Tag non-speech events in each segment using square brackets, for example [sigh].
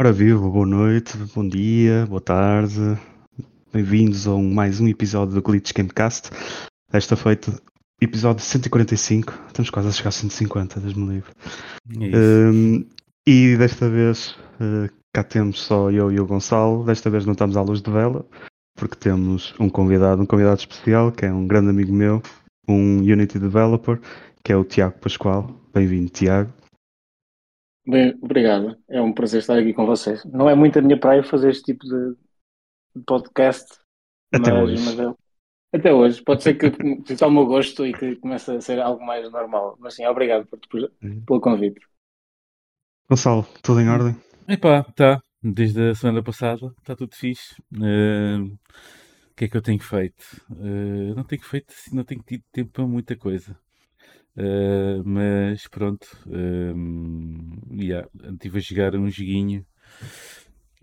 Ora viva, boa noite, bom dia, boa tarde. Bem-vindos a um, mais um episódio do Glitch Gamecast. Esta feita, episódio 145. Estamos quase a chegar a 150, Deus me livre. É Um, e desta vez uh, cá temos só eu e o Gonçalo. Desta vez não estamos à luz de vela, porque temos um convidado, um convidado especial, que é um grande amigo meu, um Unity Developer, que é o Tiago Pascoal. Bem-vindo, Tiago. Bem, obrigado. É um prazer estar aqui com vocês. Não é muito a minha praia fazer este tipo de podcast, Até mas, hoje. mas é- até hoje. Pode ser que [laughs] ao meu gosto e que comece a ser algo mais normal. Mas sim, obrigado por, por- pelo convite. Gonçalo, tudo em ordem? Epá, tá. Desde a semana passada, está tudo fixe. Eh, O que é que eu tenho feito? Eh, não tenho feito, assim, não tenho tido tempo para muita coisa. Eh, mas pronto, eh, yeah, estive a jogar um joguinho.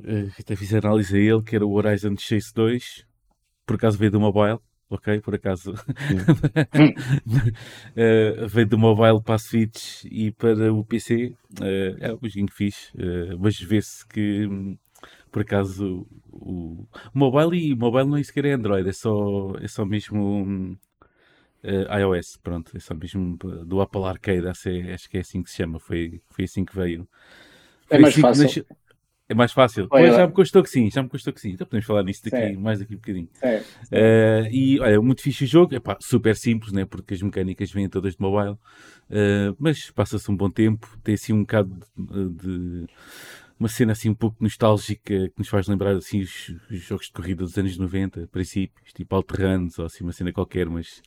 eh, até fiz análise a ele, que era o Horizon Chase 2. Por acaso veio do mobile, ok? Por acaso [laughs] Eh, veio do mobile para a Switch e para o PC. Eh, é um joguinho fixe, eh, mas vê-se que por acaso o, o mobile e mobile não é sequer é Android, é só, é só mesmo eh, iOS, pronto, é só mesmo do Apple Arcade, acho, que é assim que se chama, foi, foi assim que veio. É Foi mais assim fácil. É mais fácil. Pois já me custou que sim, já me custou que sim. Então podemos falar nisso daqui, Certo. mais daqui um bocadinho. É, Eh, e olha, muito fixe o jogo, Epá, super simples, né? porque as mecânicas vêm todas de mobile, Eh, mas passa-se um bom tempo, tem assim um bocado de, de- uma cena assim um pouco nostálgica que nos faz lembrar assim os, os jogos de corrida dos anos 90, princípios, tipo Alterranos ou assim uma cena qualquer, mas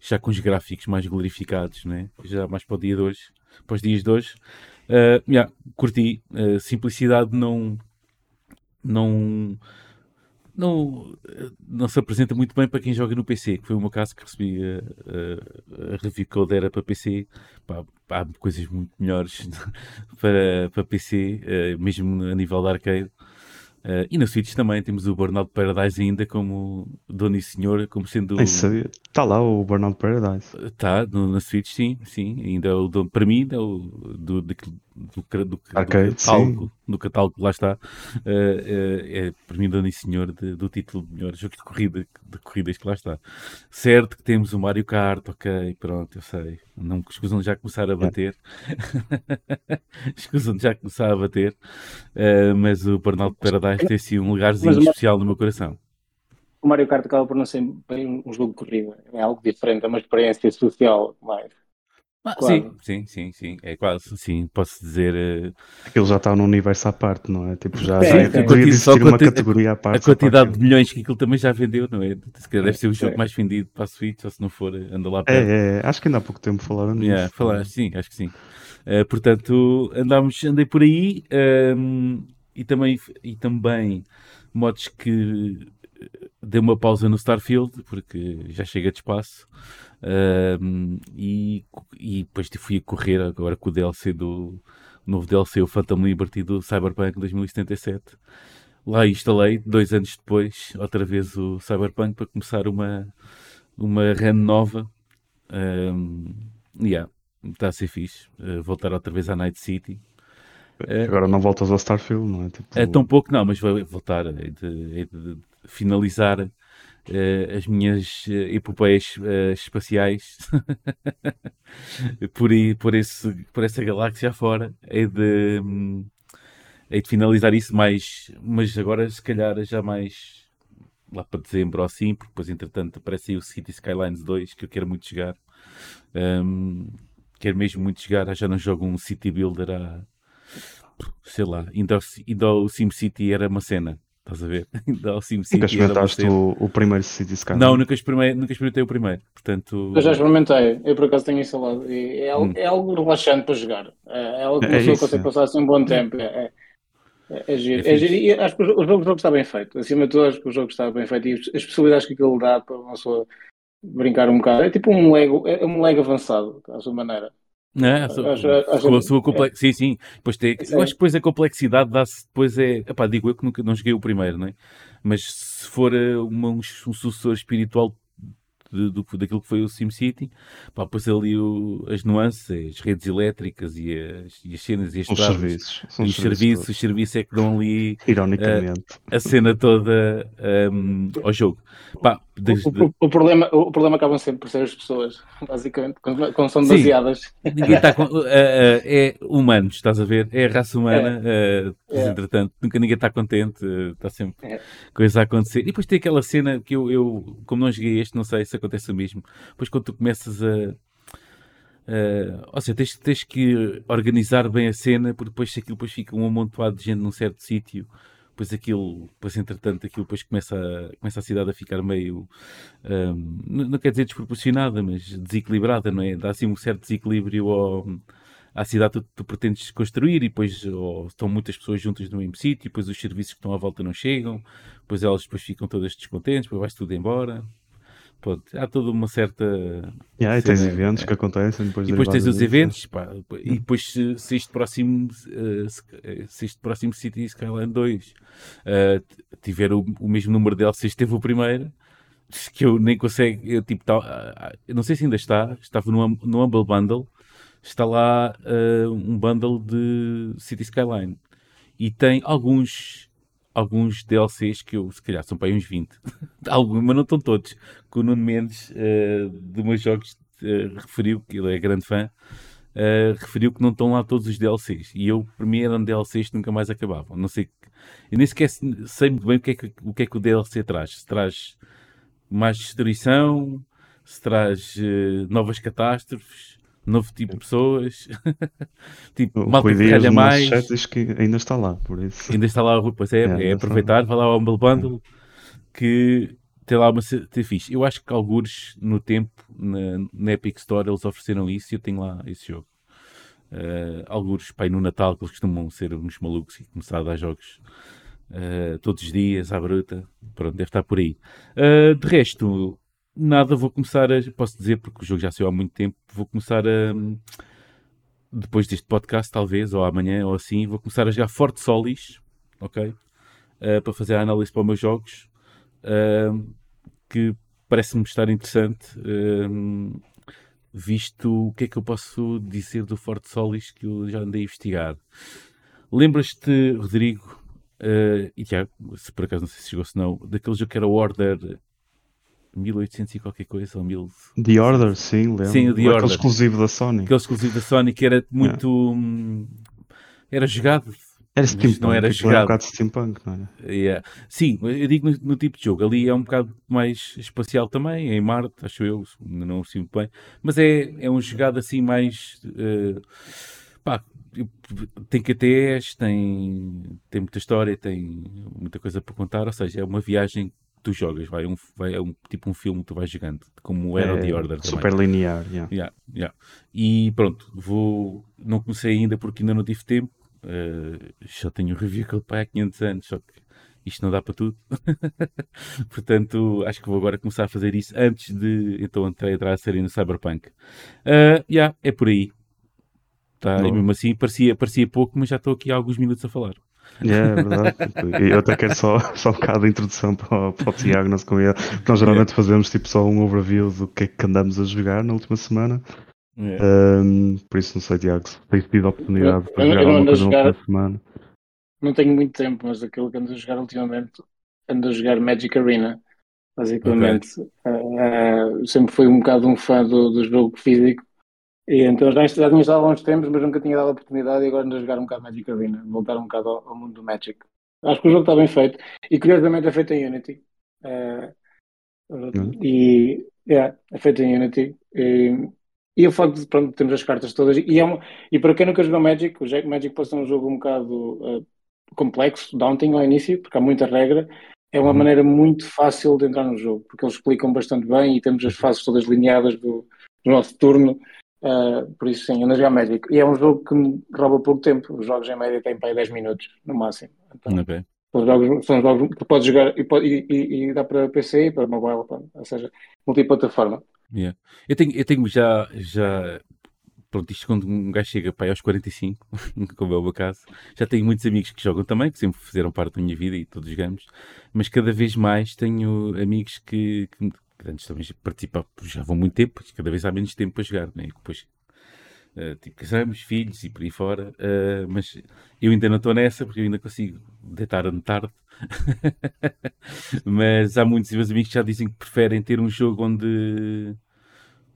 já com os gráficos mais glorificados, né? já mais para o dia de hoje, para os dias de hoje. Eh, yeah, curti, Eh, simplicidade não não não, eh, não se apresenta muito bem para quem joga no PC, que foi o meu caso que recebi a, a, a review code era para PC. Pá, há coisas muito melhores [laughs] para, para PC, eh, mesmo a nível de arcade. Eh, e na Switch também temos o Burnout Paradise ainda como dono e senhor, como sendo. Está lá o Burnout Paradise. Tá, no- na Switch sim, sim. Ainda é o dono, para mim, é o do, do, do, do, do catálogo, do catálogo, lá está. Eh, eh, é para mim, dono e senhor de- do título de melhor jogo de corrida, de corridas que lá está. Certo que temos o Mario Kart, ok, pronto, eu sei. Não escusam de já começar a bater. [laughs] escusam de já começar a bater. Eh, mas o Burnout Paradise tem assim um lugarzinho Mas especial no meu coração. o Mario Kart acaba por não ser bem um jogo de corrida. É algo diferente, é uma experiência social mais. Ah, sim, sim, sim, sim. É quase, sim, posso dizer. eh, Aquilo já está num universo à parte, não é? Tipo, já, Sim, já Quanti- só existir uma quanti- categoria à parte. a quantidade de milhões que aquilo também já vendeu, não é? Se calhar deve ser o jogo Sim. mais vendido para a Switch, ou se não for, anda lá perto. É, é, acho que ainda há pouco tempo falaram nisso. Yeah, falar, sim, acho que sim. Eh, portanto, andámos, andei por aí ehm, e, também, e também modos que eh, dei uma pausa no Starfield, porque já chega de espaço. Ehm, e, e depois fui a correr agora com o DLC do o novo DLC, o Phantom Liberty do Cyberpunk 2077. Lá instalei, dois anos depois, outra vez o Cyberpunk para começar uma, uma run nova. Ehm, yeah, está a ser fixe. Eh, voltar outra vez à Night City. É. Agora não voltas ao Starfield, não é? Tipo, É tão pouco, não, mas vai voltar. É de, é de finalizar eh, as minhas eh, epopeias eh, espaciais [laughs] por, por, esse, por essa galáxia afora. É de, é de finalizar isso mais, mas agora se calhar já mais lá para dezembro ou assim, porque depois entretanto aparece aí o City Skylines 2 que eu quero muito jogar. Hum, quero mesmo muito jogar, já não jogo um City Builder há sei lá, ainda, o- ainda o SimCity era uma cena, estás a ver? [laughs] Ainda o Nunca SimCity era uma experimentaste o, o primeiro City Sky? Não, nunca experimentei, nunca experimentei o primeiro, portanto... Eu já experimentei, eu por acaso tenho instalado. E é, algo, Hum. é algo relaxante para jogar. É, é algo que É uma pessoa consegue é. passar assim um bom tempo. É, é, é, é giro. É É giro. E acho que o jogo, o jogo- está bem feito. Acima de tudo, acho que o jogo está bem feito. E as as possibilidades que aquilo dá para uma pessoa brincar um bocado. É tipo um Lego, é um Lego avançado, à sua maneira. Não, é? acho, acho, a sua complex... é. Sim, sim. Depois tem... Eu acho que depois a complexidade dá-se depois é. Epá, digo eu que nunca não joguei o primeiro, não é? Mas se for eh, uma, um, um sucessor espiritual de, do, daquilo que foi o SimCity, pá, depois ali o, as nuances, as redes elétricas e as, e as cenas e as os serviços, e os serviços, os serviços é que dão ali ironicamente a, a cena toda um, ao jogo. Pá, desde... o, o, problema, o problema acabam sempre por ser as pessoas, [laughs] basicamente, quando, quando são demasiadas. Ninguém está com, uh, uh, é humanos, estás a ver? É a raça humana, é. Uh, é. entretanto, nunca ninguém está contente, está sempre é. coisa a acontecer. E depois tem aquela cena que eu, eu, como não joguei este, não sei se acontece o mesmo. Depois quando tu começas a. Uh, ou seja, tens, tens que organizar bem a cena, porque depois se aquilo depois fica um amontoado de gente num certo sítio, depois aquilo, depois entretanto aquilo depois começa a, começa a cidade a ficar meio, um, não, quer dizer desproporcionada, mas desequilibrada, não é? Dá assim um certo desequilíbrio ao, à cidade que tu, tu, pretendes construir e depois estão muitas pessoas juntas no mesmo sítio, depois os serviços que estão à volta não chegam, depois elas depois ficam todas descontentes, depois vais tudo embora. Pronto, há toda uma certa. Yeah, e tens eventos é. que acontecem depois E depois tens os eventos, pá, e depois se, se este próximo uh, se este próximo City Skyline 2 uh, tiver o, o, mesmo número de LCs teve o primeiro, [laughs] que eu nem consigo, eu tipo, tá, uh, eu não sei se ainda está, estava no, no Humble Bundle, está lá um bundle de City Skyline e tem alguns alguns DLCs que eu, se calhar, são para aí uns 20. [laughs] Alguns, mas não estão todos. Que o Nuno Mendes, uh, de meus jogos, uh, referiu, que ele é grande fã, uh, referiu que não estão lá todos os DLCs. E eu, para mim, eram DLCs que nunca mais acabavam. Não sei, eu nem sequer sei muito bem o que, é que, o que é que o DLC traz. Se traz mais destruição, se traz novas catástrofes, novo tipo de pessoas. [laughs] tipo, o malta que calha mais. Que ainda está lá, por isso. Ainda está lá, pois é, é, é aproveitar, vai lá ao Humble Bundle que tem lá uma tem fixe. Eu acho que alguns no tempo, na, na, Epic Store, eles ofereceram isso e eu tenho lá esse jogo. Uh, alguns, pai, no Natal, que eles costumam ser uns malucos e começar a dar jogos uh, todos os dias, à bruta. Pronto, deve estar por aí. Uh, de resto, nada, vou começar a. Posso dizer, porque o jogo já saiu há muito tempo, vou começar a. Depois deste podcast, talvez, ou amanhã, ou assim, vou começar a jogar Forte Solis, ok? Uh, para fazer a análise para os meus jogos, uh, que parece-me estar interessante, uh, visto o que é que eu posso dizer do Forte Solis que eu já andei a investigar. Lembras-te, Rodrigo, e Tiago, se por acaso não sei se chegou, se não, daquele jogo que era Order 1800 e qualquer coisa, ou 1000. The Order, sim, lembro. Sim, o The Order. Aquele exclusivo da Sony. Aquele exclusivo da Sony que era muito. Yeah. Era jogado. Era steampunk, não era jogado. Era um bocado steampunk, não era? Yeah. Sim, eu digo no, no, tipo de jogo. Ali é um bocado mais espacial também, em Marte, acho eu, não sinto bem. Mas é, é um jogado assim mais. Uh, pá, tem QTS, tem, tem muita história, tem muita coisa para contar, ou seja, é uma viagem tu jogas, vai, um, vai é um, tipo um filme que tu vais jogando, como era é, The Order. Super também. linear, yeah. Yeah, yeah. E pronto, vou, não comecei ainda porque ainda não tive tempo, uh, já tenho o review que ele há 500 anos, só que isto não dá para tudo. [laughs] Portanto, acho que vou agora começar a fazer isso antes de então entrar a série no Cyberpunk. Uh, yeah, é por aí. Tá, e mesmo assim parecia, parecia pouco, mas já estou aqui há alguns minutos a falar. É, é verdade. Eu até quero só, só um bocado de introdução para o, para o Tiago, nosso convidado. Nós geralmente fazemos tipo só um overview do que é que andamos a jogar na última semana. É. Um, por isso não sei, Tiago, se tens tido a oportunidade de jogar alguma coisa jogar, na última semana. Não tenho muito tempo, mas aquilo que ando a jogar ultimamente, ando a jogar Magic Arena. Basicamente, okay. uh, sempre fui um bocado um fã do, do jogo físico e então já, já tinha estado há uns tempos, mas nunca tinha dado a oportunidade e agora ando a jogar um bocado Magic Arena, voltar um bocado ao, ao, mundo do Magic. Acho que o jogo está bem feito e curiosamente é feito em Unity. Uh, uhum. E yeah, é feito em Unity. E, e o facto de pronto, temos as cartas todas. E, é um, e para quem nunca jogou Magic, o Magic pode ser um jogo um bocado uh, complexo, daunting ao início, porque há muita regra. É uma uhum. maneira muito fácil de entrar no jogo, porque eles explicam bastante bem e temos as fases todas lineadas do, do nosso turno. Uh, por isso sim, ando a jogar Magic. E é um jogo que me rouba pouco tempo. Os jogos em média têm para aí 10 minutos, no máximo. Então, okay. são, jogos, são jogos que podes jogar e, e, e, dá para PC e para mobile, ou seja, multiplataforma. Yeah. Eu, tenho, eu tenho já, já pronto, isto quando um gajo chega para aos 45, como é o meu caso, já tenho muitos amigos que jogam também, que sempre fizeram parte da minha vida e todos jogamos, mas cada vez mais tenho amigos que, que, que antes também participavam, já vão muito tempo, cada vez há menos tempo para jogar, né? depois Uh, tipo, casamos, filhos e por aí fora, uh, mas eu ainda não estou nessa porque eu ainda consigo deitar-me tarde. [laughs] mas há muitos meus amigos que já dizem que preferem ter um jogo onde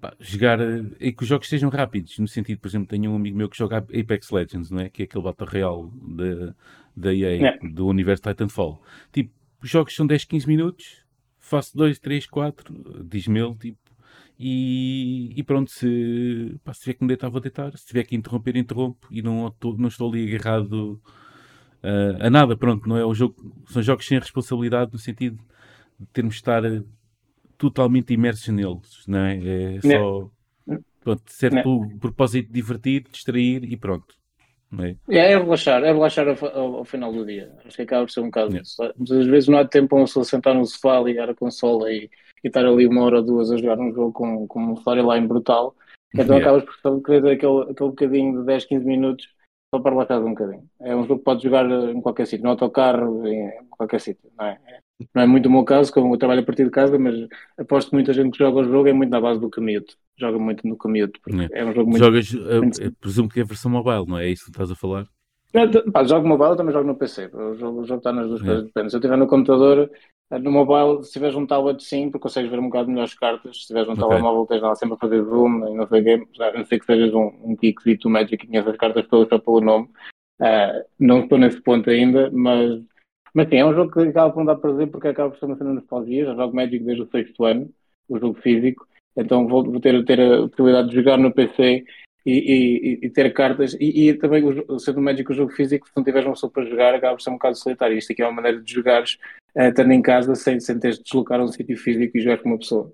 pá, jogar e que os jogos sejam rápidos. No sentido, por exemplo, tenho um amigo meu que joga Apex Legends, não é? Que é aquele Battle Royale da EA, yeah. do universo Titanfall. Tipo, os jogos são 10, 15 minutos, faço 2, 3, 4, diz-me ele, tipo, e, e, pronto, se, pá, se tiver que me deitar, vou deitar. Se tiver que interromper, interrompo. E não, não estou ali agarrado uh, a nada. Pronto, não é o jogo. São jogos sem responsabilidade no sentido de termos de estar totalmente imersos neles, não é? É só pronto, certo o propósito de divertir, distrair e pronto. É? é? é relaxar, é relaxar ao, ao, ao, final do dia. Acho que acaba por ser um bocado isso. Muitas vezes não há tempo para uma pessoa sentar no sofá, ligar a consola e, e estar ali uma hora ou duas a jogar um jogo com, com uma storyline brutal. Então yeah. acabas por querer aquele, aquele bocadinho de 10, 15 minutos só para relaxar um bocadinho. É um jogo que pode jogar em qualquer sítio, no autocarro, em qualquer sítio. Não é? Não é muito o meu caso, como eu trabalho a partir de casa, mas aposto que muita gente que joga o jogo é muito na base do commute. Joga muito no commute, porque é, é um jogo muito... Jogas, muito... presumo que é a versão mobile, não é? É isso que estás a falar? É, pá, jogo mobile, também jogo no PC. O jogo, o jogo está nas duas é. coisas, depende. Se eu estiver no computador, eh, no mobile, se tiveres um tablet sim, porque consegues ver um bocado melhor as cartas. Se tiveres um okay. telemóvel, tens lá sempre a fazer zoom e não sei o quê. A não ser que sejas um, um geek do Magic e conheças as cartas todas só pelo nome. Uh, não estou nesse ponto ainda, mas mas sim, é um jogo que acaba por não dar prazer porque acaba por ser uma cena de nostalgia. Já jogo Magic desde o sexto ano, o jogo físico. Então vou, vou ter, ter a possibilidade de jogar no PC e, e, e ter cartas. E, e também, o, sendo Magic o jogo físico, se não tiveres uma pessoa para jogar, acaba por ser um bocado solitário. Isto aqui é uma maneira de jogares uh, estando em casa sem, sem teres de deslocar a um sítio físico e jogar com uma pessoa.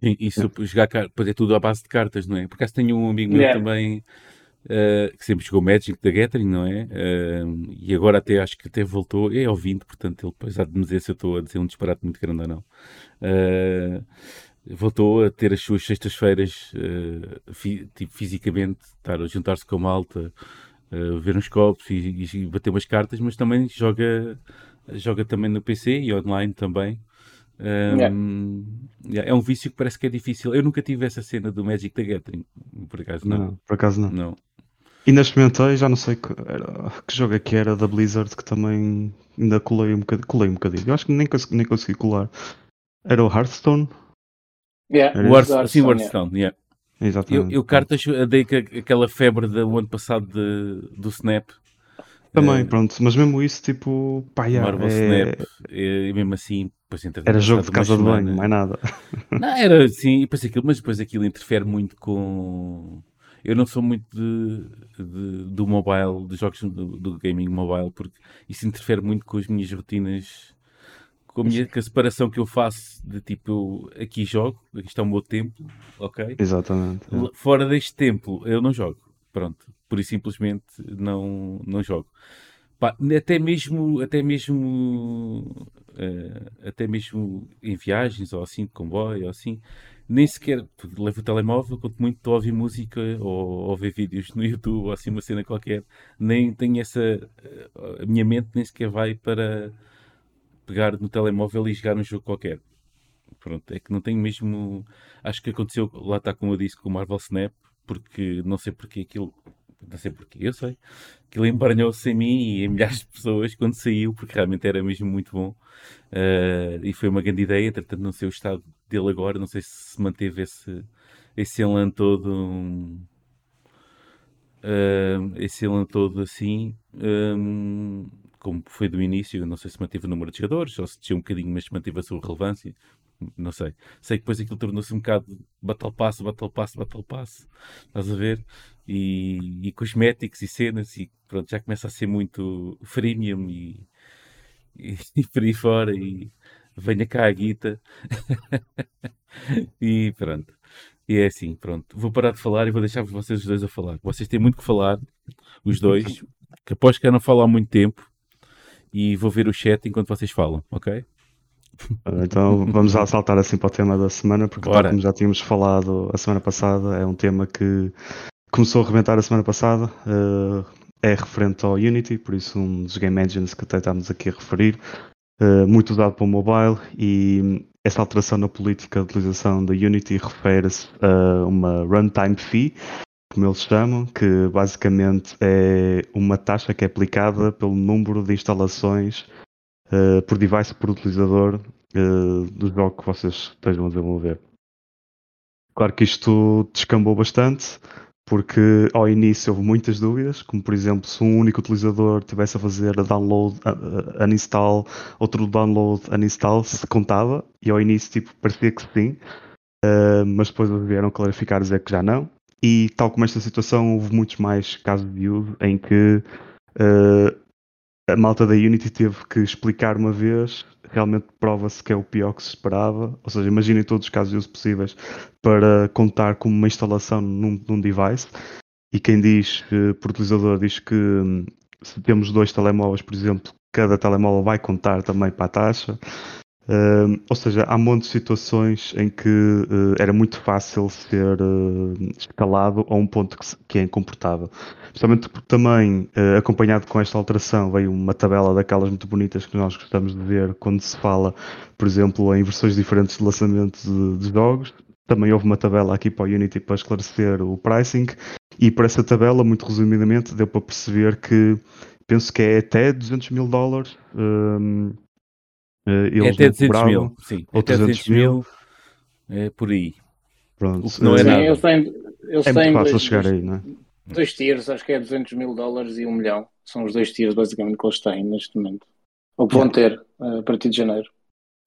Isso, jogar, pois é tudo à base de cartas, não é? Por acaso tenho um amigo meu yeah. também uh, que sempre jogou Magic da Gathering, não é? Uh, e agora até acho que até voltou, é ao 20, portanto ele depois há de me dizer se eu estou a dizer um disparate muito grande ou não. Uh, voltou a ter as suas sextas-feiras, fi, tipo, fisicamente, estar a juntar-se com a malta, ver uns copos e, e, bater umas cartas, mas também joga, joga também no PC e online também. Um, yeah. É um vício que parece que é difícil. Eu nunca tive essa cena do Magic da Gathering, por acaso não. não por acaso não. não. Ainda experimentei, já não sei que, era, que jogo é que era da Blizzard que também ainda colei um bocadinho. Colei um bocadinho. Eu acho que nem, consegui, nem consegui colar. Era o Hearthstone? Yeah, era Hearthstone, sim, Hearthstone, yeah. Exatamente. Eu, eu cartas dei aquela febre do ano passado de, do Snap. Também, uh, pronto, mas mesmo isso, tipo, pá, yeah, Marvel é... Snap, e mesmo assim, depois Era jogo de casa de banho, mais nada. Não, era assim, depois aquilo, mas depois aquilo interfere muito com eu não sou muito de, de, do mobile, de jogos do, do, gaming mobile, porque isso interfere muito com as minhas rotinas, com a, minha, com a separação que eu faço de tipo, eu aqui jogo, aqui está o meu tempo, ok? Exatamente. É. Fora deste tempo, eu não jogo. Pronto, por e simplesmente não, não jogo. Pá, até mesmo, até mesmo, uh, até mesmo em viagens ou assim de comboio ou assim, nem sequer levo o telemóvel, quanto muito estou ouvir música ou, ou ver vídeos no [laughs] YouTube ou assim uma cena qualquer, nem tenho essa. A minha mente nem sequer vai para pegar no telemóvel e jogar um jogo qualquer. Pronto, é que não tenho mesmo. Acho que aconteceu, lá está como eu disse, com o Marvel Snap, porque não sei porque aquilo. Não sei porque, eu sei. Aquilo embaralhou-se em mim e em milhares de pessoas quando saiu, porque realmente era mesmo muito bom. Uh, e foi uma grande ideia, entretanto, não sei o estado dele agora, não sei se manteve esse, esse elan todo. Uh, esse elan todo assim, um, como foi do início, não sei se manteve o número de jogadores, ou se tinha um bocadinho, mas manteve a sua relevância, não sei. Sei que depois aquilo tornou-se um bocado Battle Pass, Battle Pass, Battle Pass, estás a ver? E, e cosméticos e cenas, e pronto, já começa a ser muito freemium e, e, [laughs] e por aí fora, e venha cá a guita. [laughs] e pronto. E é assim, pronto. Vou parar de falar e vou deixar vocês os dois a falar. Vocês têm muito que falar, os dois, que após que eu não falo há muito tempo. E vou ver o chat enquanto vocês falam, ok? Então vamos já saltar assim para o tema da semana, porque tal como já tínhamos falado a semana passada, é um tema que começou a reventar a semana passada. Uh, é referente ao Unity, por isso um dos game engines que até estamos aqui a referir, uh, muito usado para o mobile e essa alteração na política de utilização da Unity refere-se a uma runtime fee, como eles chamam, que basicamente é uma taxa que é aplicada pelo número de instalações uh, por device por utilizador uh, do jogo que vocês estejam a desenvolver. Claro que isto descambou bastante, porque ao início houve muitas dúvidas, como por exemplo se um único utilizador tivesse a fazer a download, a, uninstall, outro download, uninstall, se contava, e ao início tipo, parecia que sim, uh, mas depois vieram clarificar dizer que já não, e tal como esta situação, houve muitos mais casos de uso em que uh, a malta da Unity teve que explicar uma vez, realmente prova-se que é o pior que se esperava. Ou seja, imaginem todos os casos de uso possíveis para contar como uma instalação num, num device. E quem diz, uh, por utilizador, diz que um, se temos dois telemóveis, por exemplo, cada telemóvel vai contar também para a taxa. Uh, ou seja, há um monte de situações em que uh, era muito fácil ser uh, escalado a um ponto que, que é incomportável. Principalmente porque também, acompanhado com esta alteração, veio uma tabela daquelas muito bonitas que nós gostamos de ver quando se fala, por exemplo, em versões diferentes de lançamento de, de jogos. Também houve uma tabela aqui para o Unity para esclarecer o pricing, e por essa tabela, muito resumidamente, deu para perceber que penso que é até 200 mil dólares. Eles é até 200 mil, sim. Até 200 mil, é por aí. Pronto. O que não é sim, nada. Eles têm, eles é têm muito fácil dois, chegar aí, não é? Dois tiers, acho que é 200 mil dólares e 1 milhão. São os dois tiers basicamente que eles têm neste momento. Ou que vão ter a partir de janeiro.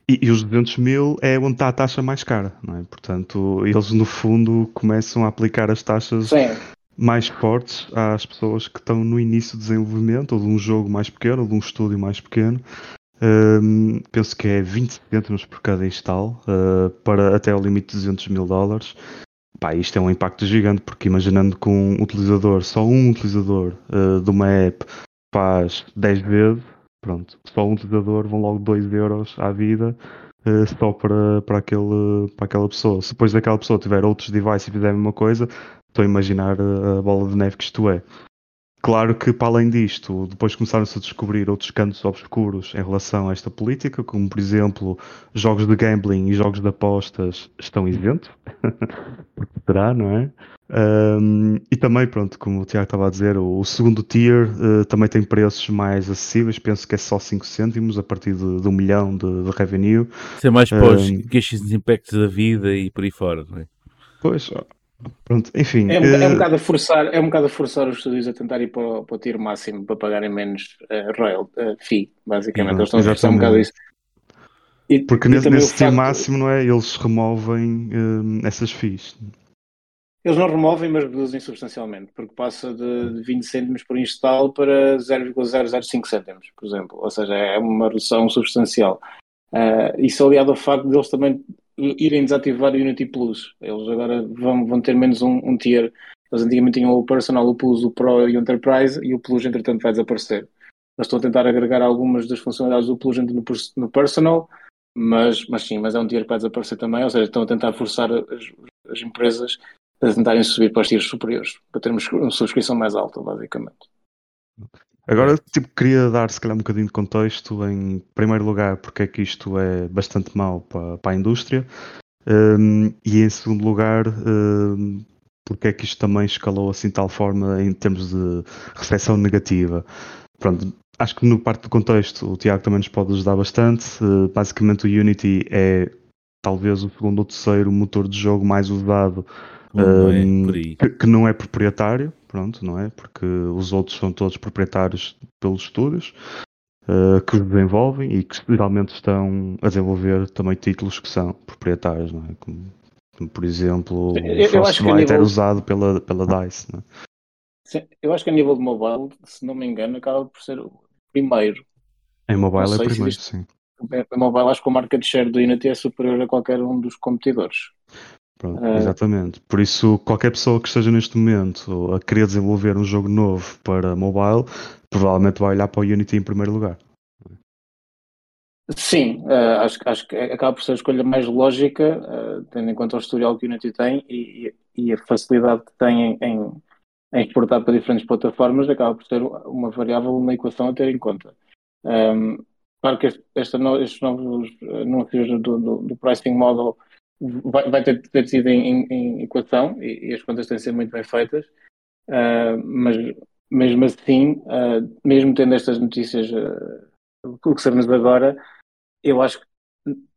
E, e, os 200 mil é onde está a taxa mais cara, não é? Portanto, eles no fundo começam a aplicar as taxas Sim. mais fortes às pessoas que estão no início do desenvolvimento, ou de um jogo mais pequeno, ou de um estúdio mais pequeno, um, penso que é 20 cêntimos por cada install, uh, para até ao limite de 200 mil dólares. Pá, isto é um impacto gigante, porque imaginando que um utilizador, só um utilizador uh, de uma app faz 10 vezes, pronto, só um utilizador vão logo 2 euros à vida uh, só para, para, aquele, para aquela pessoa. Se depois daquela pessoa tiver outros devices e fizer a mesma coisa, estou a imaginar a bola de neve que isto é. Claro que, para além disto, depois começaram-se a descobrir outros cantos obscuros em relação a esta política, como, por exemplo, jogos de gambling e jogos de apostas estão isentos, [laughs] porque terá, não é? Um, e também, pronto, como o Tiago estava a dizer, o, o segundo tier uh, também tem preços mais acessíveis, penso que é só 5 cêntimos a partir de, de um milhão de, de revenue. Isso é mais para um, de impactos da vida e por aí fora, não é? Pois, Pronto, enfim. É um, uh... é um, bocado a forçar, é um bocado a forçar os estúdios a tentar ir para, para o tiro máximo para pagarem menos uh, royal, uh, fee, basicamente. Eles estão a forçar um bocado isso. E, Porque e nesse, nesse facto... máximo, não é? Eles removem uh, essas fees. Eles não removem, mas reduzem substancialmente, porque passa de 20 cêntimos por install para 0,005 cêntimos, por exemplo. Ou seja, é uma redução substancial. Uh, isso aliado ao facto de eles também irem desativar o Unity Plus. Eles agora vão, vão ter menos um, um tier. Eles antigamente tinham o Personal, o Plus, o Pro e o Enterprise e o Plus, entretanto, vai desaparecer. Eles estão a tentar agregar algumas das funcionalidades do Plus no, no Personal, mas, mas sim, mas é um tier que vai desaparecer também. Ou seja, estão a tentar forçar as, as empresas a tentarem subir para os tiers superiores, para termos uma subscrição mais alta, basicamente. Agora, tipo, queria dar se calhar um bocadinho de contexto em primeiro lugar porque é que isto é bastante mau para, para a indústria um, e em segundo lugar um, porque é que isto também escalou assim de tal forma em termos de recepção negativa. Pronto, acho que no parte do contexto o Tiago também nos pode ajudar bastante. Uh, basicamente o Unity é talvez o segundo ou terceiro motor de jogo mais usado um, é que, que, não é proprietário, pronto, não é? Porque os outros são todos proprietários pelos estúdios uh, que desenvolvem e que geralmente estão a desenvolver também títulos que são proprietários, não é? Como, como por exemplo, o Frostbite nível... era usado pela, pela DICE, não é? Sim, eu acho que a nível de mobile, se não me engano, acaba por ser o primeiro. Em mobile é primeiro, sim. Em mobile acho que o market share do Unity é superior a qualquer um dos competidores. Pronto, uh, exatamente. Por isso, qualquer pessoa que esteja neste momento a querer desenvolver um jogo novo para mobile, provavelmente vai olhar para o Unity em primeiro lugar. Sim, uh, acho, acho que acaba por ser a escolha mais lógica, uh, tendo em conta o historial que o Unity tem e, e a facilidade que tem em, em, exportar para diferentes plataformas, acaba por ser uma variável na equação a ter em conta. Um, claro que este, esta no, estes novos anúncios do, do, do pricing model vai, vai ter, ter sido em, em, equação e, e, as contas têm de ser muito bem feitas, uh, mas mesmo assim, mesmo tendo estas notícias o que sabemos agora, eu acho que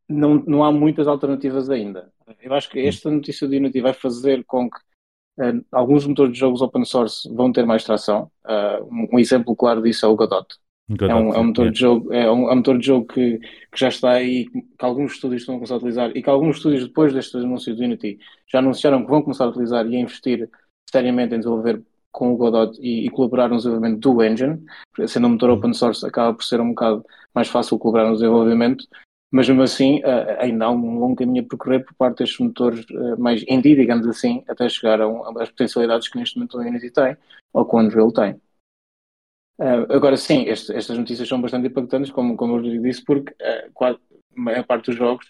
não, não há muitas alternativas ainda. Eu acho que esta notícia do Unity vai fazer com que uh, alguns motores de jogos open source vão ter mais tração. Uh, um, exemplo claro disso é o Godot. É, um, é, um, motor de jogo, é, um, é um motor de jogo que, que já está aí, que alguns estúdios estão a começar a utilizar e que alguns estúdios, depois destes anúncios do Unity, já anunciaram que vão começar a utilizar e a investir seriamente em desenvolver com o Godot e, e, colaborar no desenvolvimento do engine, sendo um motor open source acaba por ser um bocado mais fácil colaborar no desenvolvimento, mas mesmo assim uh, ainda há um longo caminho a percorrer por parte destes motores uh, mais indie, digamos assim, até chegar às potencialidades que neste momento o Unity tem, ou que o Unreal tem. Uh, agora sim, este, estas notícias são bastante impactantes, como, como eu disse, porque quase, a maior parte dos jogos,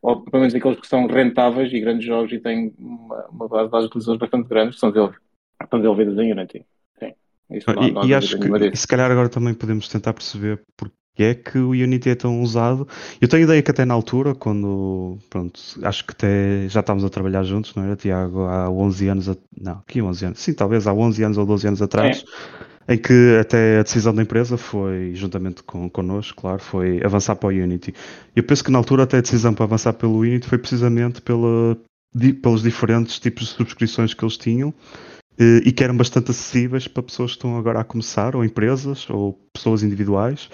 ou pelo menos aqueles que são rentáveis e grandes jogos e têm uma, uma base de utilizadores bastante grande, são desenvolvidos estão desenvolvidas em Unity. Sim. Isso não, e, não e acho que se calhar agora também podemos tentar perceber porque é que o Unity é tão usado. Eu tenho ideia que até na altura, quando, pronto, acho que até já estávamos a trabalhar juntos, não era, Tiago? Há 11 anos, a, não, que 11 anos? Sim, talvez há 11 anos ou 12 anos atrás, é. Em que até a decisão da empresa foi, juntamente com, connosco, claro, foi avançar para o Unity. Eu penso que na altura até a decisão para avançar pelo Unity foi precisamente pela, pelos diferentes tipos de subscrições que eles tinham eh, e que eram bastante acessíveis para pessoas que estão agora a começar, ou empresas, ou pessoas individuais,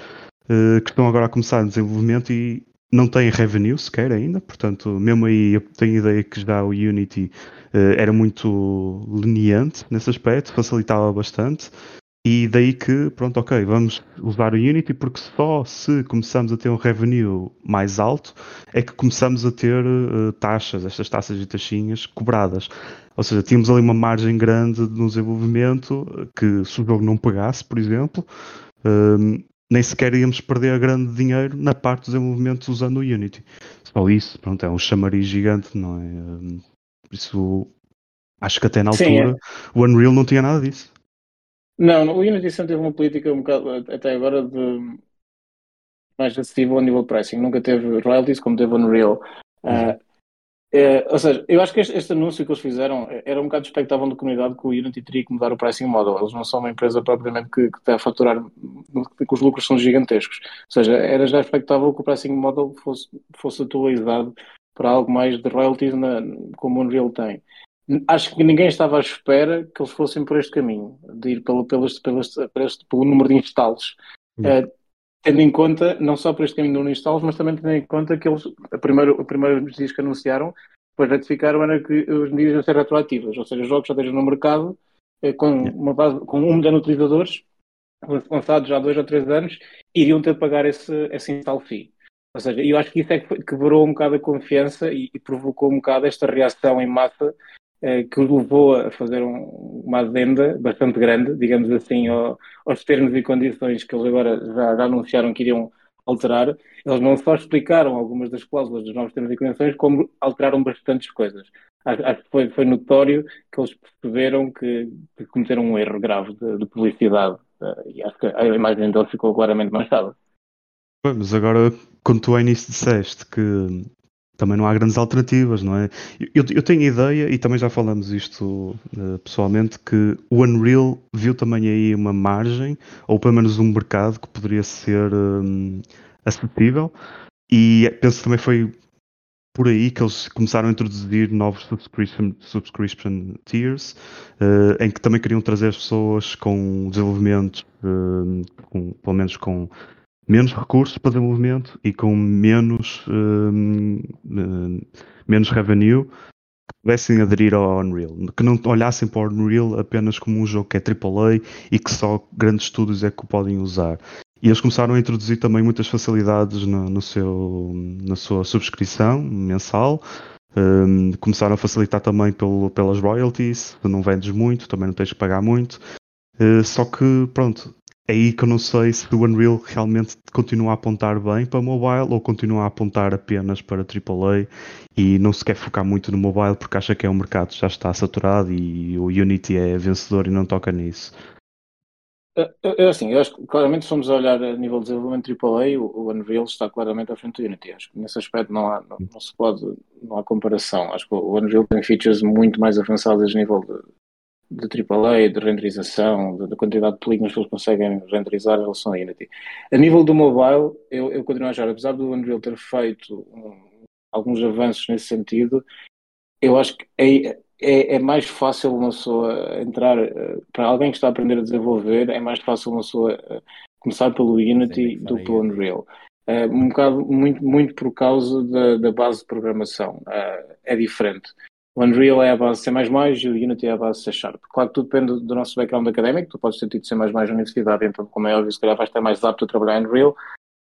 eh, que estão agora a começar no desenvolvimento e não têm revenue sequer ainda, portanto, mesmo aí eu tenho ideia que já o Unity eh, era muito leniente nesse aspecto, facilitava bastante. E daí que, pronto, ok, vamos usar o Unity porque só se começamos a ter um revenue mais alto é que começamos a ter uh, taxas, estas taxas e taxinhas cobradas. Ou seja, tínhamos ali uma margem grande no desenvolvimento que se o jogo não pegasse, por exemplo, um, nem sequer íamos perder grande dinheiro na parte do desenvolvimento usando o Unity. Só isso, pronto, é um chamariz gigante, não é? Hum, isso acho que até na altura Sim, é. o Unreal não tinha nada disso. Não, o Unity sempre teve uma política um bocado, até agora, de mais acessível a nível pricing. Nunca teve royalties como teve o Unreal. Uh, é, ou seja, eu acho que este, este, anúncio que eles fizeram era um bocado expectável da comunidade que o Unity teria que mudar o pricing model. Eles não são uma empresa propriamente que, que está a faturar, que os lucros são gigantescos. Ou seja, era já expectável que o pricing model fosse, fosse atualizado para algo mais de royalties na, como o Unreal tem. Acho que ninguém estava à espera que eles fossem por este caminho, de ir pelo, pelo, pelo, pelo, pelo número de installs. Uh, tendo em conta, não só por este caminho do Uninstall, mas também tendo em conta que eles, a primeira, a primeira medidas que anunciaram, depois ratificaram, era que as medidas iam ser retroativas, ou seja, jogos já estejam no mercado eh, com, uma base, com um milhão de utilizadores, lançados já há dois ou três anos, iriam ter de pagar esse, esse install fee. Ou seja, eu acho que isso é que quebrou um bocado a confiança e, e provocou um bocado esta reação em massa eh, que os levou a fazer um, uma adenda bastante grande, digamos assim, ao, aos termos e condições que eles agora já, já, anunciaram que iriam alterar. Eles não só explicaram algumas das cláusulas dos novos termos e condições, como alteraram bastantes coisas. Acho, que foi, foi, notório que eles perceberam que, que cometeram um erro grave de, de publicidade uh, e acho que a imagem deles ficou claramente manchada. Mas agora, quando tu ao início disseste que também não há grandes alternativas, não é? Eu, eu tenho ideia, e também já falamos isto uh, pessoalmente, que o Unreal viu também aí uma margem, ou pelo menos um mercado que poderia ser um, acessível, e penso que também foi por aí que eles começaram a introduzir novos subscription, subscription tiers, uh, em que também queriam trazer as pessoas com desenvolvimento, uh, com, pelo menos com menos recursos para desenvolvimento e com menos, uh, menos revenue que pudessem aderir ao Unreal, que não olhassem para o Unreal apenas como um jogo que é AAA e que só grandes estúdios é que o podem usar. E eles começaram a introduzir também muitas facilidades no, no seu, na sua subscrição mensal. Um, começaram a facilitar também pelo, pelas royalties, não vendes muito, também não tens que pagar muito. Uh, só que, pronto, é aí que eu não sei se o Unreal realmente continua a apontar bem para mobile ou continua a apontar apenas para AAA e não se quer focar muito no mobile porque acha que é um mercado que já está saturado e o Unity é vencedor e não toca nisso. Eu, assim, eu acho que claramente se formos a olhar a nível de desenvolvimento AAA, o, o Unreal está claramente à frente do Unity. Acho que nesse aspecto não há, não, não, se pode, não há comparação. Acho que o Unreal tem features muito mais avançadas a nível de, de AAA, de renderização, da quantidade de polígonos que eles conseguem renderizar em relação ao Unity. A nível do mobile, eu, eu continuo a achar, apesar do Unreal ter feito um, alguns avanços nesse sentido, eu acho que é, é, é, mais fácil uma pessoa entrar, eh, para alguém que está a aprender a desenvolver, é mais fácil uma pessoa eh, começar pelo Unity do que pelo Unreal. Uh, um bocado, muito, muito por causa da, da base de programação. Uh, é diferente. Unreal é a base C++ e o Unity é a base C Sharp. Claro que tudo depende do nosso background académico, tu podes ter tido C++ na universidade, então como é óbvio, se calhar vais estar mais apto a trabalhar em Unreal,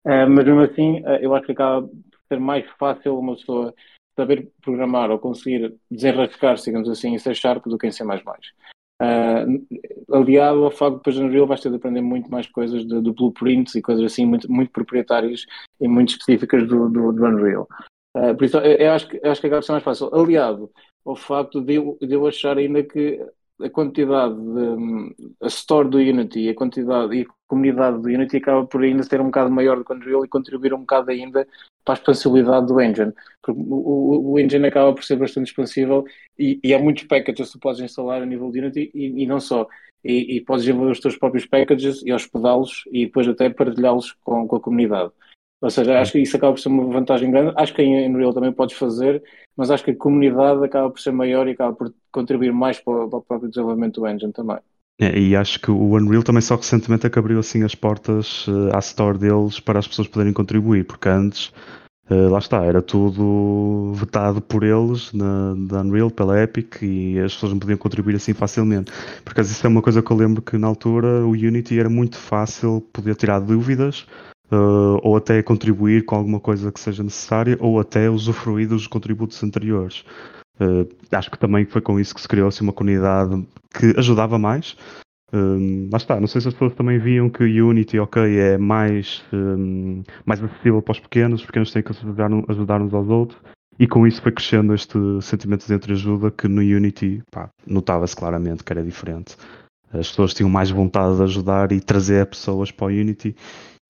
uh, mas mesmo assim uh, eu acho que acaba por ser mais fácil uma pessoa saber programar ou conseguir desenrascar, digamos assim, em C Sharp do que em C++. Uh, aliado ao facto de depois no Unreal vais ter de aprender muito mais coisas de, de blueprints e coisas assim muito, muito proprietárias e muito específicas do, do, do Unreal. Uh, por isso eu, acho que, eu acho que acaba por ser mais fácil. Aliado ao facto de eu, de eu achar ainda que a quantidade de a store do Unity a quantidade e a comunidade do Unity acaba por ainda ser um bocado maior do que o Unreal e contribuir um bocado ainda para a expansibilidade do engine. Porque o, o engine acaba por ser bastante expansível e, e há muitos packages que tu podes instalar a nível de Unity e, e não só. E, e, podes desenvolver os teus próprios packages e hospedá-los e depois até partilhá-los com, com a comunidade ou seja, acho que isso acaba por ser uma vantagem grande. Acho que em Unreal também podes fazer, mas acho que a comunidade acaba por ser maior e acaba por contribuir mais para, o, próprio desenvolvimento do engine também. É, e acho que o Unreal também só recentemente é que abriu assim as portas uh, à store deles para as pessoas poderem contribuir, porque antes, uh, lá está, era tudo vetado por eles na, na Unreal, pela Epic, e as pessoas não podiam contribuir assim facilmente. Porque isso é uma coisa que eu lembro que na altura o Unity era muito fácil, podia tirar dúvidas, uh, ou até contribuir com alguma coisa que seja necessária, ou até usufruir dos contributos anteriores. Uh, acho que também foi com isso que se criou assim, uma comunidade que ajudava mais. Um, lá está, não sei se as pessoas também viam que o Unity, ok, é mais, um, mais acessível para os pequenos, os pequenos têm que ajudar, ajudar uns aos outros, e com isso foi crescendo este sentimento de entreajuda que no Unity notava-se claramente que era diferente. As pessoas tinham mais vontade de ajudar e trazer pessoas para o Unity,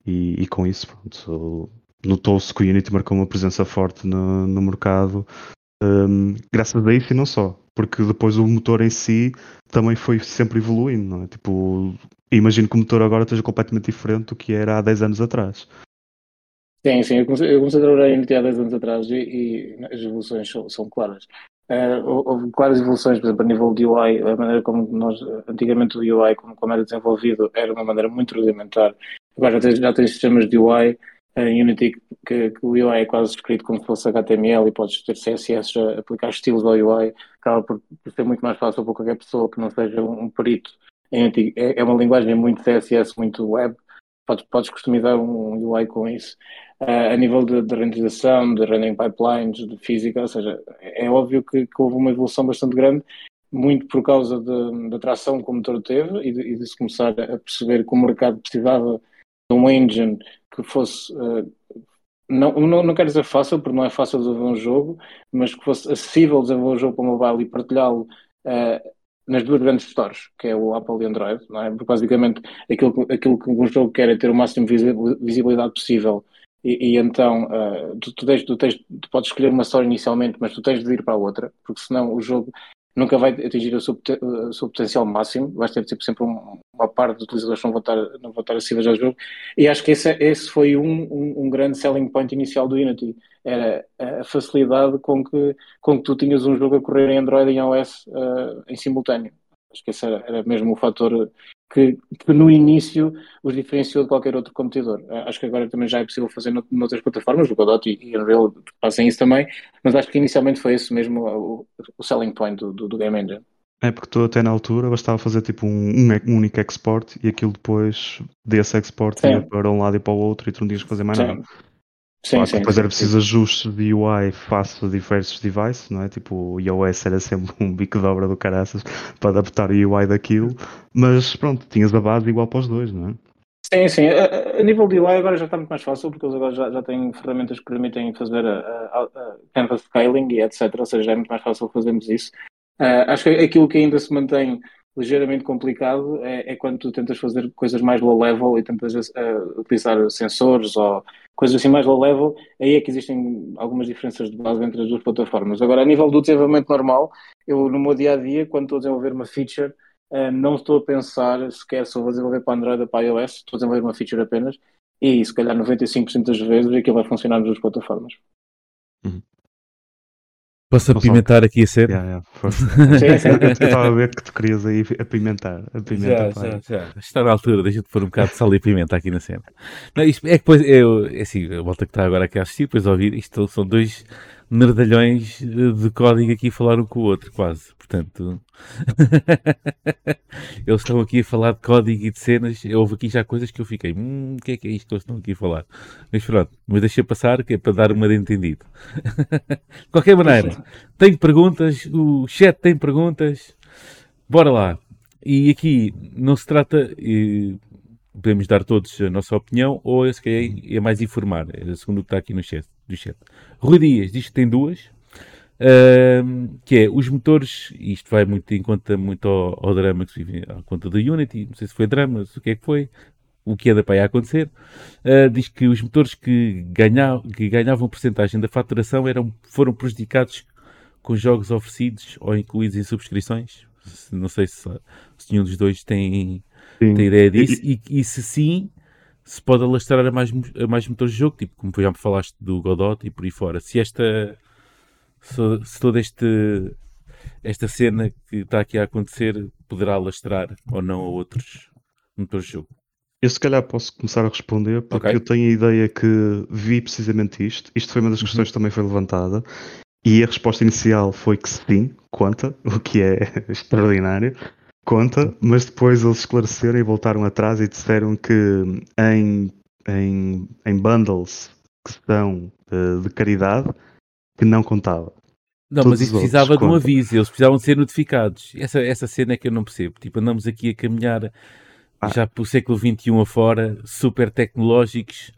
e, e com isso notou-se que o Unity marcou uma presença forte no, no mercado um, graças a isso e não só, porque depois o motor em si também foi sempre evoluindo, não é? Tipo, imagino que o motor agora esteja completamente diferente do que era há 10 anos atrás. Sim, sim, eu comecei a trabalhar em Unity há 10 anos atrás e, e as evoluções são, são claras. Uh, houve claras evoluções, por exemplo, a nível de UI, a maneira como nós, antigamente o UI, como, como era desenvolvido, era uma maneira muito rudimentar Agora já tens, já tens sistemas de UI em Unity que, que, o UI é quase escrito como se fosse HTML e podes ter CSS a aplicar estilos ao UI, acaba por, por, ser muito mais fácil para qualquer pessoa que não seja um, perito. Em Unity é, é, uma linguagem muito CSS, muito web, podes, podes customizar um UI com isso. Uh, a nível de, de renderização, de rendering pipelines, de física, ou seja, é, é óbvio que, que, houve uma evolução bastante grande, muito por causa da atração que o motor teve e de, e de se começar a perceber que o mercado precisava um engine que fosse. Uh, não, não, não quero dizer fácil, porque não é fácil desenvolver um jogo, mas que fosse acessível desenvolver um jogo para mobile e partilhá-lo uh, nas duas grandes stores, que é o Apple e Android, não é? Porque basicamente aquilo, aquilo que um jogo quer é ter o máximo de visibilidade possível. E, e então uh, tu, tu, tens, tu, tens, tu podes escolher uma store inicialmente, mas tu tens de ir para a outra, porque senão o jogo nunca vai atingir o seu, o seu potencial máximo, vais ter tipo, sempre um, uma parte dos utilizadores que não vão estar, não vão estar acessíveis ao jogo, e acho que esse, esse foi um, um, um, grande selling point inicial do Unity, era a facilidade com que, com que tu tinhas um jogo a correr em Android e em iOS uh, em simultâneo. Acho que esse era, era mesmo o fator que, que, no início os diferenciou de qualquer outro competidor. Eh, acho que agora também já é possível fazer noutras plataformas, o Godot e, e Unreal fazem isso também, mas acho que inicialmente foi esse mesmo o, o selling point do, do, do, Game Engine. É porque tu até na altura bastava fazer tipo um, um único export e aquilo depois desse export Sim. ia para um lado e para o outro e tu não tinhas que fazer mais Sim. nada. Sim, claro, sim, depois sim, era preciso sim. ajustes de UI face a diversos devices, não é? Tipo, o iOS era sempre um bico de obra do caraças para adaptar o UI daquilo, mas pronto, tinhas a base igual para os dois, não é? Sim, sim. A, a, nível de UI agora já está muito mais fácil, porque eles agora já, já têm ferramentas que permitem fazer a, a, a canvas scaling e etc. Ou seja, é muito mais fácil fazermos isso. Uh, acho que aquilo que ainda se mantém ligeiramente complicado é, é, quando tu tentas fazer coisas mais low level e tentas uh, utilizar sensores ou coisas assim mais low level, aí é que existem algumas diferenças de base entre as duas plataformas. Agora, a nível do desenvolvimento normal, eu no meu dia a dia, quando estou a desenvolver uma feature, uh, não estou a pensar sequer se vou desenvolver para Android ou para iOS, estou a desenvolver uma feature apenas e se calhar 95% das vezes aquilo vai funcionar nas duas plataformas. Posso apimentar aqui a cena? Yeah, [laughs] yeah, eu estava a ver que tu querias aí apimentar. apimentar já, já, já, Está na altura, deixa-te pôr um bocado de sal e pimenta aqui na cena. Não, isto, é que depois, eu, é assim, a volta que está agora aqui a assistir, depois a ouvir, isto são dois nerdalhões de código aqui falar um com o outro, quase. Portanto, [laughs] eles estão aqui a falar de código e de cenas. Houve aqui já coisas que eu fiquei, hum, o que é que é isto que eles estão aqui a falar? Mas pronto, mas deixei passar, que é para dar uma de entendido. [laughs] de qualquer maneira, tenho perguntas, o chat tem perguntas, bora lá. E aqui não se trata, podemos dar todos a nossa opinião, ou se calhar é mais informar, é segundo o que está aqui no chat. Do chat. Rui Dias diz que tem duas, Uh, que é os motores, e isto vai muito em conta muito ao, ao drama que se vive à conta da Unity, não sei se foi drama, o que é que foi, o que é para aí acontecer, uh, diz que os motores que, ganha, que ganhavam porcentagem da faturação eram, foram prejudicados com jogos oferecidos ou incluídos em subscrições. Não sei se, se nenhum dos dois tem, tem ideia disso, e, e, se sim, se pode alastrar a mais, a mais motores de jogo, tipo como já me falaste do Godot e por aí fora. Se esta se, se toda este, esta cena que está aqui a acontecer poderá alastrar ou não a outros motores de jogo. Eu se calhar posso começar a responder porque okay. eu tenho a ideia que vi precisamente isto. Isto foi uma das questões uhum. que também foi levantada. E a resposta inicial foi que sim, conta, o que é [laughs] extraordinário, conta, mas depois eles esclareceram e voltaram atrás e disseram que em, em, em bundles que são uh, de caridade, que não contava. Não, Todos mas isso precisava de um aviso, eles precisavam de ser notificados. Essa, essa cena é que eu não percebo. Tipo, andamos aqui a caminhar ah. já para o século XXI afora, super tecnológicos,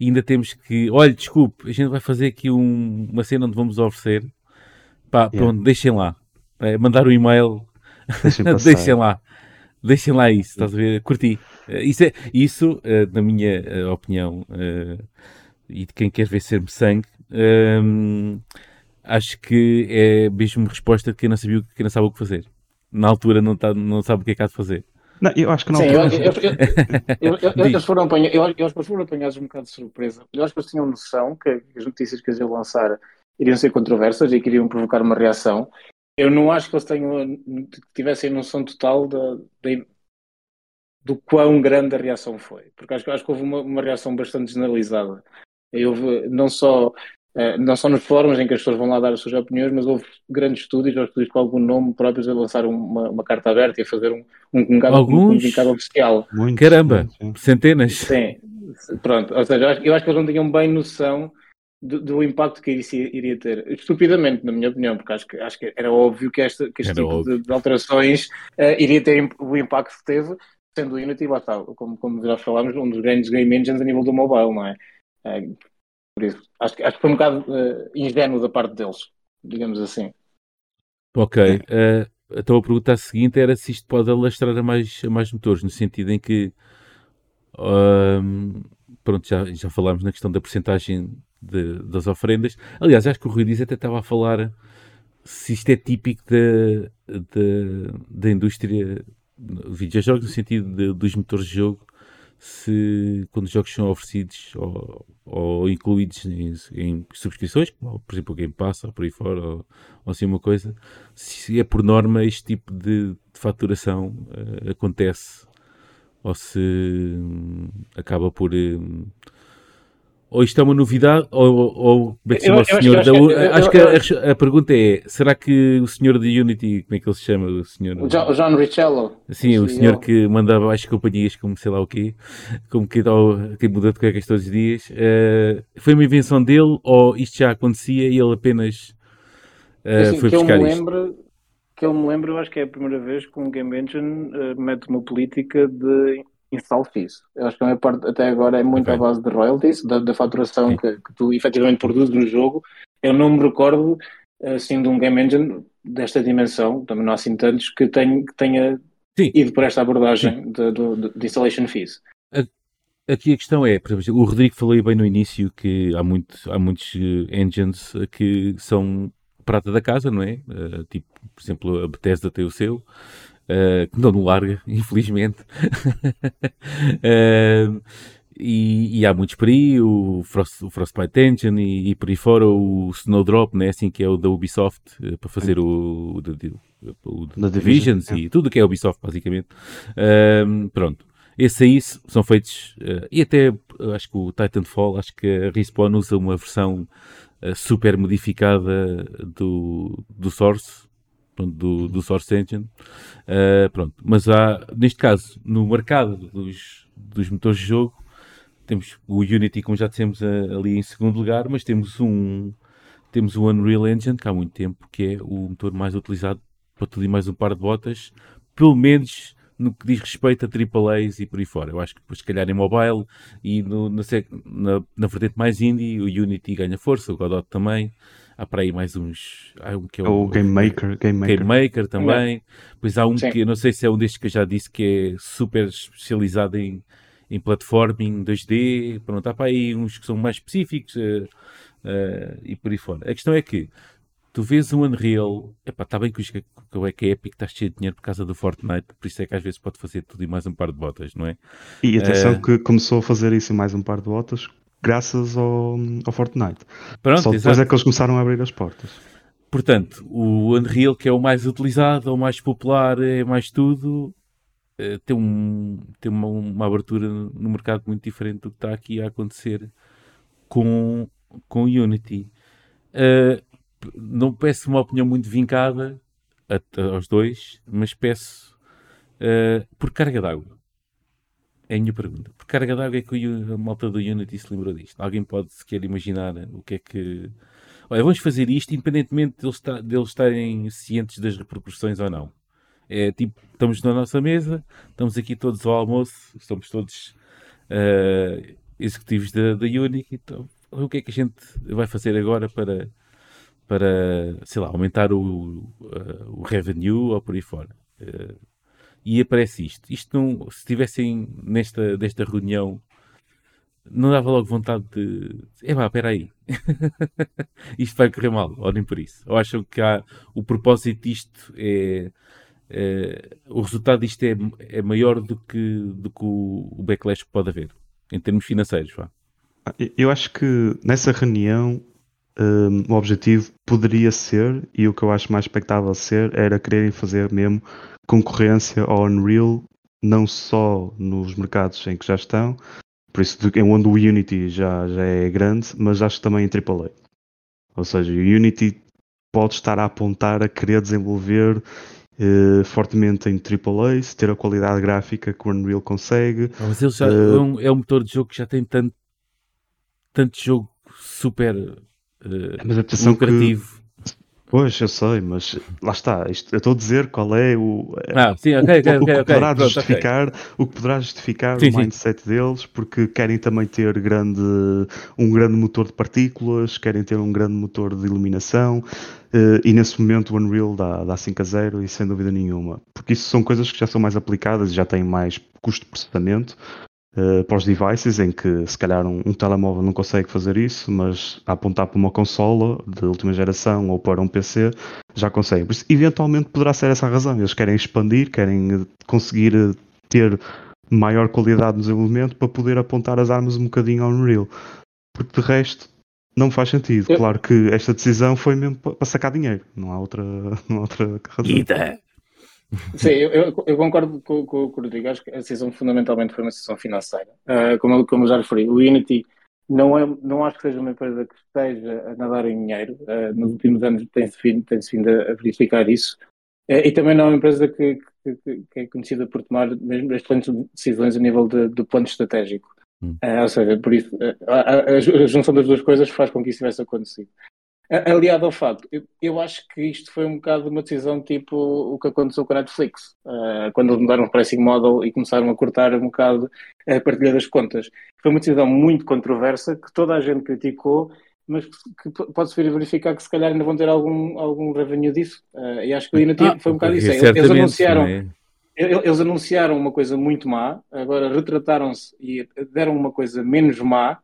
e ainda temos que. Olha, desculpe, a gente vai fazer aqui um, uma cena onde vamos oferecer. Pá, yeah. pronto, deixem lá. É, mandar um e-mail, deixem, [laughs] deixem, lá. Deixem lá isso, estás a ver? Curti. Eh, isso, é, isso eh, na minha eh, opinião, e de quem quer ver ser-me sangue, hum, acho que é mesmo resposta de quem não sabia quem não sabe o que fazer. Na altura não, tá, não sabe o que é que há de fazer. Não, eu acho que não. Sim, eu, eu, eu, eles, foram apanhados, eu, acho que foram apanhados um bocado de surpresa. Eu acho que eles tinham noção que as notícias que eles iam lançar iriam ser controversas e queriam provocar uma reação. Eu não acho que eles tenham, tivessem noção total da, da, do quão grande a reação foi. Porque acho, acho que houve uma, uma reação bastante generalizada. Houve não só, uh, não só nos fóruns em que as pessoas vão lá dar as suas opiniões, mas houve grandes estúdios, ou estúdios com algum nome próprios a lançar uma, uma carta aberta e a fazer um, um comunicado, Alguns? um comunicado oficial. Muito, Caramba, centenas. Sim, pronto. Ou seja, eu acho, eu acho que eles não tinham bem noção do, do, impacto que isso iria ter. Estupidamente, na minha opinião, porque acho que, acho que era óbvio que, esta, que este era tipo de, de, alterações uh, iria ter o impacto que teve, sendo o Unity, lá está, como, como já falámos, um dos grandes game engines a nível do mobile, não é? É, por isso, acho, acho que foi um bocado uh, ingênuo da parte deles, digamos assim. Ok. Uh, então a pergunta seguinte era se isto pode alastrar a mais, a mais motores, no sentido em que um, pronto, já, já falámos na questão da porcentagem de, das oferendas. Aliás, acho que o Rui Dias até estava a falar se isto é típico da, da, da indústria de videojogos, no sentido de, dos motores de jogo, se quando os jogos são oferecidos ou, ou incluídos em, em, subscrições, como por exemplo o Game Pass ou por aí fora, ou, ou assim uma coisa, se é por norma este tipo de, de faturação uh, acontece ou se um, acaba por um, ou isto é uma novidade, ou, ou como é que se chama o senhor da Unity? Acho que, a, a, pergunta é: será que o senhor da Unity, como é que ele se chama? O senhor. O John, John Richello. Sim, o senhor que manda as companhias, como sei lá o quê, como que, que muda de cuecas todos os dias. Uh, foi uma invenção dele, ou isto já acontecia e ele apenas uh, assim, foi que buscar eu me isto? Lembro, que eu me lembro, eu acho que é a primeira vez que um Game Engine uh, mete uma política de install fees. Eu acho que a minha parte até agora é muito okay. à base de royalties, da, da faturação que, que, tu efetivamente produzes no jogo. Eu não me recordo assim de um game engine desta dimensão, também não há assim tantos, que, tenha, que tenha Sim. ido por esta abordagem de, de, de, installation fees. Aqui a questão é, por exemplo, o Rodrigo falou bem no início que há, muito, há muitos eh, engines que são prata da casa, não é? Uh, tipo, por exemplo, a Bethesda tem o seu, uh, que não no larga, [laughs] infelizmente. uh, [laughs] e, e, há muitos por aí, o, Frost, o Frostbite Engine e, e, por aí fora o Snowdrop, né, assim que é o da Ubisoft, para fazer o, o, o, o Divisions é. e tudo que é Ubisoft, basicamente. pronto. Esses aí são feitos, uh, e até acho que o Titanfall, acho que a Respawn usa uma versão uh, super modificada do, do Source, pronto, do, do Source Engine. Uh, pronto. Mas há, neste caso, no mercado dos, dos motores de jogo, temos o Unity, como já dissemos, ali em segundo lugar, mas temos um temos o Unreal Engine, que há muito tempo, que é o motor mais utilizado para tudo e mais um par de botas, pelo menos no que diz respeito a AAAs e por aí fora. Eu acho que, se calhar, em mobile e no, na, na, na vertente mais indie, o Unity ganha força, o Godot também. Há para aí mais uns. Há um que é o, o Game Maker. Game Maker, Game Maker também. Pois há um Sim. que não sei se é um destes que eu já disse que é super especializado em, em platforming 2D. Pronto, há para aí uns que são mais específicos uh, uh, e por aí fora. A questão é que tu vês um Unreal, epá, está bem que o é que é Epic está cheio de dinheiro por causa do Fortnite, por isso é que às vezes pode fazer tudo e mais um par de botas, não é? E atenção uh... que começou a fazer isso e mais um par de botas graças ao, ao Fortnite. Pronto, Só depois exato. é que eles começaram a abrir as portas. Portanto, o Unreal, que é o mais utilizado, o mais popular, é mais tudo, uh, tem, um, tem uma, uma abertura no mercado muito diferente do que está aqui a acontecer com, com o Unity. Uh, não peço uma opinião muito vincada a, a, aos dois, mas peço uh, por carga d'água. É a minha pergunta. Por carga d'água é que a malta do Unity se lembrou disto? Alguém pode sequer imaginar o que é que. Olha, vamos fazer isto independentemente deles, deles estarem cientes das repercussões ou não. É tipo, estamos na nossa mesa, estamos aqui todos ao almoço, estamos todos uh, executivos da, da Unity. Então, o que é que a gente vai fazer agora para para, sei lá, aumentar o, uh, o revenue ou por aí fora. Uh, e aparece isto. Isto não, se estivessem nesta, nesta reunião, não dava logo vontade de. É pá, espera aí. [laughs] isto vai correr mal, olhem por isso. Ou acham que há, o propósito disto é. é o resultado disto é, é maior do que, do que o, o backlash que pode haver, em termos financeiros. Vá. Eu acho que nessa reunião um, o objetivo poderia ser, e o que eu acho mais expectável ser, era quererem fazer mesmo concorrência ao Unreal, não só nos mercados em que já estão, por isso em onde o Unity já, já é grande, mas acho que também em AAA. Ou seja, o Unity pode estar a apontar a querer desenvolver uh, fortemente em AAA, se ter a qualidade gráfica que o Unreal consegue. Mas ele já, uh, é, um, é um motor de jogo que já tem tanto, tanto jogo super uh, lucrativo. Que... Pois, eu sei, mas lá está. Isto, eu estou a dizer qual é o, ah, sim, okay, o, okay, o, que poderá Pronto, justificar, o que poderá justificar sim, o mindset sim. deles, porque querem também ter grande, um grande motor de partículas, querem ter um grande motor de iluminação, uh, e nesse momento o Unreal dá, dá 5 a 0 e sem dúvida nenhuma. Porque isso são coisas que já são mais aplicadas e já têm mais custo de processamento, uh, para os devices, em que se calhar um, um, telemóvel não consegue fazer isso, mas a apontar para uma consola de última geração ou para um PC já consegue. Por isso, eventualmente poderá ser essa a razão. Eles querem expandir, querem conseguir eh, ter maior qualidade no desenvolvimento para poder apontar as armas um bocadinho ao Unreal. Porque de resto não faz sentido. Claro que esta decisão foi mesmo para sacar dinheiro, não há outra, [laughs] não há outra razão. Sim, eu, eu, concordo com, com, com o Rodrigo. Acho que a decisão fundamentalmente foi uma decisão financeira. Uh, como, como eu já referi, o Unity não, é, não acho que seja uma empresa que esteja a nadar em dinheiro. Uh, nos últimos anos tem-se vindo, tem vindo a verificar isso. Uh, e também não é uma empresa que, que, que, é conhecida por tomar mesmo excelentes decisões a nível de, do plano estratégico. Hum. ou seja, por isso, a, a, a, junção das duas coisas faz com que isso tivesse acontecido. Aliado ao facto, eu, eu, acho que isto foi um bocado uma decisão tipo o que aconteceu com a Netflix, uh, quando eles mudaram o pricing model e começaram a cortar um bocado a partilha das contas. Foi uma decisão muito controversa que toda a gente criticou, mas que, que pode-se verificar que se calhar ainda vão ter algum, algum revenue disso. Uh, e acho que ainda ah, foi um bocado isso. Eles, eles anunciaram. É? Eles anunciaram uma coisa muito má, agora retrataram-se e deram uma coisa menos má,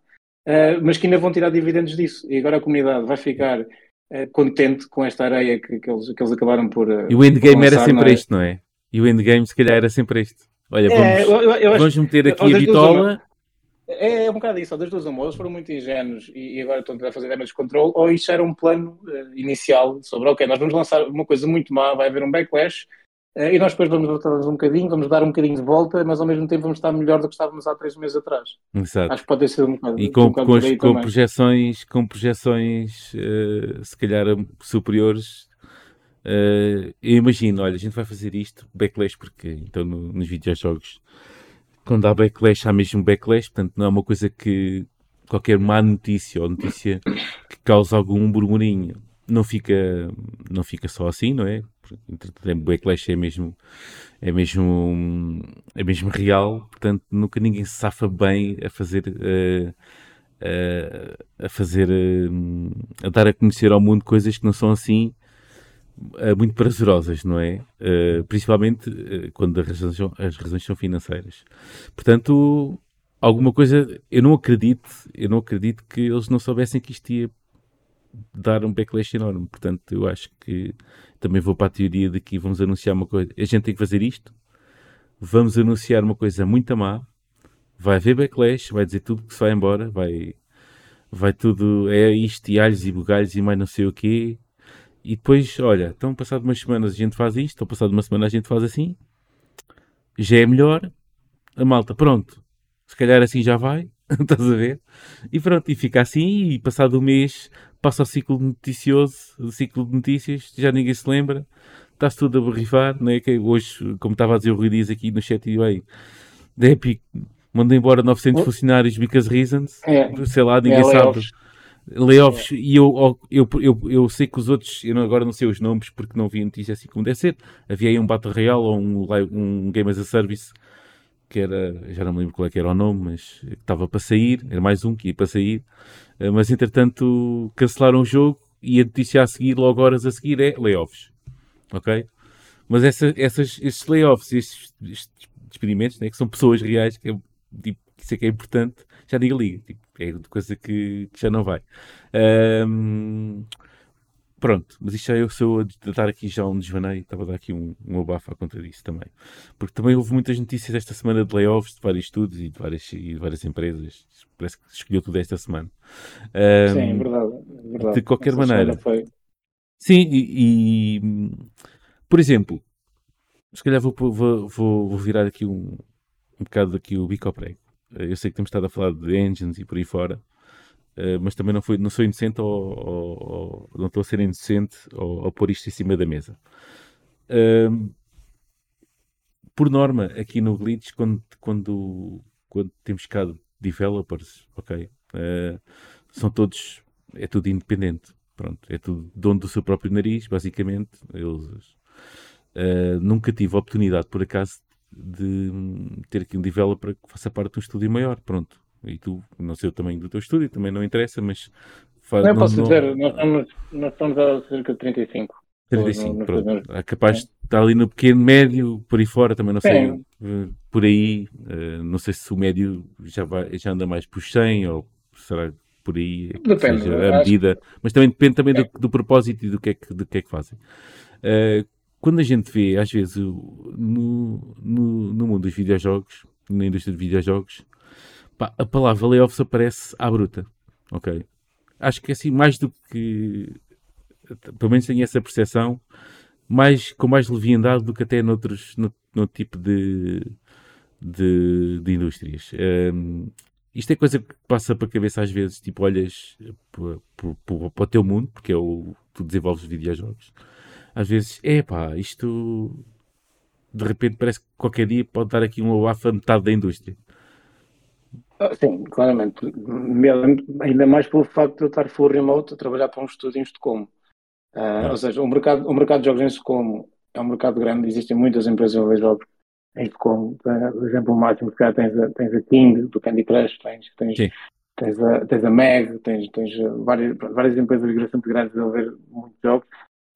uh, mas que ainda vão tirar dividendos disso. E agora a comunidade vai ficar uh, contente com esta areia que, que, eles, que eles acabaram por. Uh, e o endgame era sempre é? este, não é? E o endgame, se calhar, era sempre este. Olha, vamos, é, eu, eu, eu vamos meter aqui a bitola. É, é um bocado isso, das duas uma, eles foram muito ingênuos e, e agora estão a fazer damage control, ou isto era um plano uh, inicial sobre, ok, nós vamos lançar uma coisa muito má, vai haver um backlash, e nós depois vamos voltar um bocadinho, vamos dar um bocadinho de volta, mas ao mesmo tempo vamos estar melhor do que estávamos há três meses atrás. Exato. Acho que pode ser um bocado. E com, um com, com projeções, com projeções uh, se calhar superiores. Uh, eu imagino, olha, a gente vai fazer isto, backlash, porque então no, nos videojogos, quando há backlash, há mesmo backlash, portanto não é uma coisa que qualquer má notícia ou notícia que cause algum burburinho não fica, não fica só assim, não é? Entretanto, o backlash é mesmo, é mesmo, é mesmo real, portanto, nunca ninguém se safa bem a fazer, uh, uh, a fazer, uh, a dar a conhecer ao mundo coisas que não são assim muito prazerosas, não é? principalmente quando as razões, as razões são financeiras. Portanto, alguma coisa, eu não acredito, eu não acredito que eles não soubessem que isto ia dar um backlash enorme. Portanto, eu acho que também vou para a teoria de que vamos anunciar uma coisa. A gente tem que fazer isto. Vamos anunciar uma coisa muito má. Vai haver backlash, vai dizer tudo que se vai embora, vai, vai tudo, é isto e alhos e bugalhos e mais não sei o quê. E depois, olha, então passado umas semanas a gente faz isto, ou passado uma semana a gente faz assim. Já é melhor. A malta, pronto. Se calhar assim já vai. [laughs] Estás a ver? E pronto, e fica assim, e passado um mês passa o ciclo noticioso, o ciclo de notícias, já ninguém se lembra, está-se tudo a borrifar, não é? Que hoje, como estava a dizer o Rui Dias aqui no chat, e bem, da Epic mandou embora 900 oh. funcionários because reasons, é. sei lá, ninguém é, sabe. Layoffs, é. e eu, eu, eu, eu, sei que os outros, eu agora não sei os nomes porque não vi notícia assim como deve ser. Havia aí um Battle Royale ou um, um Game as a Service que era, já não me lembro qual é que era o nome, mas estava para sair, era mais um que ia para sair, eh, mas entretanto cancelaram o jogo e a notícia a seguir, logo horas a seguir, é layoffs. Ok? Mas essa, essas, esses layoffs, estes, estes experimentos, né, que são pessoas reais, que é, tipo, isso é que é importante, já ninguém liga. Tipo, é coisa que, que, já não vai. Um, Pronto, mas isto já eu sou a dar aqui já um desvaneio, estava a dar aqui um, um abafo à conta disso também. Porque também houve muitas notícias esta semana de layoffs de vários estudos e de várias, e de várias empresas. Parece que escolheu tudo esta semana. Um, Sim, é verdade, é verdade. De qualquer Essa maneira. Foi... Sim, e, e, por exemplo, se calhar vou, vou, vou, vou virar aqui um, um bocado aqui o bico ao prego. Eu sei que temos estado a falar de engines e por aí fora. Uh, mas também não, foi, não sou inocente ou, ou, ou não estou a ser inocente ao, ao pôr isto em cima da mesa. Uh, por norma, aqui no Glitch, quando, quando, quando temos cá developers, ok, uh, são todos, é tudo independente, pronto, é tudo dono do seu próprio nariz, basicamente. Eles, nunca tive a oportunidade, por acaso, de ter aqui um developer que faça parte de um estúdio maior, pronto e tu, não sei o tamanho do teu estúdio, também não interessa, mas... Faz, não, não posso não... dizer, nós estamos, nós estamos a cerca de 35. 35, no, pronto. É capaz de estar ali no pequeno, médio, por aí fora, também não sei, eh, por aí, uh, não sei se o médio já, vai, já anda mais por 100 ou será por aí é depende, a medida, acho... mas também depende também é. do, do, propósito e do que é que, do que, é que fazem. Uh, quando a gente vê, às vezes, no, no, no mundo dos videojogos, na indústria de videojogos, Pá, a palavra layoffs aparece à bruta. Ok? Acho que é assim, mais do que. Pelo menos tenho essa percepção, mais, com mais leviandade do que até noutros, no, no tipo de, de, de indústrias. Um, isto é coisa que passa para a cabeça às vezes, tipo, olhas para, o teu mundo, porque é o tu desenvolves videojogos. Às vezes, é pá, isto de repente parece que qualquer dia pode dar aqui um abafo a metade da indústria. Sim, claramente. Ainda mais pelo facto de eu estar full remote a trabalhar para um estúdio em Estocolmo. Uh, Ou seja, o mercado, o mercado de jogos em Estocolmo é um mercado grande, existem muitas empresas de jogos em Estocolmo. Por exemplo, o máximo que tens a, tens a King, do Candy Crush, tens, tens, tens, a, tens a Meg, tens, tens várias, várias empresas bastante grandes a desenvolver muitos jogos.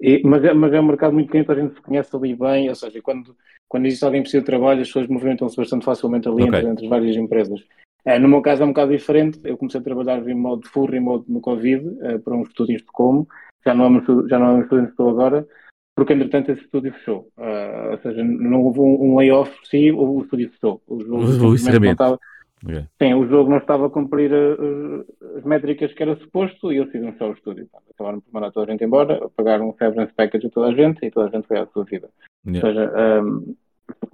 E, mas, é, mas é um mercado muito pequeno, a gente se conhece ali bem, ou seja, quando, quando existe alguém que precisa de trabalho, as pessoas movimentam-se bastante facilmente ali okay. entre, entre várias empresas. É, no meu caso é um bocado diferente, eu comecei a trabalhar em modo full remote no Covid, uh, para um estúdio em Estocolmo, já não é um, já não é um estúdio em Estocolmo agora, porque entretanto esse estúdio fechou. Uh, ou seja, não houve um, um layoff por si, o estúdio fechou. O jogo, o, estava, okay. sim, o jogo não estava a cumprir uh, as métricas que era suposto e eu fiz um só o estúdio. Acabaram por mandar toda a gente embora, pagaram um severance package a toda a gente e toda a gente foi à sua vida. Yeah. Ou seja, um,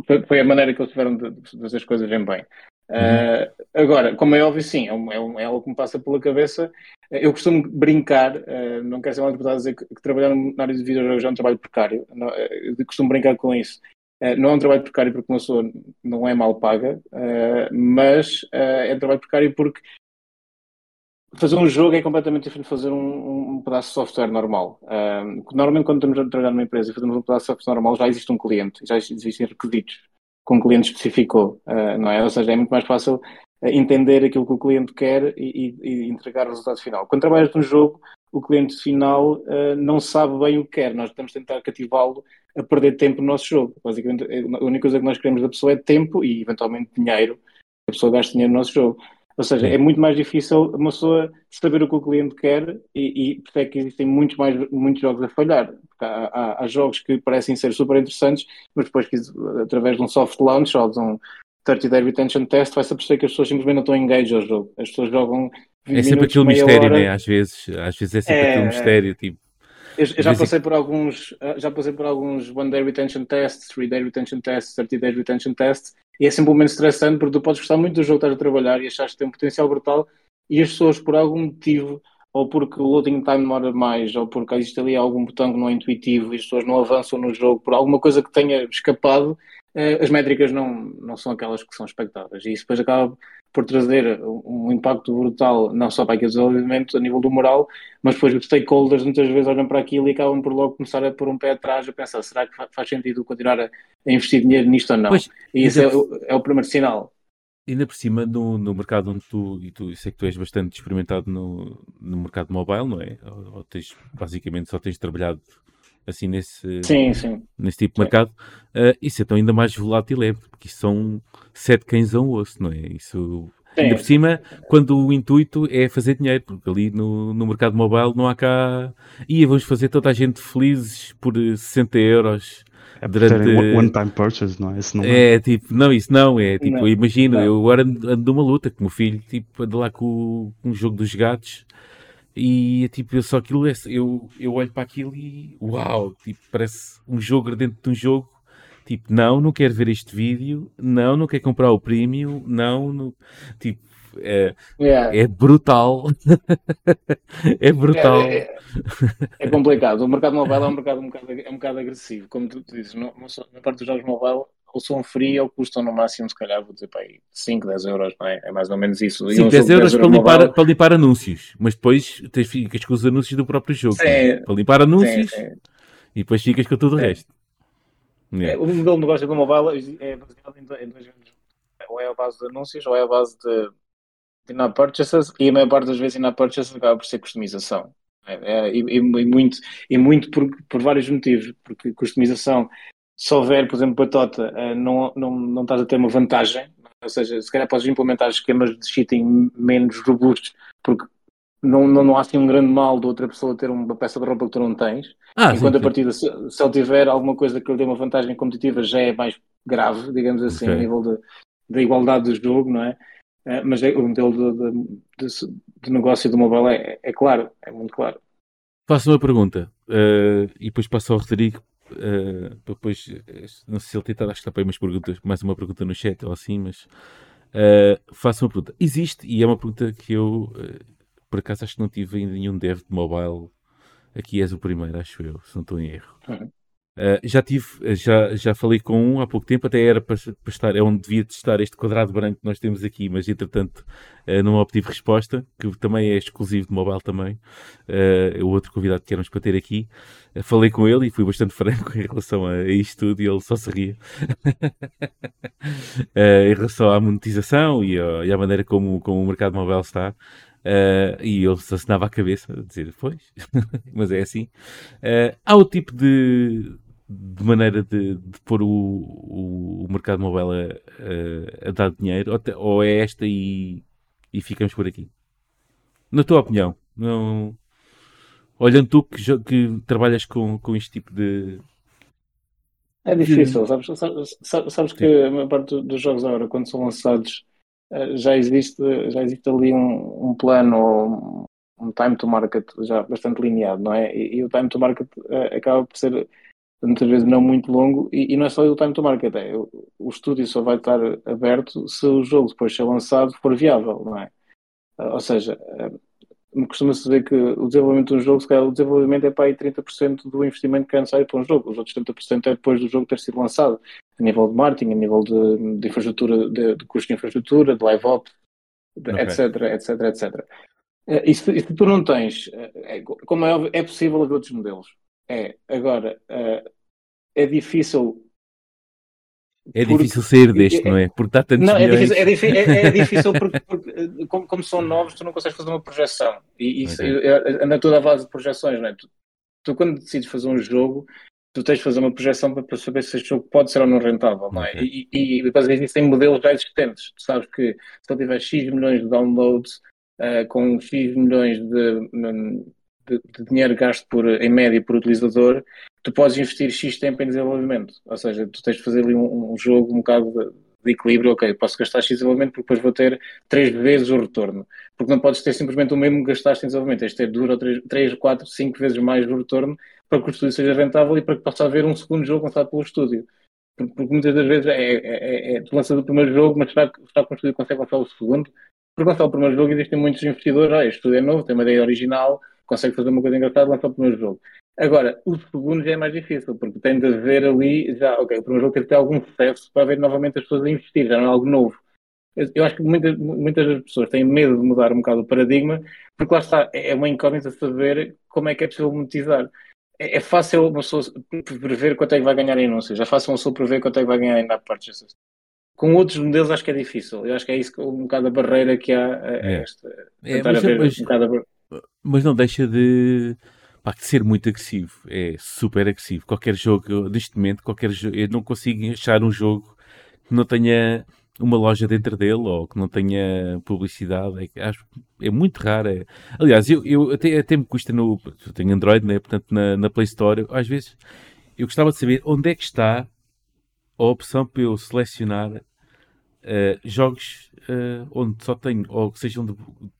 foi, foi, a maneira que eles tiveram de, de fazer as coisas em bem. Uh, agora, como é óbvio, sim, é, um, é, um, é, algo que me passa pela cabeça. Eu costumo brincar, uh, não quero ser mal interpretado dizer que, que, trabalhar na área de videojogos é um trabalho precário. Não, eu costumo brincar com isso. Uh, não é um trabalho precário porque uma pessoa não é mal paga, mas é um trabalho precário porque fazer um jogo é completamente diferente de fazer um, um pedaço de software normal. normalmente, quando estamos a trabalhar numa empresa e fazemos um pedaço de software normal, já existe um cliente, já existem requisitos que um cliente especificou, uh, não é? Ou seja, é muito mais fácil uh, entender aquilo que o cliente quer e, e, e, entregar o resultado final. Quando trabalhas num jogo, o cliente final uh, não sabe bem o que quer. Nós estamos a tentar cativá-lo a perder tempo no nosso jogo. Basicamente, a única coisa que nós queremos da pessoa é tempo e, eventualmente, dinheiro. A pessoa gasta dinheiro no nosso jogo. Ou seja, é muito mais difícil uma pessoa saber o que o cliente quer e, e por é que existem muitos, mais, muitos jogos a falhar. Há, há, há, jogos que parecem ser super interessantes, mas depois, através de um soft launch ou de um 30 day retention test, vai-se perceber que as pessoas simplesmente não estão engaged ao jogo. As pessoas jogam. É sempre aquele mistério, hora. né? Às vezes, às vezes é sempre é, aquele mistério, tipo. Eu, eu já passei por alguns, já passei por alguns one day retention tests, three day retention tests, 30 day retention tests, e é sempre um momento estressante porque tu podes gostar muito do jogo que estás a trabalhar e achas que tem um potencial brutal e as pessoas por algum motivo ou porque o loading time demora mais, ou porque existe ali algum botão que não é intuitivo e as pessoas não avançam no jogo, por alguma coisa que tenha escapado, as métricas não, não são aquelas que são expectáveis. E isso depois acaba por trazer um impacto brutal, não só para aquele desenvolvimento a nível do moral, mas depois os stakeholders muitas vezes olham para aquilo e acabam por logo começar a pôr um pé atrás, a pensar, será que faz sentido continuar a, investir dinheiro nisto ou não? Pois, e isso é, é, o primeiro sinal. Ainda por cima, no, no mercado onde tu, e tu, sei que tu és bastante experimentado no, no mercado mobile, não é? Ou, ou tens, basicamente só tens trabalhado assim nesse, sim, sim. nesse tipo de mercado, uh, isso é então ainda mais volátil, é, porque isso são sete cães a um osso, não é? Isso Sim. Ainda por cima, quando o intuito é fazer dinheiro, porque ali no, no mercado mobile não há cá. E vamos fazer toda a gente felizes por 60 euros. É durante... one time purchase, não é? Isso não é, é tipo, não, isso não, é tipo, não. imagino, não. eu agora ando, ando numa luta com o meu filho, tipo, ando lá com, com o jogo dos gatos e tipo, eu só aquilo, é, eu, eu olho para aquilo e uau, tipo, parece um jogo dentro de um jogo. Tipo, não, não quero ver este vídeo, não, não quero comprar o premium, não, não tipo, é, yeah. é brutal. [laughs] é brutal. É, é, é, complicado. O mercado mobile é um mercado um bocado, é um bocado agressivo. Como tu, tu dizes, no, na parte dos jogos mobile, ou são free ou custam no máximo, se calhar, vou dizer, para aí, 5, 10 euros, não é? É mais ou menos isso. 5, 10 euros para limpar, para limpar anúncios, mas depois tens, ficas com os anúncios do próprio jogo. Sim, para limpar anúncios sim, sim. e depois ficas com tudo o resto. Yeah. É, o modelo de negócio do mobile é baseado em dois ou é a base de anúncios ou é a base de, de in-app purchases e a maior parte das vezes in-app purchases acaba por ser customização. É, é, e, e, muito, e muito por, por vários motivos, porque customização se houver, por exemplo, batota, eh, não, não, não estás a ter uma vantagem, ou seja, se calhar podes implementar esquemas de cheating menos robustos, porque não, não, não há assim um grande mal de outra pessoa ter uma peça de roupa que tu não tens, ah, enquanto sim, a partida, se, se ele tiver alguma coisa que lhe dê uma vantagem competitiva, já é mais grave, digamos assim, okay. a nível da igualdade do jogo, não é? Uh, mas é, o modelo de, de, de, de, negócio do mobile é, é, claro, é muito claro. Faço uma pergunta uh, e depois passo ao Rodrigo Uh, depois, não sei se ele tentar, acho que está para aí umas perguntas, mais uma pergunta no chat ou assim, mas uh, faço uma pergunta. Existe, e é uma pergunta que eu, uh, por acaso, acho que não tive ainda nenhum dev de mobile. Aqui és o primeiro, acho eu, se não estou em erro. Uhum. Uh, já tive, já, já falei com um há pouco tempo, até era para, para estar, é onde devia testar este quadrado branco que nós temos aqui, mas entretanto uh, não obtive resposta, que também é exclusivo de mobile também. Uh, o outro convidado que éramos para ter aqui, falei com ele e fui bastante [laughs] franco em relação a, a isto tudo e ele só se ria. [laughs] em relação à monetização e, e, à maneira como, como o mercado mobile está. Uh, e se assinava a cabeça a dizer, pois, [laughs] mas é assim. Uh, há o tipo de, de maneira de, de pôr o, o, o mercado mobile a, a, a, dar dinheiro, ou, te, ou é esta e, e ficamos por aqui? Na tua opinião, não, olhando tu que, que trabalhas com, com este tipo de. É difícil, sabes, sabes, sabes que a maior parte dos jogos agora, quando são lançados, eh, já existe, já existe ali um, um plano ou um time to market já bastante lineado, não é? E, e o time to market uh, acaba por ser muitas vezes não muito longo e, e, não é só o time to market, é o, estúdio só vai estar aberto se o jogo depois ser lançado for viável, não é? Uh, ou seja, uh, costuma-se dizer que o desenvolvimento de um jogo, se calhar o desenvolvimento é para aí 30% do investimento que é necessário para um jogo, os outros 70% é depois do jogo ter sido lançado a nível de marketing, a nível de, de infraestrutura, de, de custo de infraestrutura, de live ops, okay. etc, etc, etc. E se, e se tu não tens, é, como é, é possível haver outros modelos. É, agora, uh, é difícil. É porque, difícil sair deste, é, não é? Porque está tantos Não, é difícil, é difícil, é, é [laughs] difícil porque, porque como, como, são novos, tu não consegues fazer uma projeção. E isso okay. anda toda a base de projeções, não é? Tu, tu, quando decides fazer um jogo, tu tens de fazer uma projeção para, saber se este jogo pode ser ou não rentável, não é? E, e, e depois existem modelos já existentes. Tu sabes que se eu tiver X milhões de downloads uh, com X milhões de, de, de, dinheiro gasto por, em média por utilizador, tu podes investir X tempo em desenvolvimento. Ou seja, tu tens de fazer ali um, um jogo um bocado de, de equilíbrio, ok, posso gastar X desenvolvimento porque depois vou ter três vezes o retorno. Porque não podes ter simplesmente o mesmo que gastaste em desenvolvimento, tens de ter duas ou três, três, quatro, cinco vezes mais o retorno para que o estúdio seja rentável e para que possa haver um segundo jogo lançado pelo estúdio. Porque, porque muitas das vezes é, é, é, é tu lanças o primeiro jogo, mas será que, será que o estúdio consegue lançar o segundo? Porque lançar o primeiro jogo existem muitos investidores, ah, este estúdio é novo, tem uma ideia original, consegue fazer uma coisa engraçada, lança o primeiro jogo. Agora, o segundo já é mais difícil, porque tem de haver ali, já, ok, o primeiro jogo tem de ter algum sucesso para haver novamente as pessoas a investir, já não é algo novo. Eu acho que muitas, muitas das pessoas têm medo de mudar um bocado o paradigma, porque lá está, é uma incógnita saber como é que é possível monetizar é, é fácil uma pessoa prever quanto é que vai ganhar em anúncios, é fácil uma pessoa prever quanto é que vai ganhar em app purchases. Com outros modelos acho que é difícil. Eu acho que é isso um bocado a barreira que há é, é. esta. É, mas, mas, um mas, não deixa de, pá, de ser muito agressivo. É super agressivo. Qualquer jogo, neste momento, qualquer jogo, eu não consigo achar um jogo que não tenha uma loja dentro dele ou que não tenha publicidade. É, acho é muito raro. É. Aliás, eu, eu até, até me custa no. Eu tenho Android, né? portanto, na, na Play Store, às vezes eu gostava de saber onde é que está a opção para eu selecionar uh, jogos uh, onde só tenho, ou que sejam de,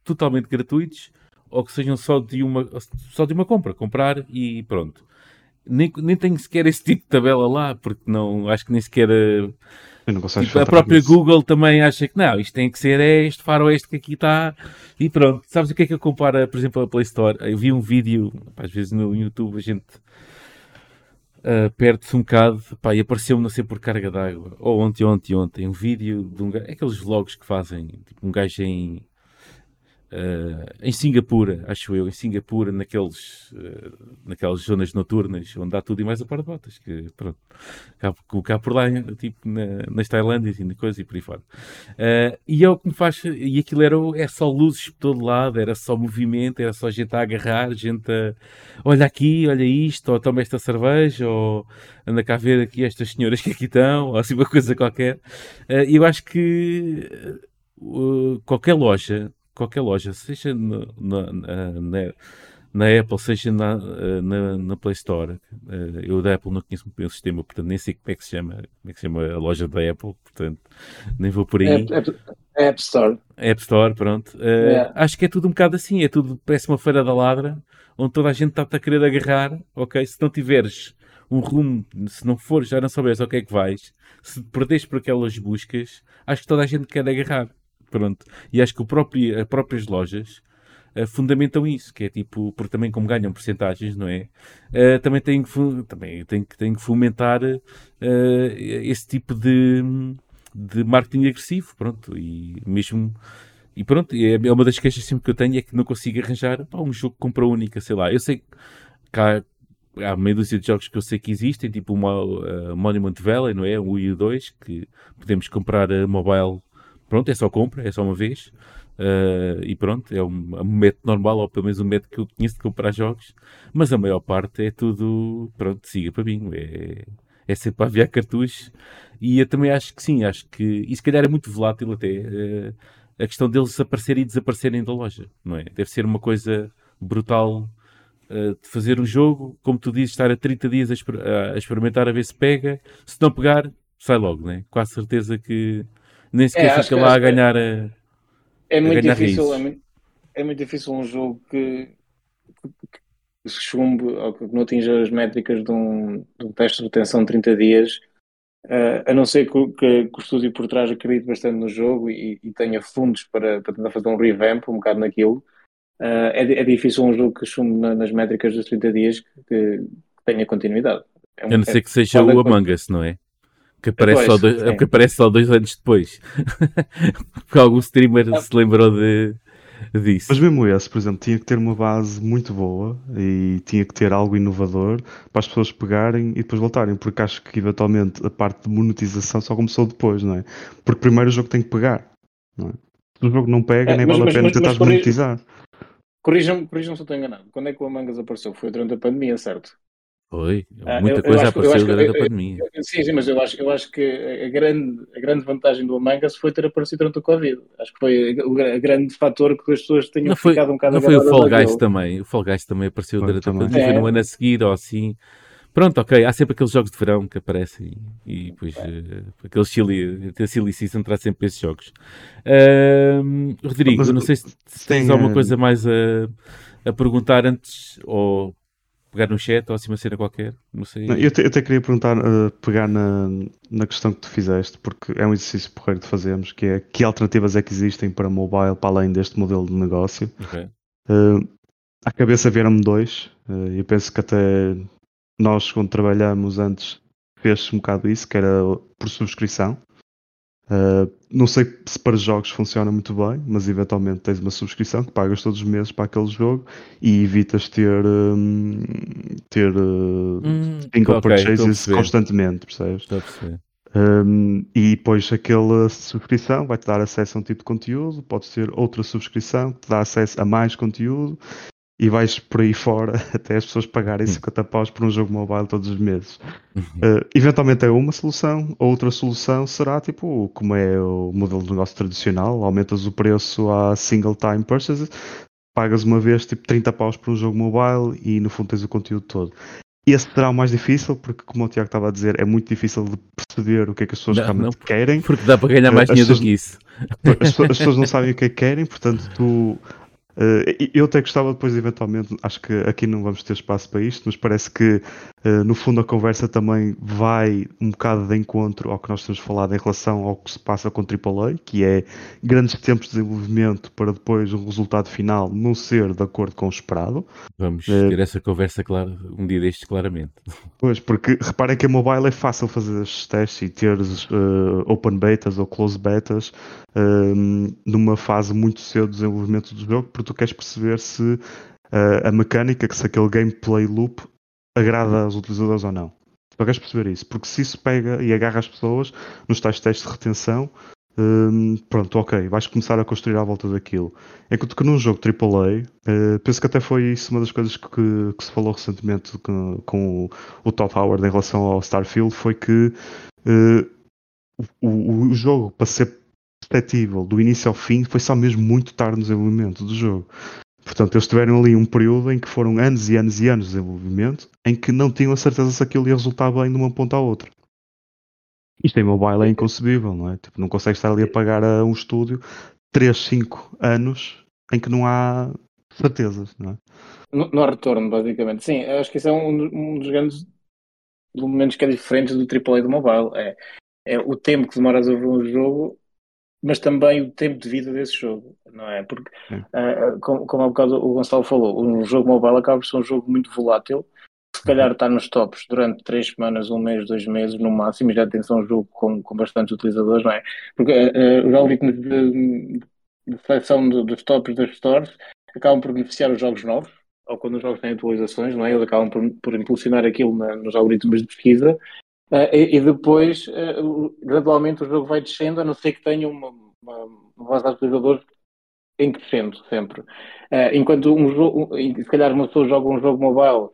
totalmente gratuitos, ou que sejam só de uma, só de uma compra, comprar e pronto. Nem, nem tenho sequer esse tipo de tabela lá, porque não acho que nem sequer. Uh, Tipo, a própria isso. Google também acha que não, isto tem que ser este faroeste que aqui está e pronto. Sabes o que é que eu comparo, por exemplo, a Play Store? Eu vi um vídeo, às vezes no YouTube a gente uh, perde-se um bocado pá, e apareceu-me, não sei, por carga d'água. Ou ontem, ontem, ontem, um vídeo de um gajo, aqueles vlogs que fazem, tipo um gajo em Uh, em Singapura, acho eu, em Singapura, naqueles, uh, naquelas zonas noturnas onde há tudo e mais a par de botas, que pronto, cá, cá por lá, tipo na, nas Tailândias e coisa e por aí fora. Uh, e é o que me faz, e aquilo era é só luzes por todo lado, era só movimento, era só gente a agarrar, gente a olha aqui, olha isto, ou toma esta cerveja, ou anda cá ver aqui estas senhoras que aqui estão, ou assim uma coisa qualquer. E eu acho que qualquer loja qualquer loja, seja na, na, na, na Apple, seja na, na, na, Play Store. Eh, eu da Apple não conheço muito bem o sistema, portanto nem sei como é que se chama, como é que se chama a loja da Apple, portanto nem vou por aí. App, App, App Store. App Store, pronto. Uh, yeah. Acho que é tudo um bocado assim, é tudo, parece uma feira da ladra, onde toda a gente está-te a querer agarrar, ok? Se não tiveres um rumo, se não fores, já não souberes ao que é que vais, se perderes por aquelas buscas, acho que toda a gente quer agarrar. Pronto. E acho que o próprio, as próprias lojas uh, fundamentam isso, que é tipo, porque também como ganham porcentagens, não é? Uh, também têm que, também têm que, têm que fomentar esse tipo de, de marketing agressivo, pronto, e mesmo e pronto, é, é uma das queixas sempre que eu tenho é que não consigo arranjar pá, um jogo com compra única, sei lá. Eu sei que há, meia dúzia de jogos que eu sei que existem, tipo o uh, Monument Valley, não é? O Wii U 2, que podemos comprar a mobile, pronto, é só compra, é só uma vez. Uh, e pronto, é um, um, método normal, ou pelo menos um método que eu conheço de comprar jogos, mas a maior parte é tudo, pronto, siga para mim, é, é sempre para aviar cartuchos, e eu também acho que sim, acho que, e se calhar é muito volátil até, uh, a questão deles aparecerem e desaparecerem da loja, não é? Deve ser uma coisa brutal uh, de fazer um jogo, como tu dizes, estar a 30 dias a, exper a, experimentar a ver se pega, se não pegar, sai logo, não é? Quase certeza que nem sequer é, fica lá a ganhar a, é muito ganhar difícil, é muito, é muito, difícil um jogo que, que, que se chumbe ou que não atinja as métricas de um, de um teste de retenção de 30 dias Uh, a não ser que, que, que, o estúdio por trás acredite bastante no jogo e, e tenha fundos para, para, tentar fazer um revamp um bocado naquilo, uh, é, é, difícil um jogo que assume na, nas métricas dos 30 dias que, que tenha continuidade. É um, a não ser que seja o Among Us, não é? Que aparece, só dois, que aparece só dois anos depois. [laughs] Porque algum streamer se lembrou de, disso. Mas mesmo esse, por exemplo, tinha que ter uma base muito boa e tinha que ter algo inovador para as pessoas pegarem e depois voltarem, porque acho que eventualmente a parte de monetização só começou depois, não é? Porque primeiro o jogo tem que pegar, não é? Se o jogo não pega, é, nem mas, vale mas, a pena tentar monetizar. Corrijam-me corrijam se eu estou enganado. Quando é que o Among Us apareceu? Foi durante a pandemia, certo? Foi, ah, muita eu, coisa eu apareceu durante a pandemia. sim, sim, mas eu acho, eu acho que a grande, a grande vantagem do Among Us foi ter aparecido durante o Covid. Acho que foi o, grande fator que as pessoas tenham não foi, ficado um bocado Não foi o Fall Guys também. O Fall Guys também apareceu foi, durante também. a pandemia. É. Foi no ano a seguir ou assim. Pronto, ok. Há sempre aqueles jogos de verão que aparecem e depois é. uh, aqueles Chile, a Silly Season traz sempre esses jogos. Uh, Rodrigo, mas, não sei se, se tens alguma eh, coisa mais a, a perguntar antes ou pegar no chat ou assim uma cena qualquer, não sei. Não, eu, te, eu até queria perguntar, uh, pegar na, na questão que tu fizeste, porque é um exercício porreiro que fazemos, que é que alternativas é que existem para mobile, para além deste modelo de negócio. Okay. Uh, à cabeça vieram-me dois, uh, eu penso que até nós, quando trabalhamos antes, fez um bocado isso, que era por subscrição. Uh, não sei se para jogos funciona muito bem, mas eventualmente tens uma subscrição que pagas todos os meses para aquele jogo e evitas ter, um, ter uh, hum, single okay, purchases constantemente, percebes? Um, e depois aquela subscrição vai-te dar acesso a um tipo de conteúdo, pode ter outra subscrição que te dá acesso a mais conteúdo e vais por aí fora [laughs] até as pessoas pagarem 50 hum. paus por um jogo mobile todos os meses. Uh, eventualmente é uma solução, outra solução será tipo como é o modelo de negócio tradicional, aumentas o preço a single time purchases, pagas uma vez tipo 30 paus por um jogo mobile e no fundo tens o conteúdo todo. Esse será o mais difícil, porque como o Tiago estava a dizer, é muito difícil de perceber o que é que as pessoas não, realmente não, querem. Porque dá para ganhar mais uh, dinheiro do que isso. As, [laughs] as pessoas não sabem o que é que querem, portanto tu eu até gostava depois, eventualmente, acho que aqui não vamos ter espaço para isto, mas parece que uh, no fundo a conversa também vai um bocado de encontro ao que nós temos falado em relação ao que se passa com AAA, que é grandes tempos de desenvolvimento para depois o resultado final não ser de acordo com o esperado. Vamos uh, ter essa conversa claro, um dia destes, claramente. Pois, porque reparem que a mobile é fácil fazer estes testes e ter open betas ou close betas numa fase muito cedo do desenvolvimento do jogo porque tu queres perceber se uh, a mecânica, que se aquele gameplay loop agrada aos utilizadores ou não. Tu queres perceber isso, porque se isso pega e agarra as pessoas nos tais testes de retenção, um, pronto, ok, vais começar a construir à volta daquilo. Enquanto que num jogo AAA, uh, penso que até foi isso uma das coisas que, que se falou recentemente com, com, o Todd Howard em relação ao Starfield, foi que uh, o, o, jogo, para ser perceptível do início ao fim foi só mesmo muito tarde no desenvolvimento do jogo. Portanto, eles tiveram ali um período em que foram anos e anos e anos de desenvolvimento em que não tinham a certeza se aquilo ia resultar bem de uma ponta à outra. Isto em mobile é inconcebível, não é? Tipo, não consegues estar ali a pagar a um estúdio 3, 5 anos em que não há certezas, não é? Não há retorno, basicamente. Sim, acho que isso é um, um dos grandes elementos que é diferente do AAA do mobile. É, é o tempo que demoras a ver um jogo mas também o tempo de vida desse jogo, não é? Porque, uh, como, como há bocado o Gonçalo falou, um jogo mobile acaba por ser um jogo muito volátil, se calhar está nos tops durante três semanas, um mês, dois meses no máximo, e já tem um jogo com, com bastantes utilizadores, não é? Porque uh, os algoritmos de, de seleção dos tops das stores acabam por beneficiar os jogos novos, ou quando os jogos têm atualizações, não é? Eles acabam por, por impulsionar aquilo na, nos algoritmos de pesquisa, e, e, depois, uh, gradualmente, o jogo vai descendo, a não ser que tenha uma, uma, base de utilizadores em crescendo sempre. Uh, enquanto um jogo, se calhar uma pessoa joga um jogo mobile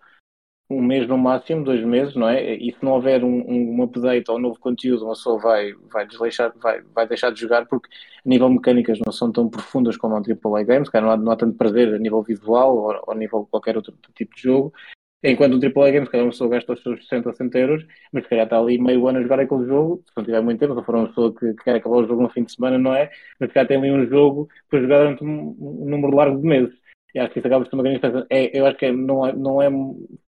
um mês no máximo, dois meses, não é? E se não houver um, um, update ou um novo conteúdo, uma pessoa vai, vai, desleixar, vai, vai deixar de jogar porque a nível mecânicas não são tão profundas como um AAA Games, não há, não há tanto prazer a nível visual ou, ou a nível qualquer outro tipo de jogo. Enquanto um AAA game, se calhar uma pessoa gasta os seus 60 ou 70 euros, mas se calhar está ali meio ano a jogar aquele jogo, se não tiver muito tempo, se for uma pessoa que, que quer acabar o jogo no fim de semana, não é? Mas se calhar tem ali um jogo para jogar durante um, um número largo de meses. E acho que isso acaba por ser uma grande diferença. É, eu acho que é, não, é, não é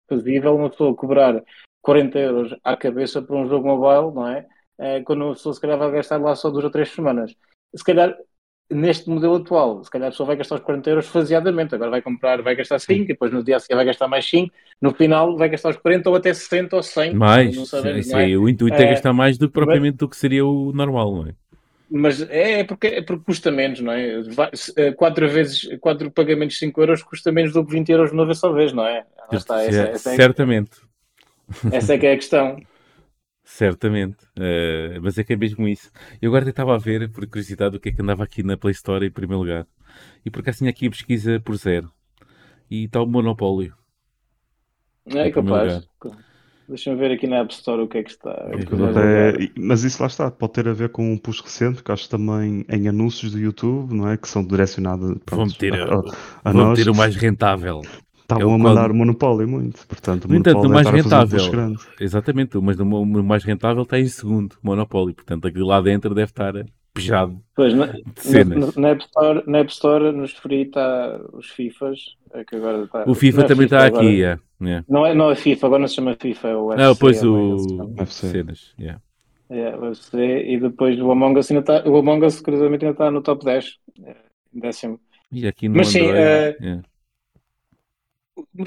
fazível uma pessoa cobrar 40 euros à cabeça por um jogo mobile, não é? é quando uma pessoa se calhar vai gastar lá só duas ou três semanas. Se calhar neste modelo atual, se calhar a pessoa vai gastar os 40 euros faseadamente, agora vai comprar, vai gastar 5, depois no dia a seguir vai gastar mais 5, no final vai gastar os 40 ou até 60 ou 100. Mais, não sabemos, isso não é? o intuito é, é gastar mais do que propriamente mas, do que seria o normal, não é? Mas é, é porque, é porque custa menos, não é? Eh, quatro vezes, quatro pagamentos de 5 euros custa menos do que 20 euros uma vez só vez, não é? Está, essa, essa é, Certamente. Essa é que é a questão. [laughs] Certamente, uh, mas é que é mesmo isso. Eu agora estava a ver, por curiosidade, o que é que andava aqui na Play Store em primeiro lugar. E por acaso tinha aqui a pesquisa por zero. E está o Monopólio. É capaz. Deixa-me ver aqui na App Store o que é que está. É, mas isso lá está, pode ter a ver com um push recente, que acho também em anúncios do YouTube, não é? Que são direcionados vão ter, a, a, a vão ter o mais rentável. Estavam é a mandar quando... monopólio muito, portanto, o no entanto, o mais rentável, exatamente, mas o mais rentável está em segundo, monopólio, portanto, aquilo lá dentro deve estar pejado. Pois, na, na, na, App Store, na App Store, nos free está os FIFAs, é que agora está, o FIFA é também FIFA, está agora, aqui, é. Yeah. Não, é, não é FIFA, agora não se chama FIFA, é o UFC. Não, pois o UFC. Cenas, yeah. Yeah, o UFC, e depois o Among Us ainda está, o Among Us, curiosamente, ainda está no top 10, décimo. E aqui no Mas Android, sim, uh, yeah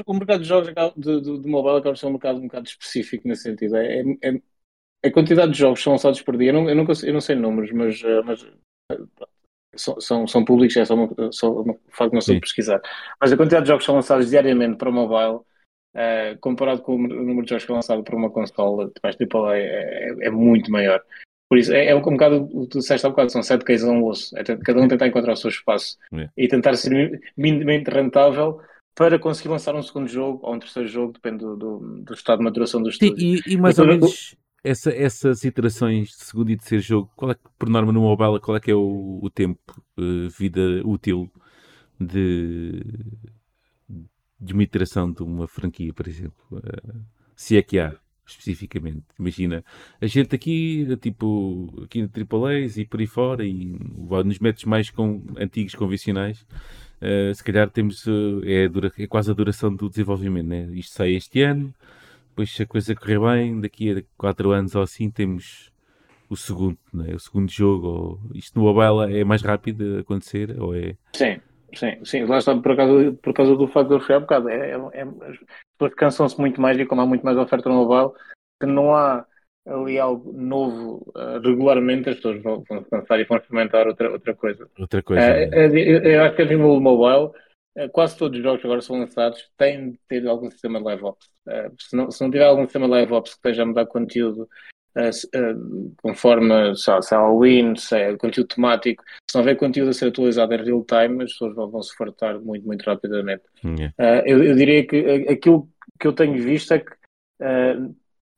o mercado de jogos de, de, de mobile acaba ser um mercado um bocado específico nesse sentido. É, é, é a quantidade de jogos que são lançados por dia, eu não, eu, nunca, eu não sei números, mas, eh, mas eh, são, são, são públicos, é só, uma, só uma facto de não sei pesquisar. Mas a quantidade de jogos que são lançados diariamente para mobile, uh, comparado com o número de jogos que é lançado para uma consola de mais AAA, é, é, é muito maior. Por isso, é, é um bocado o que tu disseste há bocado, são sete cases a um osso. É cada um tentar encontrar o seu espaço é. e tentar ser minimamente rentável para conseguir lançar um segundo jogo ou um terceiro jogo, depende do, do, do estado de maturação do estúdio. Sim, e, e mais ou menos essa, essas iterações de segundo e terceiro jogo, qual é, por norma no mobile, qual é que é o, o tempo, uh, vida útil de, de uma iteração de uma franquia, por exemplo? Uh, se é que há, especificamente. Imagina, a gente aqui, tipo, aqui no AAAs e por aí fora, e nos métodos mais com, antigos, convencionais, uh, se calhar temos uh, é, dura, é, quase a duração do desenvolvimento, né? Isto sai este ano, depois se a coisa correr bem, daqui a 4 anos ou assim temos o segundo, né? o segundo jogo. Ou... Isto no mobile é mais rápido a acontecer? Ou é... Sim, sim, sim. Lá está por causa, por causa do facto de eu há bocado. É, é, é, as pessoas cansam-se muito mais e como há muito mais oferta no mobile, que não há ali algo novo uh, regularmente, as pessoas vão, vão pensar e vão experimentar outra, outra coisa. Outra coisa. Uh, eu, eu acho que a nível mobile, uh, quase todos os jogos que agora são lançados têm de ter algum sistema de live ops. se, não, se não tiver algum sistema de live ops que esteja a mudar conteúdo conforme se, é Halloween, se é conteúdo temático, se não houver conteúdo a ser atualizado em real time, as pessoas vão, vão se fartar muito, muito rapidamente. Yeah. Eu, eu, diria que aquilo que eu tenho visto é que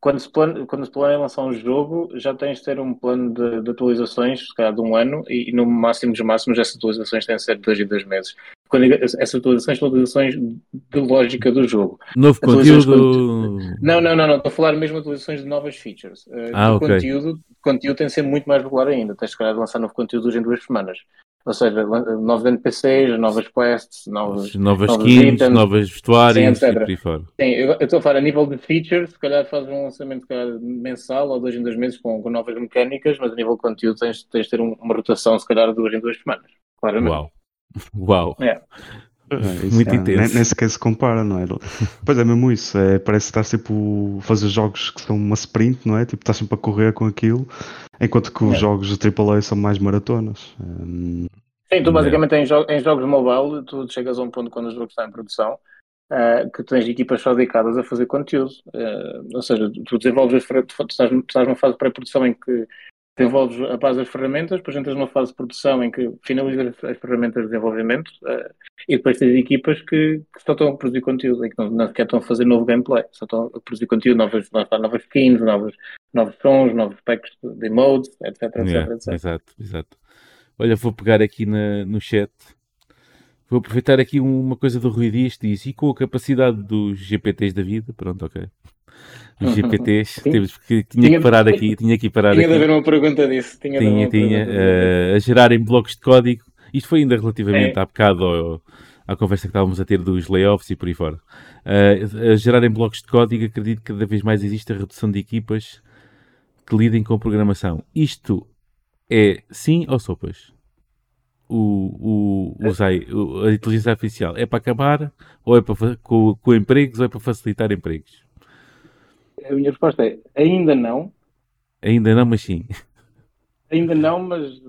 quando se, plane, quando se planeia lançar um jogo, já tens de ter um plano de, de atualizações, se calhar de um ano, e, e, no máximo dos máximos, essas atualizações têm de ser de dois em dois meses. Quando essas atualizações são atualizações de lógica do jogo. Novo conteúdo? Não, não, não, não, estou a falar mesmo de atualizações de novas features. Uh, ah, ok. Conteúdo, conteúdo tem de ser muito mais regular ainda, tens de calhar de lançar novo conteúdo em duas semanas. Ou seja, novos NPCs, novas quests, novos, novas novos skins, itens, novas vestuários sim, e fora. Sim, eu, estou a falar a nível de features, se calhar faz um lançamento calhar, mensal ou dois em dois meses com, com, novas mecânicas, mas a nível de conteúdo tens, tens de ter uma rotação, se calhar, duas em duas semanas. Claramente. Uau! [laughs] Uau! É. É, Muito é, intenso. Nem, nem, sequer se compara, não é? [laughs] Pois é mesmo isso. É, parece que estás tipo a fazer jogos que são uma sprint, não é? Tipo, estás sempre a correr com aquilo, enquanto que os é. jogos de AAA são mais maratonas. Um... Sim, tu basicamente em, jo em jogos mobile, tu chegas a um ponto quando o jogo está em produção uh, que tens equipas só dedicadas a fazer conteúdo. Uh, ou seja, tu desenvolves, tu estás, estás numa fase de pré-produção em que desenvolves a base das ferramentas, depois entras numa fase de produção em que finalizas as ferramentas de desenvolvimento uh, e depois tens equipas que, que, só estão a produzir conteúdo e que não, não sequer estão a fazer novo gameplay, só estão a produzir conteúdo, novas, novas skins, novos, novos sons, novos packs de emotes, etc, etc, yeah, etc. Exato, exato. Olha, vou pegar aqui na, no chat. Vou aproveitar aqui uma coisa do Rui Dias, diz, e com a capacidade dos GPTs da vida, pronto, ok os GPTs. Temos, que, tinha, tinha, que parar aqui. Tinha que parar tinha aqui. de haver uma pergunta disso. Tinha, tinha, tinha uh, a gerarem blocos de código. Isto foi ainda relativamente é. há bocado ao, à conversa que estávamos a ter dos layoffs e por aí fora. Uh, a gerarem blocos de código, acredito que cada vez mais existe a redução de equipas que lidem com programação. Isto é sim ou sopas? O, o, usei, a inteligência artificial é para acabar ou é para com, com empregos ou é para facilitar empregos? A minha resposta é ainda não. Ainda não, mas sim. Ainda não, mas,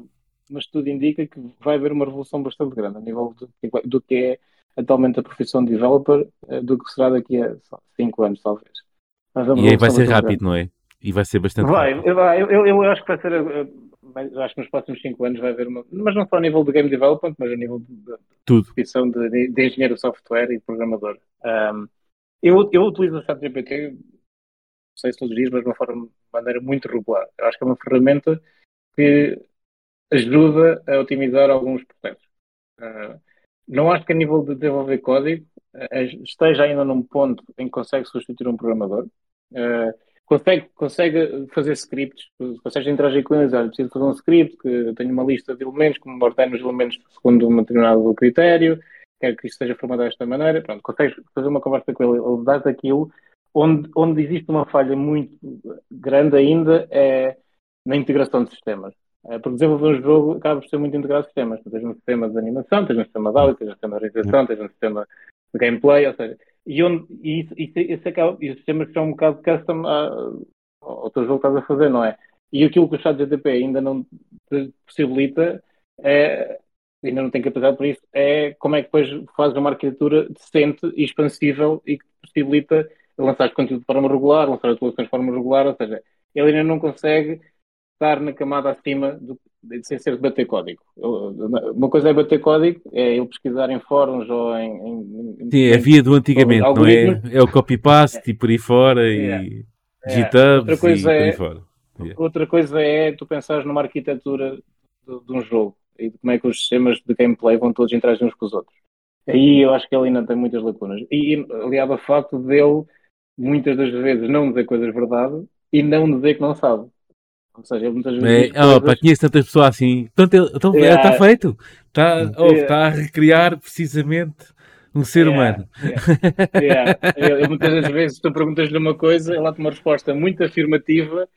mas tudo indica que vai haver uma revolução bastante grande a nível do, do que é atualmente a profissão de developer, eh, do que será daqui a 5 anos, talvez. E aí vai ser rápido, grande. não é? E vai ser bastante vai, rápido. Vai, eu, eu, eu acho que vai ser. Eh, eu acho que nos próximos 5 anos vai haver uma. Mas não só a nível de game development, mas a nível de Tudo. profissão de, de, de engenheiro de software e programador. Um, eu, eu utilizo o ChatGPT sei se todos os dias, mas de uma forma, de maneira muito regular. Eu acho que é uma ferramenta que ajuda a otimizar alguns processos. Uh, não acho que a nível de desenvolver código uh, esteja ainda num ponto em que consegue substituir um programador. Uh, consegue, consegue fazer scripts, consegue interagir com eles. Olha, preciso fazer um script que tenho uma lista de elementos, me ordeno os elementos segundo um determinado critério, quero que isto seja formatado desta maneira. Pronto, fazer uma conversa com ele, ele dá-te aquilo Onde, onde existe uma falha muito grande ainda é na integração de sistemas. É, porque desenvolver um jogo acaba por ser muito integrado sistemas. Tens um sistema de animação, tens um sistema de áudio, tens um sistema de realização, tens um sistema de gameplay, ou seja, e, onde, e, isso, isso, isso acaba, e os sistemas são um bocado custom ao teu jogo que estás a fazer, não é? E aquilo que o chat GTP ainda não te possibilita é, ainda não tem capacidade para isso, é como é que depois fazes uma arquitetura decente e expansível e que possibilita lançar conteúdo de forma regular, lançar atuações de forma regular, ou seja, ele ainda não consegue estar na camada acima do, sem ser bater código. Uma coisa é bater código, é ele pesquisar em fóruns ou em. em Sim, é via do antigamente, não é? É o copy-paste é. e por aí fora e é. GitHub outra coisa e por aí é, fora. Yeah. Outra coisa é tu pensares numa arquitetura de, de, um jogo e de como é que os sistemas de gameplay vão todos interagir uns com os outros. Aí eu acho que ele ainda tem muitas lacunas. E aliado ao facto dele muitas das vezes não dizer coisas verdade e não dizer que não sabe. Ou seja, ele muitas vezes. É, oh, coisas... conheço tantas pessoas assim. Então, então yeah. está feito. Está, oh, yeah. está a recriar precisamente um ser yeah. humano. Yeah. [laughs] Eu, muitas das vezes tu perguntas-lhe uma coisa, ela tem uma resposta muito afirmativa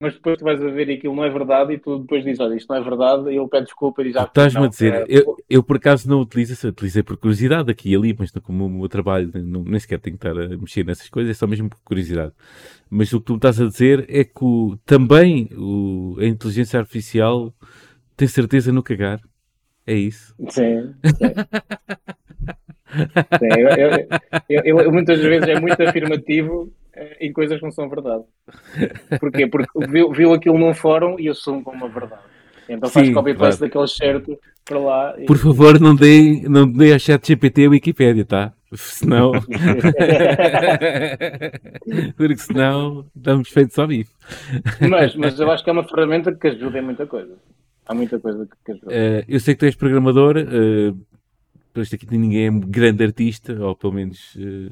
mas depois tu vais a ver e aquilo não é verdade e tu depois dizes, olha, isto não é verdade, e ele pede desculpa e diz, ah, Estás-me a dizer, é, eu, eu por acaso não utilizo, utilizei por curiosidade aqui e ali, mas não, como o meu trabalho não, nem sequer tenho que estar a mexer nessas coisas, é só mesmo por curiosidade. Mas o que tu me estás a dizer é que o, também o, a inteligência artificial tem certeza no cagar. É isso? Sim. sim. sim eu, eu, eu, muitas vezes é muito afirmativo em coisas que não são verdade. Porquê? Porque viu, viu aquilo num fórum e assume como uma verdade. Então faz copy-paste daquele certo para lá. E... Por favor, não dê, não dê a chat GPT a Wikipédia, tá? Senão. [laughs] Porque senão estamos feitos só bife. mas, mas eu acho que é uma ferramenta que ajuda em muita coisa. Há muita coisa que ajuda. Uh, eu sei que tu és programador, uh, isto aqui ninguém é grande artista, ou pelo menos. Uh,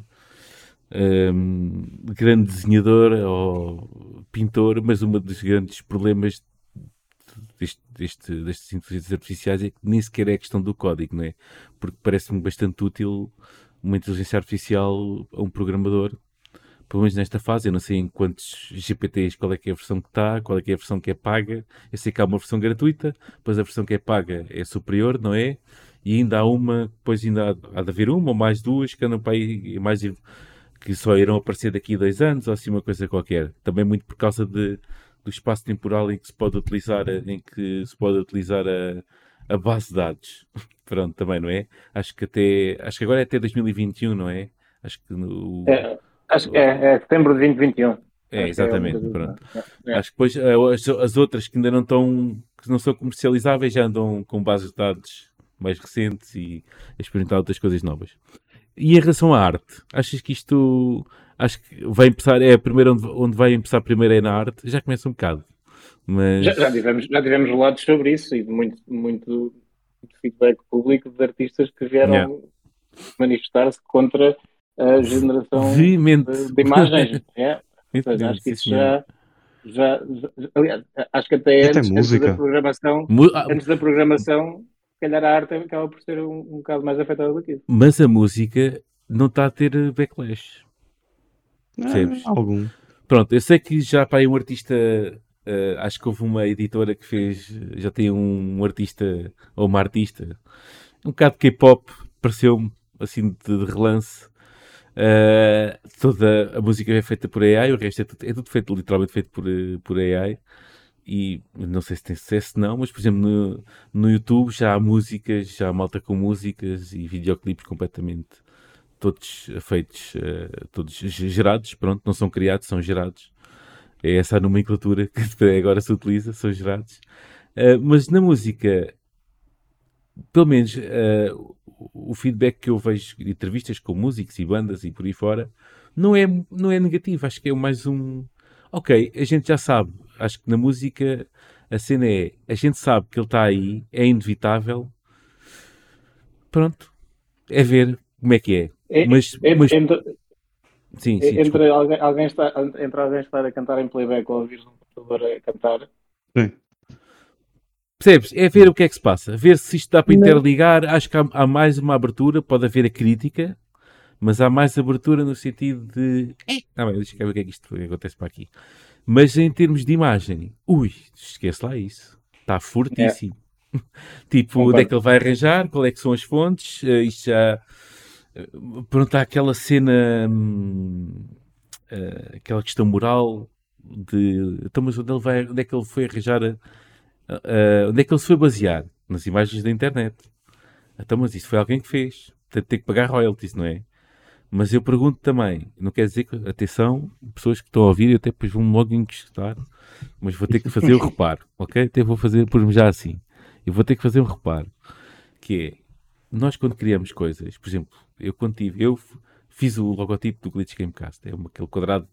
um, grande desenhador ou pintor, mas um dos grandes problemas deste, deste, destas inteligências artificiais é que nem sequer é questão do código, não é? Porque parece-me bastante útil uma inteligência artificial a um programador, pelo menos nesta fase. Eu não sei em quantos GPTs, qual é que é a versão que está, qual é que é a versão que é paga. Eu sei que há uma versão gratuita, depois a versão que é paga é superior, não é? E ainda há uma, depois ainda há, há de haver uma ou mais duas que andam para aí, mais, que só irão aparecer daqui a dois anos ou assim uma coisa qualquer. Também muito por causa de do espaço temporal em que se pode utilizar, em que se pode utilizar a, a base de dados. [laughs] Pronto, também, não é? Acho que até, acho que agora é até 2021, não é? Acho que no... É, acho que é, é setembro de 2021. É, exatamente, é pronto. É, Acho que depois eh, as, as, outras que ainda não estão, que não são comercializáveis já andam com bases de dados mais recentes e experimentar outras coisas novas. E em relação à arte, achas que isto acho que vai começar, é a primeira onde, onde vai começar primeiro é na arte, já começa um bocado. Mas... Já, já, tivemos, já tivemos relatos sobre isso e muito, muito feedback público de artistas que vieram yeah. manifestar-se contra a generação de, de, imagens. [laughs] yeah. seja, acho que isso já, já, já, aliás, acho que até antes, antes da programação, ah, antes da programação, calhar a arte acaba por ser um, um bocado mais afetada do que isso. Mas a música não está a ter backlash. Percebes? Ah, algum. Pronto, eu sei que já para aí um artista, uh, acho que houve uma editora que fez, já tem um, um artista, ou uma artista, um bocado de K-pop, pareceu-me assim de, de relance. Uh, toda a música é feita por AI, o resto é tudo, é tudo feito, literalmente feito por, por AI. E não sei se tem sucesso, não, mas por exemplo no, no YouTube já há músicas, já há malta com músicas e videoclipes completamente todos feitos, uh, todos gerados, pronto, não são criados, são gerados. É essa a nomenclatura que agora se utiliza, são gerados. Uh, mas na música, pelo menos uh, o feedback que eu vejo de entrevistas com músicos e bandas e por aí fora, não é, não é negativo, acho que é mais um. Ok, a gente já sabe, acho que na música a cena é, a gente sabe que ele está aí, é inevitável. Pronto, é ver como é que é. é mas, é, mas... Entre, sim, sim, entre, alguém, alguém está, entre alguém estar a cantar em playback ou ouvir um computador a cantar. Sim. Percebes? É ver o que é que se passa, ver se isto dá para interligar. Acho que há, há, mais uma abertura, pode haver a crítica, mas há mais abertura no sentido de. Ah, bem, deixa eu ver o que é que isto acontece para aqui. Mas em termos de imagem, ui, esquece lá isso. Está fortíssimo. É. tipo, onde é que ele vai arranjar? Qual é que são as fontes? Uh, isto já Pronto, há aquela cena, hum, uh, aquela questão moral de. Então, mas onde, ele vai, onde é que ele foi arranjar? A, uh, onde é que ele se foi basear? Nas imagens da internet. Então, mas isso foi alguém que fez. Portanto, tem que pagar royalties, não é? Mas eu pergunto também, não quer dizer que, atenção, pessoas que estão a ouvir, eu até depois vão logo encostar, mas vou ter que fazer o [laughs] reparo, ok? Até vou fazer, por já assim. Eu vou ter que fazer um reparo, que é, nós quando criamos coisas, por exemplo, eu quando tive, eu fiz o logotipo do Glitch Gamecast, é uma, aquele quadrado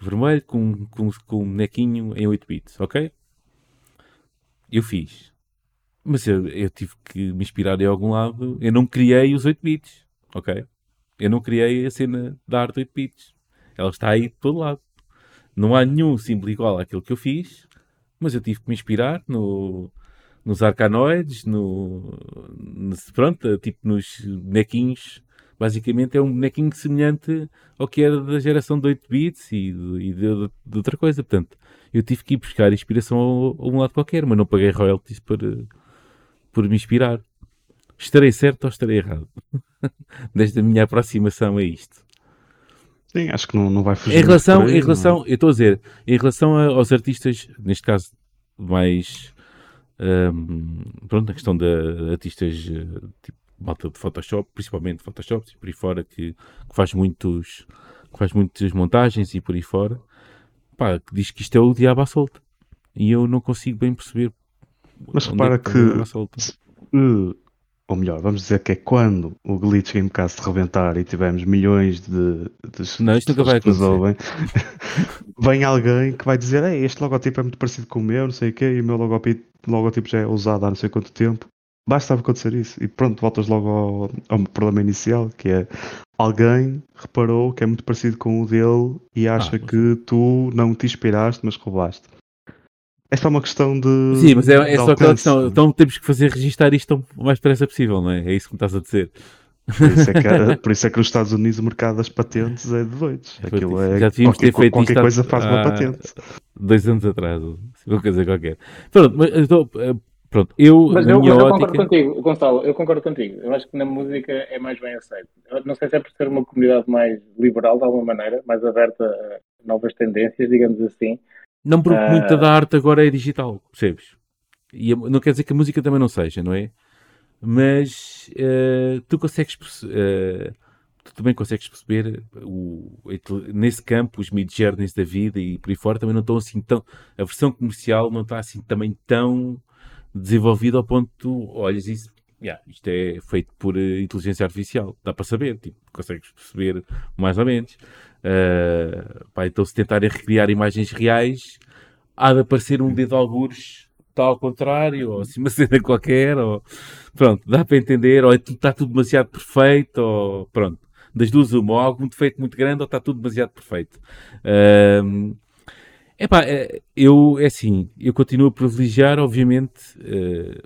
vermelho com, com, com um bonequinho em 8 bits, ok? Eu fiz. Mas eu, eu, tive que me inspirar de algum lado. Eu não criei os 8 bits, ok? Eu não criei a cena da arte 8 bits. Ela está aí de todo lado. Não há nenhum símbolo igual àquilo que eu fiz, mas eu tive que me inspirar no, nos arcanoides, no, no, pronto, tipo nos bonequinhos. Basicamente é um bonequinho semelhante ao que era da geração de 8 bits e, de, e de, de outra coisa. Portanto, eu tive que ir buscar inspiração a, a um lado qualquer, mas não paguei royalties por, por me inspirar. Estarei certo ou estarei errado? [laughs] [laughs] Desde a minha aproximação a isto. Sim, acho que não, não vai fugir. Em relação, aí, em relação não. eu estou a dizer, em relação a, aos artistas, neste caso mais um, pronto, a questão de artistas tipo malta de Photoshop, principalmente Photoshop e por aí fora, que, que, faz muitos que faz muitas montagens e por aí fora, pá, que diz que isto é o diabo à solta. E eu não consigo bem perceber. Mas repara é que, que ou melhor, vamos dizer que é quando o Glitch Gamecast reventar e tivermos milhões de, de não, isto nunca vai acontecer. [laughs] vem alguém que vai dizer Ei, este logotipo é muito parecido com o meu, não sei o quê, e o meu logotipo, logotipo já é usado há não sei quanto tempo. Basta acontecer isso e pronto, voltas logo ao, ao problema inicial, que é alguém reparou que é muito parecido com o dele e acha ah, que tu não te inspiraste, mas roubaste. É só uma questão de. Sim, mas é, é só aquela questão. Então temos que fazer registar isto o mais depressa possível, não é? É isso que me estás a dizer. Por isso, é que, [laughs] por isso é que nos Estados Unidos o mercado das patentes é de doidos. É Aquilo é Já devíamos qualquer, ter feito qualquer isto coisa faz uma patente. Dois anos atrás, ou uma coisa qualquer. Pronto, mas então, eh, pronto eu, Mas eu, minha mas eu concordo contigo, Gonçalo, eu concordo contigo. Eu acho que na música é mais bem aceito. Eu não sei se é por ser uma comunidade mais liberal, de alguma maneira, mais aberta a novas tendências, digamos assim. Não, porque Ah. muita da arte agora é digital, percebes? E não quer dizer que a música também não seja, não é? Mas eh, tu consegues eh, tu também consegues perceber o, nesse campo os mid-journeys da vida e por aí fora também não estão assim tão a versão comercial não está assim também tão desenvolvida ao ponto de tu olhas isso yeah, isto é feito por eh, inteligência artificial dá para saber, tipo, consegues perceber mais ou menos Uh, pá, então se tentarem recriar imagens reais há de aparecer um dedo de algures está ao contrário, ou assim uma cena qualquer, ou pronto, dá para entender, ou é está tudo demasiado perfeito, ou pronto, das duas uma, ou algum defeito muito grande, ou está tudo demasiado perfeito. Epá, é, eu, é assim, eu continuo a privilegiar, obviamente, eh,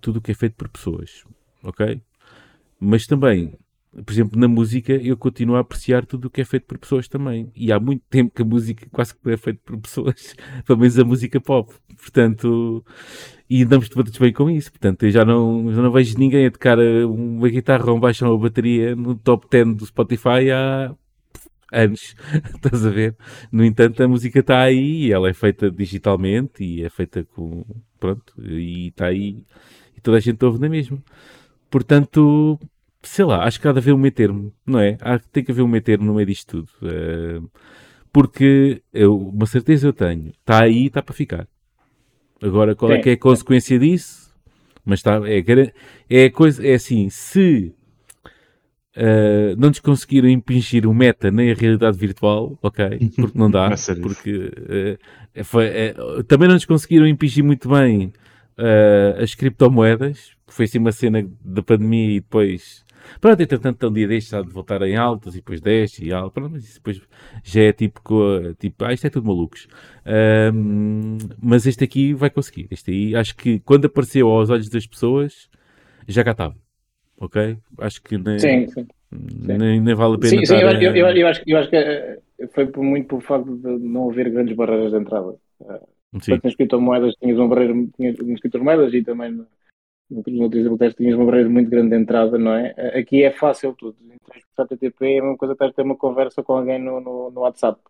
tudo o que é feito por pessoas, ok? Mas também, por exemplo, na música, eu continuo a apreciar tudo o que é feito por pessoas também. E há muito tempo que a música quase que é feita por pessoas, [laughs] pelo menos a música pop. Portanto, e andamos todos bem com isso. Portanto, eu já não, já não vejo ninguém a tocar uma guitarra, um baixo ou uma bateria no top 10 do Spotify há anos. [laughs] Estás a ver? No entanto, a música está aí e ela é feita digitalmente e é feita com. Pronto, e está aí e toda a gente ouve na mesma. Portanto, sei lá, acho que há de haver um meio termo, não é? Há, tem que haver um meio termo no meio disto tudo. Eh, porque eu, uma certeza eu tenho, está aí e está para ficar. Agora, qual é que é a consequência disso? Mas está, é, é coisa, é assim, se eh, não nos conseguiram impingir o meta nem a realidade virtual, ok, porque não dá, [laughs] porque é, foi- é, também não nos conseguiram impingir muito bem as criptomoedas, foi assim uma cena da pandemia e depois, pronto, entretanto, um dia há de voltar em altas e depois desce e alto, pronto, mas isso depois já é tipo, tipo ah, isto é tudo malucos. Ahm, mas este aqui vai conseguir, este aí, acho que quando apareceu aos olhos das pessoas, já cá estava. Ok? Acho que nem, Sim, sim. nem, nem vale a pena. Sim, sim, eu, eu, eu, acho, eu acho que eh, foi muito por facto de não haver grandes barreiras de entrada. Sim. Portanto, nas criptomoedas tinhas uma barreira, tinhas, nas criptomoedas e também no, no, no exemplo teste tinhas uma barreira muito grande de entrada, não é? Aqui é fácil tudo. Entras por HTTP é a mesma coisa que ter uma conversa com alguém no, no, no WhatsApp.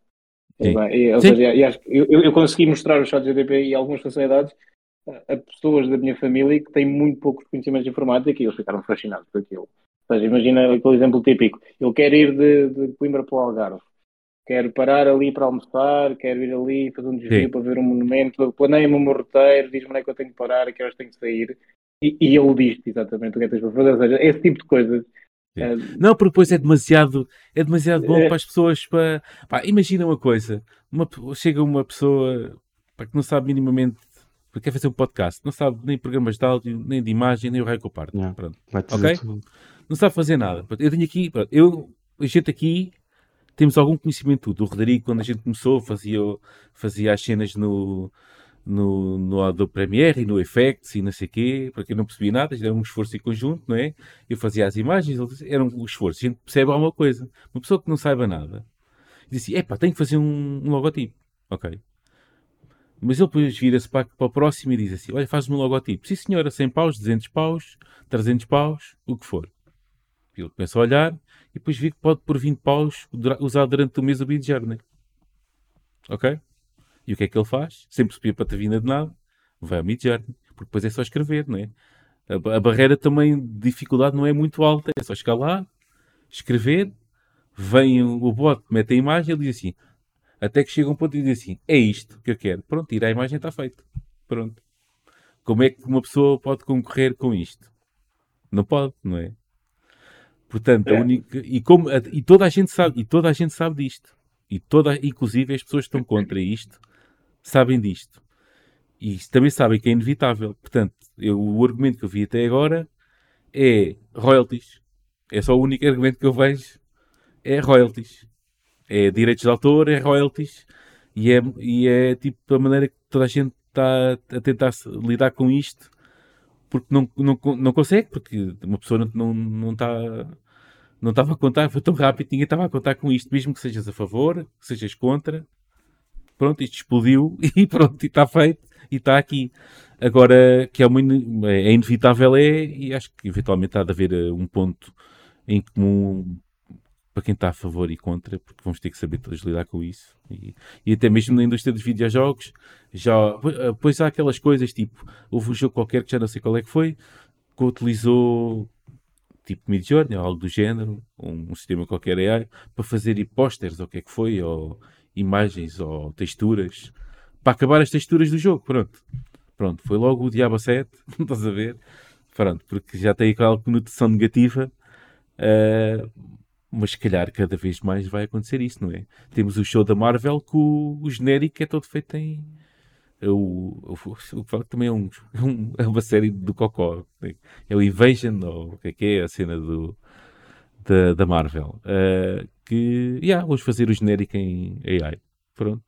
Sim. E, ou Sim. seja, eu, eu eu consegui mostrar o chat GTP e algumas facilidades a, pessoas da minha família que têm muito poucos conhecimentos de informática e eles ficaram fascinados por aquilo. Ou seja, imagina aquele exemplo típico. Ele quer ir de, de Coimbra para o Algarve. Quer parar ali para almoçar, quer ir ali fazer um desvio Sim. para ver um monumento, planeia-me o meu roteiro, diz-me onde é que eu tenho que parar, a que horas tenho que sair. E, e ele diz exatamente o que é que tens para fazer. Ou seja, esse tipo de coisas. Eh, Não, porque depois é demasiado, é demasiado bom É. para as pessoas. Para... Pá, imagina uma coisa: uma chega uma pessoa pá, que não sabe minimamente, que quer fazer um podcast, não sabe nem programas de áudio, nem de imagem, nem o raio que eu parto. Yeah. Pronto. Não sabe fazer nada. Eu tenho aqui, pronto, eu, a gente aqui temos algum conhecimento de tudo. O Rodrigo, quando a gente começou, fazia, fazia as cenas no, no, no Adobe Premiere e no Effects e não sei o quê, porque eu não percebia nada, era um esforço em conjunto, não é? Eu fazia as imagens, era um esforço. A gente percebe alguma coisa. Uma pessoa que não saiba nada, diz assim, epá, tenho que fazer um, um logotipo. Ok. Mas ele depois vira-se para, para o próximo e diz assim, olha, faz-me um logotipo. Sim senhora, 100 paus, 200 paus, 300 paus, o que for. Ele começa a olhar e depois vê que pode por 20 paus usar durante o mês o Midjourney. Ok? E o que é que ele faz? Sempre subir para a vinda de nada, vai ao Midjourney, porque depois é só escrever, não é? A, a barreira também de dificuldade não é muito alta, é só chegar lá, escrever, vem o, o bot, mete a imagem e ele diz assim, até que chega um ponto e diz assim, é isto que eu quero. Pronto, tira a imagem está feito. Pronto. Como é que uma pessoa pode concorrer com isto? Não pode, não é? Portanto, a É. única e como a- e toda a gente sabe, e toda a gente sabe disto. E toda, inclusive as pessoas que estão contra isto sabem disto. E também sabem que é inevitável. Portanto, eu- o argumento que eu vi até agora é royalties. É só o único argumento que eu vejo é royalties. É direitos de autor, é royalties. E é, e é tipo a maneira que toda a gente está a tentar lidar com isto porque não, não, não consegue, porque uma pessoa não, não, não está não estava a contar, foi tão rápido, ninguém estava a contar com isto, mesmo que sejas a favor, que sejas contra. Pronto, isto explodiu [laughs] e pronto, e está feito e está aqui. Agora, que é, uma, é inevitável, é, e acho que eventualmente há de haver eh, um ponto em comum para quem está a favor e contra, porque vamos ter que saber todos lidar com isso. E, e até mesmo na indústria dos videojogos, já, eh, pois há aquelas coisas tipo, houve um jogo qualquer que já não sei qual é que foi, que utilizou tipo Midjourney ou algo do género, um, um sistema qualquer AI, para fazer posters ou o que é que foi, ou imagens ou texturas, para acabar as texturas do jogo, pronto. Pronto, foi logo o Diabo 7, [laughs] estás a ver? Pronto, porque já tem aquela conotação negativa, uh, mas se calhar cada vez mais vai acontecer isso, não é? Temos o show da Marvel que o, genérico é todo feito em, o, o, o também é, [laughs] um, é uma série do Cocó. É o Invasion, ou o que é que é a cena do, da, da Marvel. Uh, que, yeah, vamos fazer o genérico em AI. Pronto.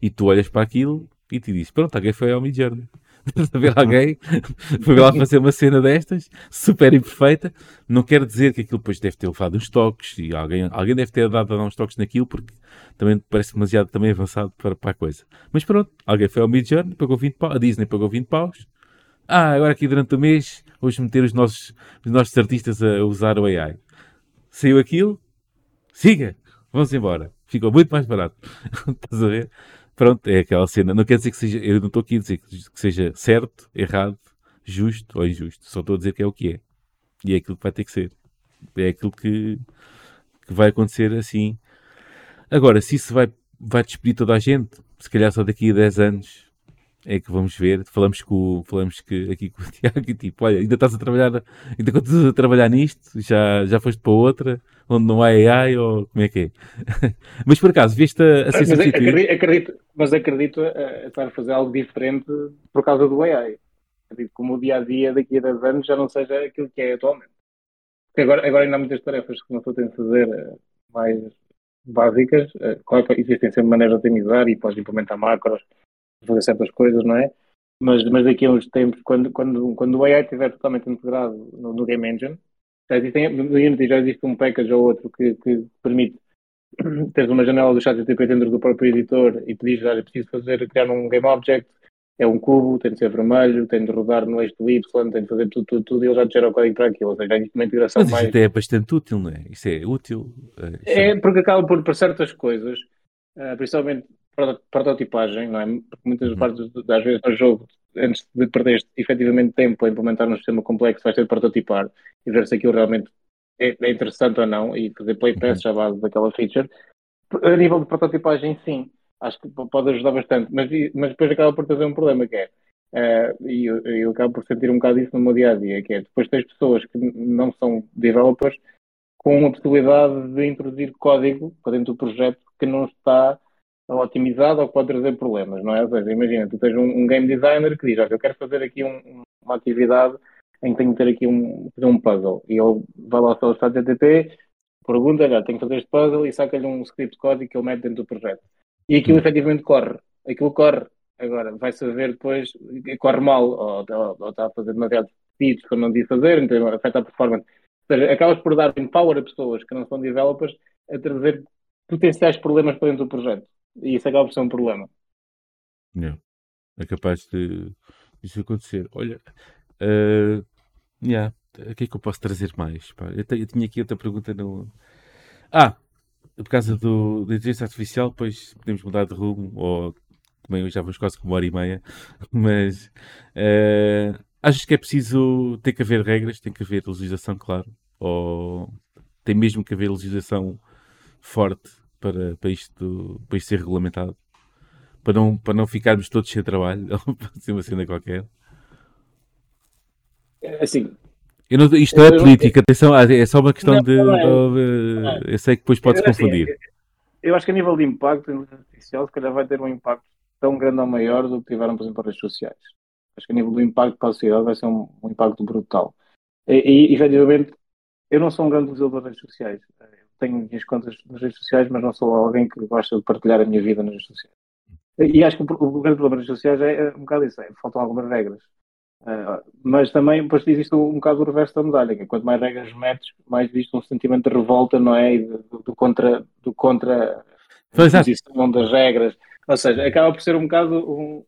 E tu olhas para aquilo e te dizes, pronto, alguém foi ao Midjourney. [laughs] a ver alguém, [laughs] foi lá fazer uma cena destas, super imperfeita. Não quer dizer que aquilo depois deve ter levado uns toques e alguém, alguém deve ter dado uns toques naquilo porque também parece demasiado também avançado para, para a coisa. Mas pronto, alguém foi ao Midjourney, pagou 20 paus, a Disney pagou 20 paus. Ah, agora aqui durante o mês vamos meter os nossos, os nossos artistas a usar o AI. Saiu aquilo, siga, vamos embora. Ficou muito mais barato. [laughs] Estás a ver? Pronto, é aquela cena. Não quer dizer que seja. Eu não estou aqui a dizer que seja certo, errado, justo ou injusto. Só estou a dizer que é o que é. E é aquilo que vai ter que ser. É aquilo que, que vai acontecer assim. Agora, se isso vai, vai despedir toda a gente, se calhar só daqui a 10 anos é que vamos ver. Falamos, com, falamos que, aqui com o [laughs] Tiago e tipo, olha, ainda estás a trabalhar, ainda continuas a trabalhar nisto, já, já foste para outra onde não há AI ou como é que é? [laughs] mas por acaso, viste a, a mas acredito, acredito, mas acredito a, estar a fazer algo diferente por causa do AI. Acredito que como o dia a dia daqui a 10 anos já não seja aquilo que é atualmente. Porque agora, agora ainda há muitas tarefas que uma pessoa tem de fazer eh, mais básicas. Eh, claro que existem sempre maneiras de otimizar e podes implementar macros, fazer certas coisas, não é? Mas, mas daqui a uns tempos, quando, quando, quando o AI estiver totalmente integrado no, no Game Engine, já existem, no Unity já existe um package ou outro que, que permite [clears throat] teres uma janela do chat GTP dentro do próprio editor e pedires, olha, preciso fazer, criar um game object, é um cubo, tem de ser vermelho, tem de rodar no eixo do Y, tem de fazer tudo, tudo, tudo, e ele já te gera o código para aquilo. Ou seja, existe uma integração Mas mais... isso é bastante útil, não é? Isso é útil. É, é porque acaba por, por certas coisas, uh, principalmente prototipagem, não é? Porque muitas uhum. partes das vezes no jogo, antes de perder efetivamente tempo a implementar um sistema complexo, vais ter de prototipar e ver se aquilo realmente é, é interessante ou não e fazer playtests uhum. à base daquela feature. A nível de prototipagem, sim, acho que pode ajudar bastante, mas, mas depois acaba por trazer um problema que é, uh, e eu, eu acabo por sentir um bocado isso no meu dia a dia, que é depois tens pessoas que não são developers com a possibilidade de introduzir código para dentro do projeto que não está otimizado ou que pode trazer problemas, não é? Ou seja, imagina, tu tens um, um game designer que diz, olha, eu quero fazer aqui um, uma atividade em que tenho que ter aqui um, fazer um puzzle. E ele vai lá ao chat GTP, pergunta, olha, tenho que fazer este puzzle e saca-lhe um script código que ele mete dentro do projeto. E aquilo efetivamente corre. Aquilo corre. Agora, vai saber depois, corre mal, ou, ou, ou está a fazer demasiados pedidos que eu não devia fazer, então afeta a performance. Ou seja, acabas por dar empower a pessoas que não são developers a trazer potenciais problemas para dentro do projeto. E isso acaba por ser um problema. Yeah. É capaz de isso acontecer. Olha, uh, yeah. o que é que eu posso trazer mais? Pá? Eu, te, eu, tinha aqui outra pergunta no. Ah, por causa do, da inteligência artificial, depois podemos mudar de rumo, ou também já vamos quase com uma hora e meia, [laughs] mas uh, achas que é preciso, tem que haver regras, tem que haver legislação, claro, ou tem mesmo que haver legislação forte para, para, isto, para isto ser regulamentado? Para não, para não ficarmos todos sem trabalho, [laughs] para ser uma cena qualquer? É, assim, eu não, isto não é política, atenção, é só uma questão não, de, é. de, Eu sei que depois pode-se assim, confundir. Eu acho que a nível de impacto, artificial, se calhar vai ter um impacto tão grande ou maior do que tiveram, por exemplo, as redes sociais. Acho que a nível do impacto para a sociedade vai ser um, um impacto brutal. E, e, efetivamente, eu não sou um grande usuário das redes sociais tenho minhas contas nas redes sociais, mas não sou alguém que gosta de partilhar a minha vida nas redes sociais. E acho que o, grande problema das redes sociais é, é um bocado isso, é, faltam algumas regras. Uh, mas também depois existe um, um bocado o reverso da medalha, que quanto mais regras metes, mais visto um sentimento de revolta, não é? E do, do contra, do contra a posição das regras. Ou seja, acaba por ser um bocado um,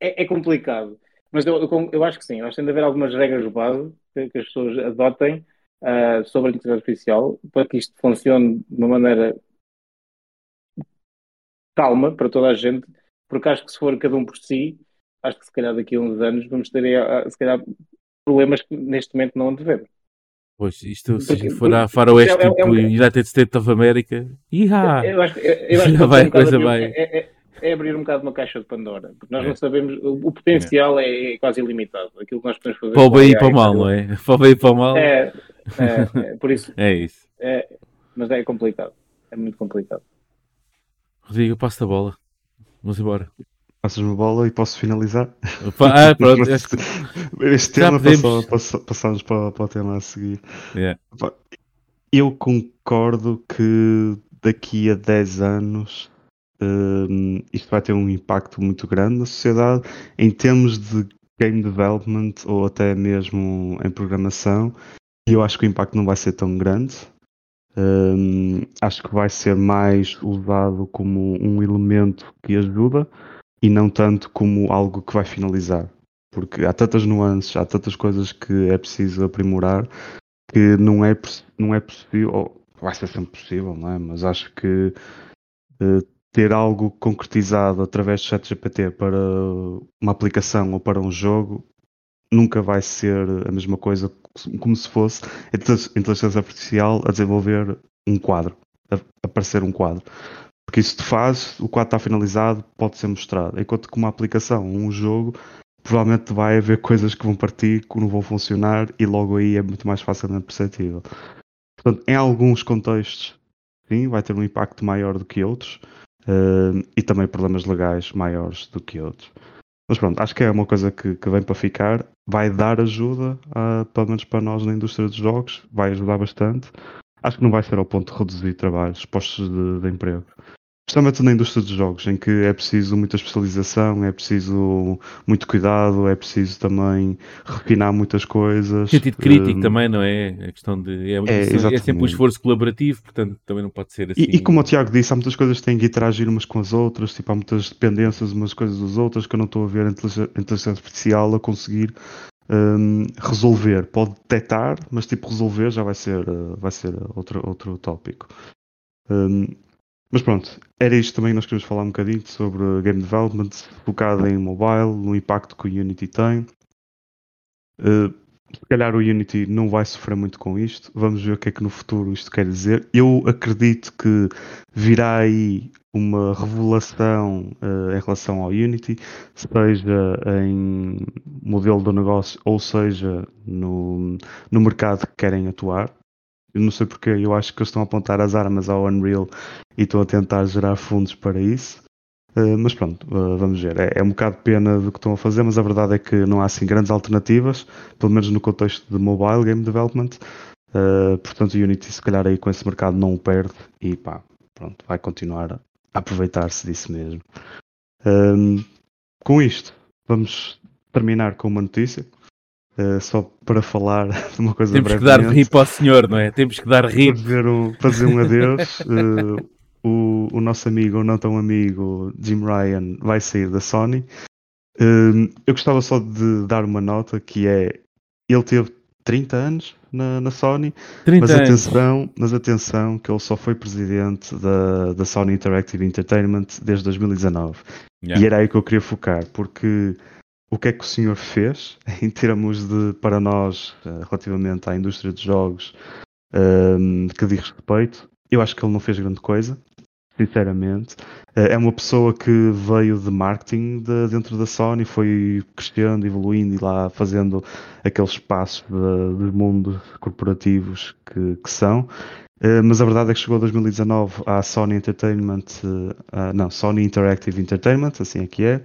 é, é, complicado. Mas eu, eu, eu, acho que sim, eu acho que tem de haver algumas regras base que, que as pessoas adotem uh, sobre a inteligência artificial para que isto funcione de uma maneira calma para toda a gente, porque acho que se for cada um por si, acho que se calhar daqui a uns anos vamos ter eh, se calhar problemas que neste momento não ver. Pois, isto se for a faroeste é, é, tipo é, United States of America, iha, eu acho, eu, eu acho [laughs] vai, um coisa vai. É, é, é, abrir um bocado uma caixa de Pandora, porque nós não sabemos, o, o potencial é. quase ilimitado, aquilo que nós podemos fazer. Para o bem e para o mal, não é? [laughs] Para o bem e para o mal. É, por isso. é isso. mas é complicado, é muito complicado. Rodrigo, passo a bola. Vamos embora. Passas-me a bola e posso finalizar? Opa, ah, [laughs] pronto. este, este tema podemos... passou, passamos para, para, o tema a seguir. Yeah. Eu concordo que daqui a 10 anos um, isto vai ter um impacto muito grande na sociedade em termos de game development ou até mesmo em programação. E eu acho que o impacto não vai ser tão grande. Um, acho que vai ser mais usado como um elemento que ajuda e não tanto como algo que vai finalizar. Porque há tantas nuances, há tantas coisas que é preciso aprimorar que não é, não é possível, vai ser sempre possível, não é? Mas acho que uh, ter algo concretizado através do ChatGPT para uma aplicação ou para um jogo nunca vai ser a mesma coisa como se fosse inteligência artificial a desenvolver um quadro, a aparecer um quadro. Porque isso te faz, o quadro está finalizado, pode ser mostrado. Enquanto que uma aplicação, um jogo, provavelmente vai haver coisas que vão partir, que não vão funcionar e logo aí é muito mais facilmente perceptível. Portanto, em alguns contextos, sim, vai ter um impacto maior do que outros uh, e também problemas legais maiores do que outros. Mas pronto, acho que é uma coisa que, que vem para ficar. Vai dar ajuda, uh, pelo menos para nós na indústria dos jogos, vai ajudar bastante. Acho que não vai ser ao ponto de reduzir trabalhos, postos de, de emprego. Especialmente na indústria dos jogos, em que é preciso muita especialização, é preciso muito cuidado, é preciso também refinar muitas coisas. Sentido crítico um, também, não é? A questão de. É, é, é, sempre um esforço colaborativo, portanto também não pode ser assim. E, e, como o Tiago disse, há muitas coisas que têm que interagir umas com as outras, tipo, há muitas dependências umas coisas das outras que eu não estou a ver a inteligência artificial a conseguir um, resolver. Pode detectar, mas tipo resolver já vai ser, uh, vai ser outro, outro tópico. Um, mas pronto, era isto também que nós queríamos falar um bocadinho sobre game development, focado em mobile, no impacto que o Unity tem. Uh, se calhar o Unity não vai sofrer muito com isto. Vamos ver o que é que no futuro isto quer dizer. Eu acredito que virá aí uma revelação uh, em relação ao Unity, seja em modelo de negócio ou seja no, no mercado que querem atuar. Eu não sei porque, eu acho que eles estão a apontar as armas ao Unreal e estão a tentar gerar fundos para isso. Uh, mas pronto, uh, vamos ver. É, é, um bocado pena do que estão a fazer, mas a verdade é que não há assim grandes alternativas, pelo menos no contexto de mobile game development. Uh, portanto, o Unity, se calhar, aí com esse mercado não o perde e pá, pronto, vai continuar a aproveitar-se disso mesmo. Um, com isto, vamos terminar com uma notícia. Uh, só para falar [laughs] de uma coisa Temos que dar rir para o senhor, não é? Temos que dar rir. Fazer um, fazer um adeus. Uh, [laughs] o, o nosso amigo, ou não tão amigo, Jim Ryan, vai sair da Sony. Uh, eu gostava só de dar uma nota que é ele teve 30 anos na, na Sony, mas atenção, mas atenção que ele só foi presidente da, da Sony Interactive Entertainment desde 2019. Yeah. E era aí que eu queria focar, porque o que é que o senhor fez [laughs] em termos de, para nós, eh, relativamente à indústria dos jogos, um, ehm, que diz respeito? Eu acho que ele não fez grande coisa, sinceramente. Eh, é uma pessoa que veio de marketing de, dentro da Sony, foi crescendo, evoluindo e lá fazendo aqueles de, de mundos corporativos que, que são. Uh, mas a verdade é que chegou 2019 à Sony Entertainment, uh, não, Sony Interactive Entertainment, assim é que é.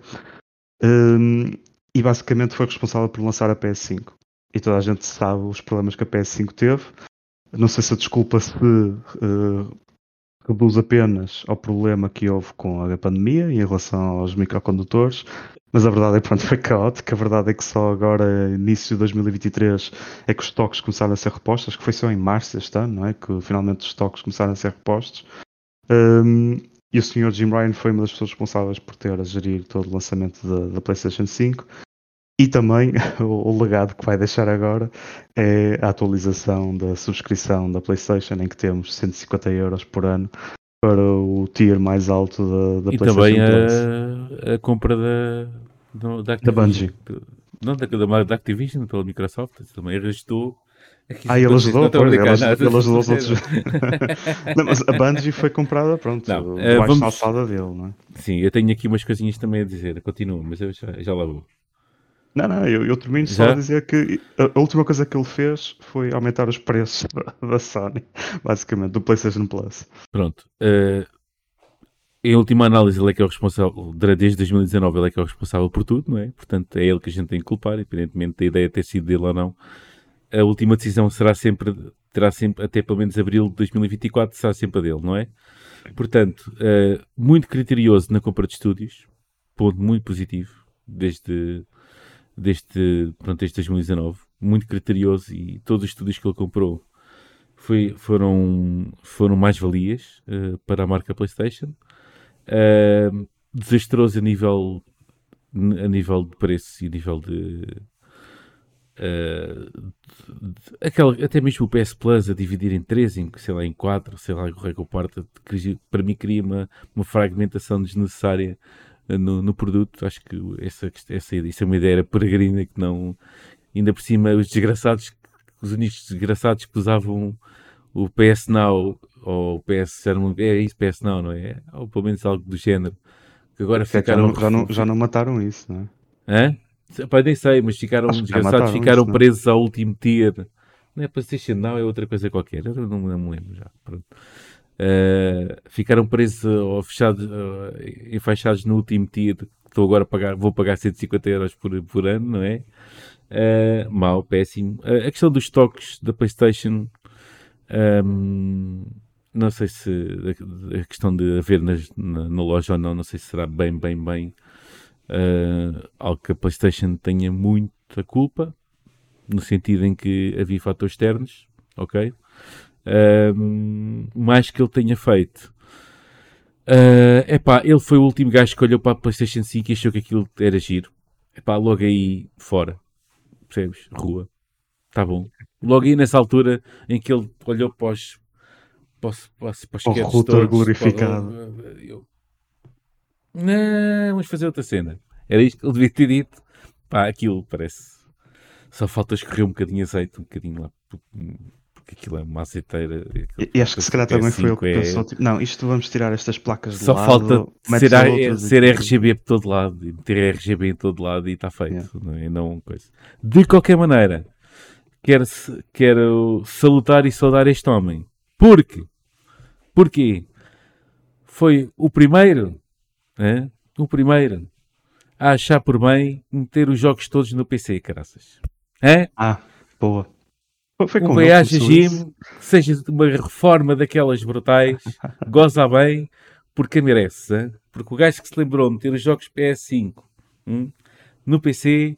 Ehm, e basicamente foi responsável por lançar a PS5. E toda a gente sabe os problemas que a PS5 teve. Não sei se a desculpa se uh, reduz apenas ao problema que houve com a pandemia em relação aos microcondutores, mas a verdade é que foi caótico. A verdade é que só agora, início de 2023, é que os estoques começaram a ser repostos. Acho que foi só em março este ano, não é? Que finalmente os estoques começaram a ser repostos. Um, e o senhor Jim Ryan foi uma das pessoas responsáveis por ter a gerir todo o lançamento da PlayStation 5. E também [laughs] o, o, legado que vai deixar agora é a atualização da subscrição da PlayStation, em que temos 150 euros por ano para o tier mais alto da, da e PlayStation também a, a, compra da, da, da, da Bungie. Não, da, da, da Activision, pela Microsoft, também arrastou ah, ele ajudou, pois, ele, ajudou os outros. [laughs] não, mas a Bungie foi comprada, pronto, não, uh, vamos... alçada dele, não é? Sim, eu tenho aqui umas coisinhas também a dizer, continua, mas eu já, já lá vou. Não, não, eu, eu termino só a dizer que a, última coisa que ele fez foi aumentar os preços [laughs] da Sony, basicamente, do PlayStation Plus. Pronto. Uh, em última análise, ele é que é o responsável, desde 2019, ele é que é o responsável por tudo, não é? Portanto, é ele que a gente tem que culpar, independentemente da ideia ter sido dele ou não a última decisão será sempre, terá sempre, até pelo menos abril de 2024, será sempre a dele, não é? Portanto, uh, muito criterioso na compra de estúdios, ponto muito positivo, desde, desde, pronto, desde 2019, muito criterioso e todos os estúdios que ele comprou foi, foram, foram mais-valias uh, para a marca PlayStation. Uh, desastroso a nível, a nível de preço e a nível de, Uh, aquela, até mesmo o PS Plus a dividir em 3, em, sei lá, em 4, sei lá, o que parta, para mim cria uma, uma fragmentação desnecessária no, no, produto. Acho que essa, essa, isso é uma ideia peregrina que não. Ainda por cima, os desgraçados, os únicos desgraçados que usavam o PS Now ou o PS. É isso, PS Now, não é? Ou pelo menos algo do género. Que agora ficaram. Já não, já não, já não mataram isso, não é? Hã? Pai, nem sei, mas ficaram desgraçados, ficaram isso, presos não? ao último tier. Não é PlayStation não, é outra coisa qualquer. Eu não, não me lembro já. Uh, ficaram presos ou fechados, uh, enfaixados no último tier. Estou agora a pagar, vou pagar 150 euros por, por ano, não é? Uh, mal, péssimo. A questão dos toques da PlayStation, um, não sei se a, questão de haver nas, na, na, loja ou não, não sei se será bem, bem, bem algo que a PlayStation tenha muita culpa, no sentido em que havia fatores externos, ok? Uh, mais que ele tenha feito. Uh, epá, ele foi o último gajo que olhou para a PlayStation 5 e achou que aquilo era giro. Epá, logo aí fora, percebes? Rua, tá bom. Logo aí nessa altura em que ele olhou para os, para os, para os, para os o router glorificado. Para, eu, não, vamos fazer outra cena. Era isto que ele devia ter dito. Pá, aquilo parece. Só falta escorrer um bocadinho de azeite, um bocadinho lá. Porque aquilo é uma azeiteira. E acho que se calhar também foi o que é... pensou. Tipo, não, isto vamos tirar estas placas Só lado, falta ser, a, ser RGB por todo lado. Ter RGB em todo lado e está feito. Yeah. Não é? não coisa. De qualquer maneira, quero, quero salutar e saudar este homem. Porque? Porquê? Foi o primeiro é? O primeiro a achar por bem meter os jogos todos no PC, caraças. É? Ah, boa. Foi com o Voyage Jim, seja uma reforma daquelas brutais, [laughs] goza bem, porque merece. Hein? Porque o gajo que se lembrou de meter os jogos PS5 hum, no PC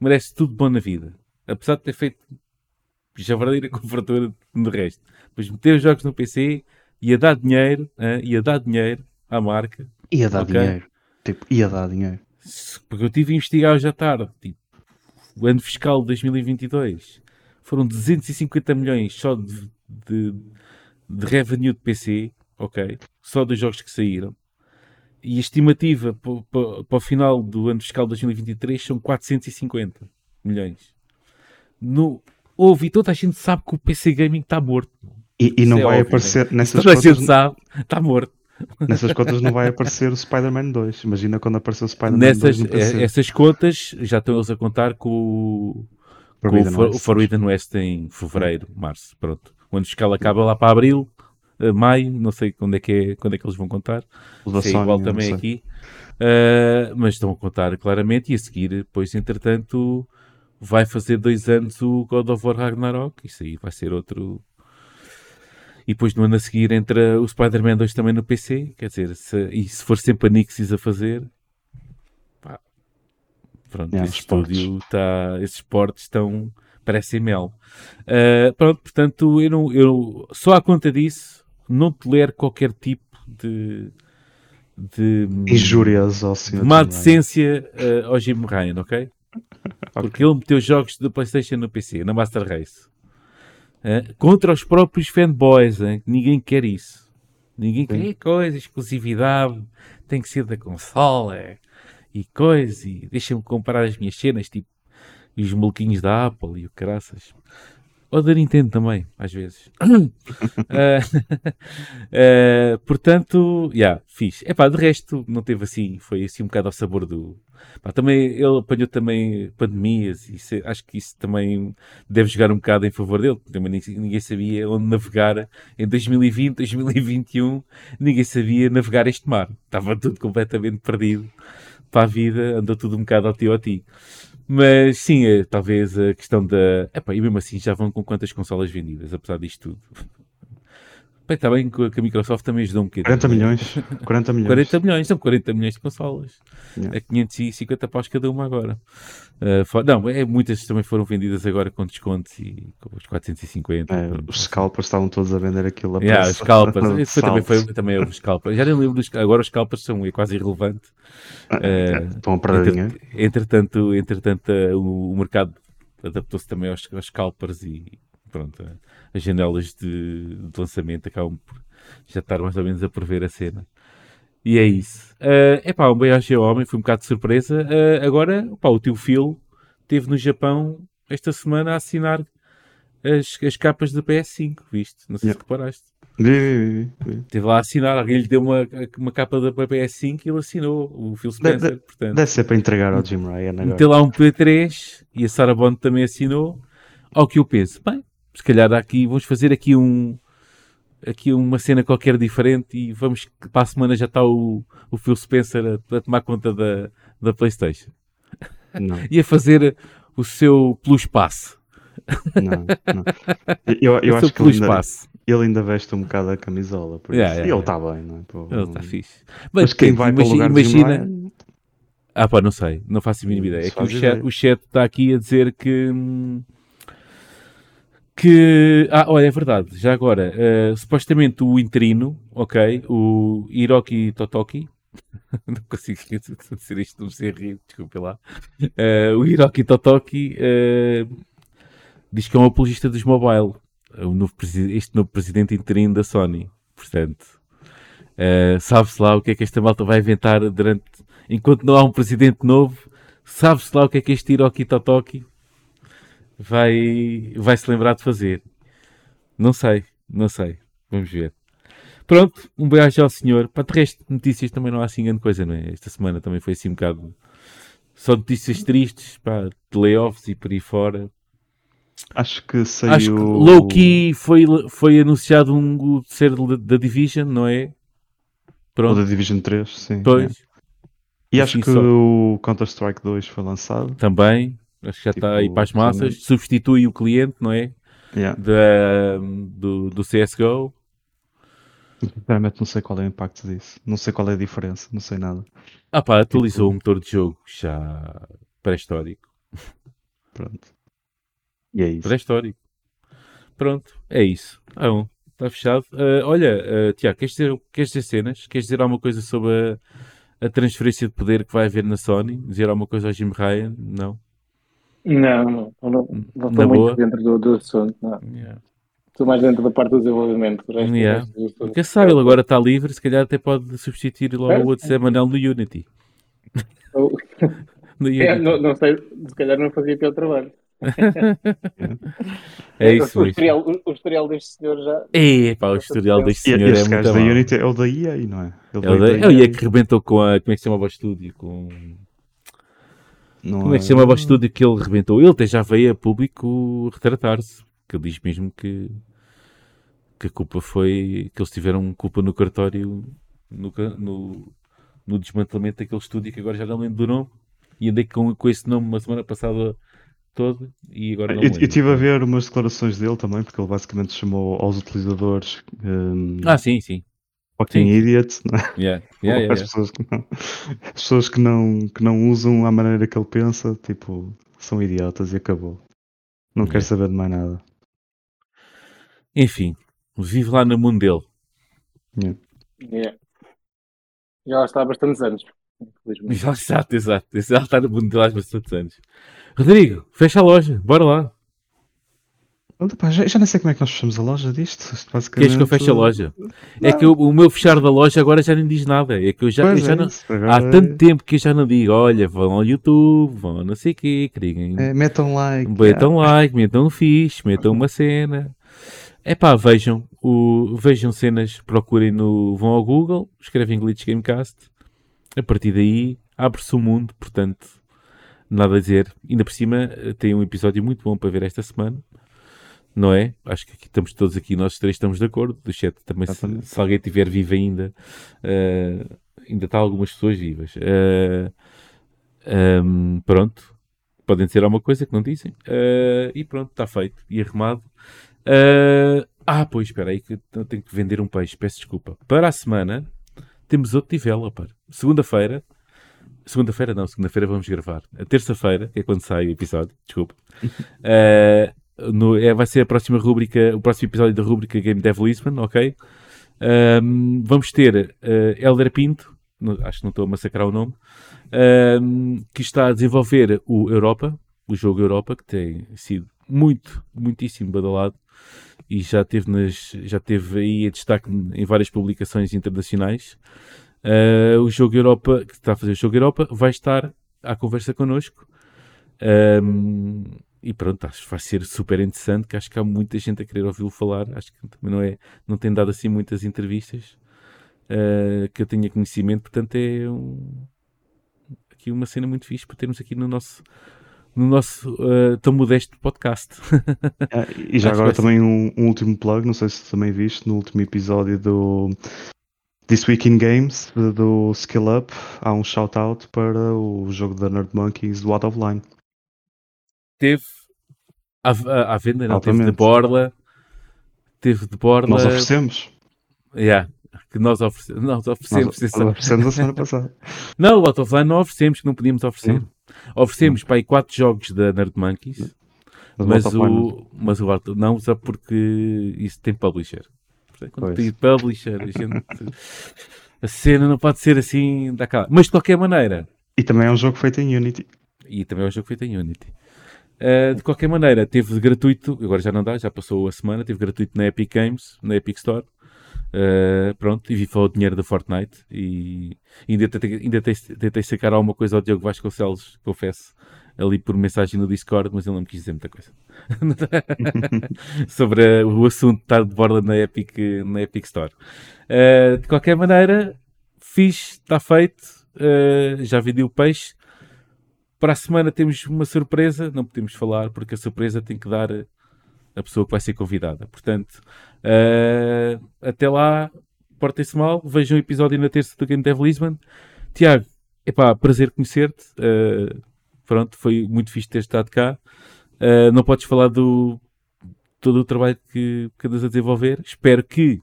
merece tudo bom na vida. Apesar de ter feito já verdadeira convertura no resto. Mas meter os jogos no PC ia dar dinheiro, hein? ia dar dinheiro à marca Ia dar okay? dinheiro. Tipo, ia dar dinheiro. Porque eu tive a investigar hoje à tarde. Tipo, o ano fiscal de 2022 foram 250 milhões só de, de, de revenue de PC, ok? Só dos jogos que saíram. E a estimativa para, o final do ano fiscal de 2023 são 450 milhões. No, houve e toda a gente sabe que o PC Gaming está morto. E, e não é vai óbvio, aparecer nessas Toda a gente sabe, está morto. Nessas contas não vai [laughs] aparecer o Spider-Man 2. Imagina quando apareceu o Spider-Man 2 no PC. É, contas já estão eles a contar com, o, com o, For, o Forbidden West em fevereiro, março. Pronto. Quando a escala acaba lá para abril, eh, maio, não sei quando é que, é, quando é que eles vão contar. O é igual também aqui. Uh, mas estão a contar claramente e a seguir, depois, entretanto, vai fazer dois anos o God of War Ragnarok. Isso aí vai ser outro E depois no ano a seguir entra o Spider-Man 2 também no PC. Quer dizer, se, e se for sempre a Nixis a fazer, pronto, esse esportes. estúdio está. Esses portes estão. parecem mel. Uh, pronto, portanto, eu, não, eu só à conta disso não tolero qualquer tipo de. de Injúrias ao senhor. má decência uh, ao Jim Ryan, [laughs] ok? Porque ele meteu jogos da PlayStation no PC, na Master Race. Uh, contra os próprios fanboys, hein? ninguém quer isso. Ninguém quer Sim. "É coisa, exclusividade, tem que ser da consola e coisa, e deixa-me comprar as minhas cenas, tipo, e os maluquinhos da Apple e o caraças. Ou da Nintendo também, às vezes. [coughs] Eh, [laughs] eh, portanto, já, yeah, fixe. Epá, de resto, não teve assim, foi assim um bocado ao sabor do... Pá, também, ele apanhou também pandemias e se- acho que isso também deve jogar um bocado em favor dele. Também ninguém, ninguém sabia onde navegar em 2020, 2021, ninguém sabia navegar este mar. Estava tudo completamente perdido para a vida, andou tudo um bocado ao tio ao ti. Mas sim, é, talvez a questão da. Epá, e mesmo assim já vão com quantas consolas vendidas, apesar disto tudo. Bem, está bem que a Microsoft também ajudou um bocadinho. 40 milhões. 40 milhões. 40 milhões, são 40 milhões de consolas. Yeah. É 550 paus cada uma agora. Uh, não, é, muitas também foram vendidas agora com descontos e com os 450. É, os scalpers estavam todos a vender aquilo a Yeah, preço os scalpers. [laughs] foi, também, foi, também houve scalpers. Já nem lembro dos Agora os scalpers são é quase irrelevante. É, Estão a perder dinheiro. Entre- entretanto, entretanto uh, o, mercado adaptou-se também aos, aos scalpers e pronto, uh, as janelas de, de lançamento acabam por já estar mais ou menos a prever a cena. E é isso. É uh, pá, um beijo ao homem, foi um bocado de surpresa. Uh, agora, pá, o tio Phil esteve no Japão esta semana a assinar as, as capas da PS5, viste? Não sei Yeah. se reparaste. Vi, vi. Esteve lá a assinar, alguém lhe deu uma, uma capa da PS5 e ele assinou, o Phil Spencer. portanto, Deve ser para entregar ao Jim Ryan agora. meteu lá um P3 e a Sarah Bond também assinou. Ao que eu penso, bem, se calhar aqui vamos fazer aqui um aqui uma cena qualquer diferente e vamos para a semana já está o, o Phil Spencer a, a tomar conta da, da Playstation Não, [laughs] e a fazer o seu Plus Pass. não, não. Eu, eu acho que ele ainda, Pass. ele ainda veste um bocado a camisola. Por Yeah, isso. yeah, e ele yeah. está bem, não é? Pô, Ele está fixe. Mas quem depende, vai para o imagina, Jim imagina- Ryan, Ah pá, não sei, não faço a mínima ideia. É que chat, o chat está aqui a dizer que. hum, Que. Ah, olha, é verdade. Já agora, eh, supostamente o interino, ok, o Hiroki Totoki. [laughs] não consigo dizer isto, não sei rir, desculpe lá. Eh, o Hiroki Totoki eh, diz que é um apologista dos mobile. O novo este novo presidente interino da Sony. Portanto, sabe-se lá o que é que esta malta vai inventar durante. Enquanto não há um presidente novo, sabe-se lá o que é que este Hiroki Totoki vai, vai se lembrar de fazer. Não sei, não sei. Vamos ver. Pronto, um beijo ao senhor. Para de resto, notícias também não há assim grande coisa, não é? Esta semana também foi assim um bocado. Só notícias tristes, pá, de layoffs e por aí fora. Acho que saiu. Acho que low key foi, foi anunciado um o terceiro da Division, não é? O Pronto, da Division 3, sim. pois, é. E acho Assim que só. o Counter-Strike 2 foi lançado. também. Acho que já está aí Tipo, para as massas. também. Substitui o cliente, não é? Yeah. Da, do, do CSGO. Sinceramente não sei qual é o impacto disso. Não sei qual é a diferença, não sei nada. Ah pá, atualizou Tipo- o motor de jogo já pré-histórico. Pronto. E é isso. Pré-histórico. Pronto, é isso. Ah, bom, está fechado. Ah, olha, ah, Tiago, queres dizer, queres dizer cenas? Queres dizer alguma coisa sobre a, a transferência de poder que vai haver na Sony? Dizer alguma coisa ao Jim Ryan? Não? Não, não, não, não Na estou boa? muito dentro do, do assunto. Não. Yeah. Estou mais dentro da parte do desenvolvimento. O resto- o Yeah. resto do assunto. Porque sabe, ele agora está livre, se calhar até pode substituir logo É, o outro Zé Manel no Unity. [laughs] [laughs] No É, Unity. não, não sei, se calhar não fazia pior trabalho. [laughs] É isso o, historial, o, o historial deste senhor já. É, pá, o historial deste E senhor é muito gajo da. Unity é o da EA, não é? Ele É o da- da é o EA que rebentou com a. Como é que se chamava o estúdio? Com... Não Como é que se chamava o estúdio que ele rebentou? Ele até já veio a público retratar-se. Que ele diz mesmo que, que a culpa foi. que eles tiveram culpa no cartório no, no, no desmantelamento daquele estúdio que agora já não lembro do nome. E andei com, com esse nome uma semana passada todo e agora não Eu me eu lembro. estive a ver umas declarações dele também, porque ele basicamente chamou aos utilizadores um, Ah, sim, sim. Fucking sim. idiots, não é? Yeah. Yeah, yeah, as, yeah. Pessoas que não, as pessoas que não, que não usam a maneira que ele pensa, tipo, são idiotas e acabou. Não Yeah. quero saber de mais nada. Enfim, vive lá no mundo dele. Yeah. Já lá está há bastantes anos. [laughs] Exato, exato. Exato, está no mundo dele há bastantes anos. Rodrigo, fecha a loja, bora lá. Pá, já, já nem sei como é que nós fechamos a loja disto. Isto basicamente... Queres que eu feche a loja? É Não. que eu- o meu fechar da loja agora já nem diz nada. É que eu já, eu já é não. Há agora tanto tempo que eu já não digo, olha, vão ao YouTube, vão a não sei o quê, criem, é, metam like. metam like, metam um fixe, metam uma cena. É pá, vejam, o, vejam cenas, procurem no. vão ao Google, escrevem Glitch Gamecast, a partir daí abre-se o mundo, portanto, nada a dizer. Ainda por cima, eh, tem um episódio muito bom para ver esta semana, não é? Acho que aqui estamos todos aqui, nós três estamos de acordo. Do chat também, se, se alguém estiver vivo ainda, eh, ainda está algumas pessoas vivas. Eh, ehm, pronto, podem dizer alguma coisa que não dizem. Eh, e pronto, está feito e arrumado. Ah, pois, espera aí, que eu tenho que vender um peixe, peço desculpa. Para a semana temos outro developer. Segunda-feira, segunda-feira não, segunda-feira vamos gravar. A terça-feira, que é quando sai o episódio, desculpa. [laughs] No- é, vai ser a próxima rubrica, o próximo episódio da rubrica Game Dev Lisbon, ok? Ahm, vamos ter eh, Elder Pinto, no- acho que não estou a massacrar o nome, ahm, que está a desenvolver o Europa, o jogo Europa, que tem sido muito, muitíssimo badalado e já teve, nas, já teve aí em destaque em várias publicações internacionais. Ah, o jogo Europa, que está a fazer o jogo Europa, vai estar à conversa connosco. Ahm, e pronto, acho que vai ser super interessante, que acho que há muita gente a querer ouvi-lo falar. Acho que também não, é, não tem dado assim muitas entrevistas ah, que eu tenha conhecimento, portanto é um- aqui uma cena muito fixe para termos aqui no nosso, no nosso ah, tão modesto podcast. Ah, [laughs] e já Acho agora também um, um último plug, não sei se também viste no último episódio do This Week in Games, do Skill Up, há um shout-out para o jogo da Nerd Monkeys do Out of Line. Teve à, à- à venda, não, teve de Altamente. borla, teve de borla, Nós oferecemos. Yeah, que nós, oferece, nós oferecemos. Nós, atenção. oferecemos a semana [laughs] passada. Não, o Out of Line não oferecemos, que não podíamos oferecer. Hum. Oferecemos para aí 4 jogos da Nerd Monkeys, mas, Line- o, mas o Out não usa porque isso tem publisher. Quando tem publisher, a, gente, a cena não pode ser assim da cara. Mas de qualquer maneira, E também é um jogo feito em Unity. e também é um jogo feito em Unity. Uh, de qualquer maneira, teve gratuito, agora já não dá, já passou a semana, teve gratuito na Epic Games, na Epic Store. Uh, pronto, e vi o dinheiro da Fortnite e ainda tentei, ainda tentei, sacar alguma coisa ao Diogo Vasconcelos, confesso, ali por mensagem no Discord, mas ele não me quis dizer muita coisa [laughs] sobre o assunto de estar de borda na Epic, na Epic Store. Uh, de qualquer maneira, fiz, está feito, uh, já vendi o peixe. Para a semana temos uma surpresa, não podemos falar porque a surpresa tem que dar a pessoa que vai ser convidada. Portanto, uh, até lá, portem-se mal, vejam o episódio na terça do Game Dev Lisbon. Tiago, epá, prazer conhecer-te. Uh, pronto, foi muito fixe ter estado cá. Uh, não podes falar do todo o trabalho que, que andas a desenvolver. Espero que,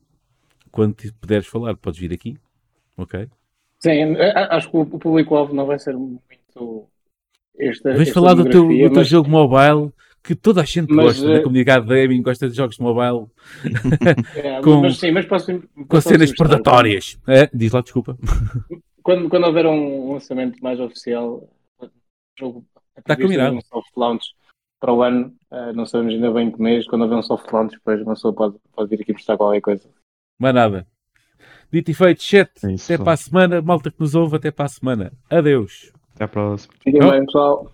quando puderes falar, podes vir aqui. Ok? Sim, acho que o público-alvo não vai ser muito esta. Vens esta falar do teu, demografia, do teu mas- jogo mobile que toda a gente Mas, gosta, na eh, comunidade da gaming gosta de jogos de mobile [laughs] É, com- mas sim, mas posso, com posso cenas mostrar. predatórias. É, diz lá, desculpa. Quando, quando houver um lançamento mais oficial, jogo Tá previsto combinado. um soft launch para o ano, eh, não sabemos ainda bem que mês. Quando houver um soft launch, depois uma pessoa pode, pode vir aqui mostrar qualquer coisa. Mais nada. Dito e feito, chat. É isso, Até para a semana. Malta que nos ouve, até para a semana. Adeus. Até à próxima. Fiquem Tchau. bem, pessoal.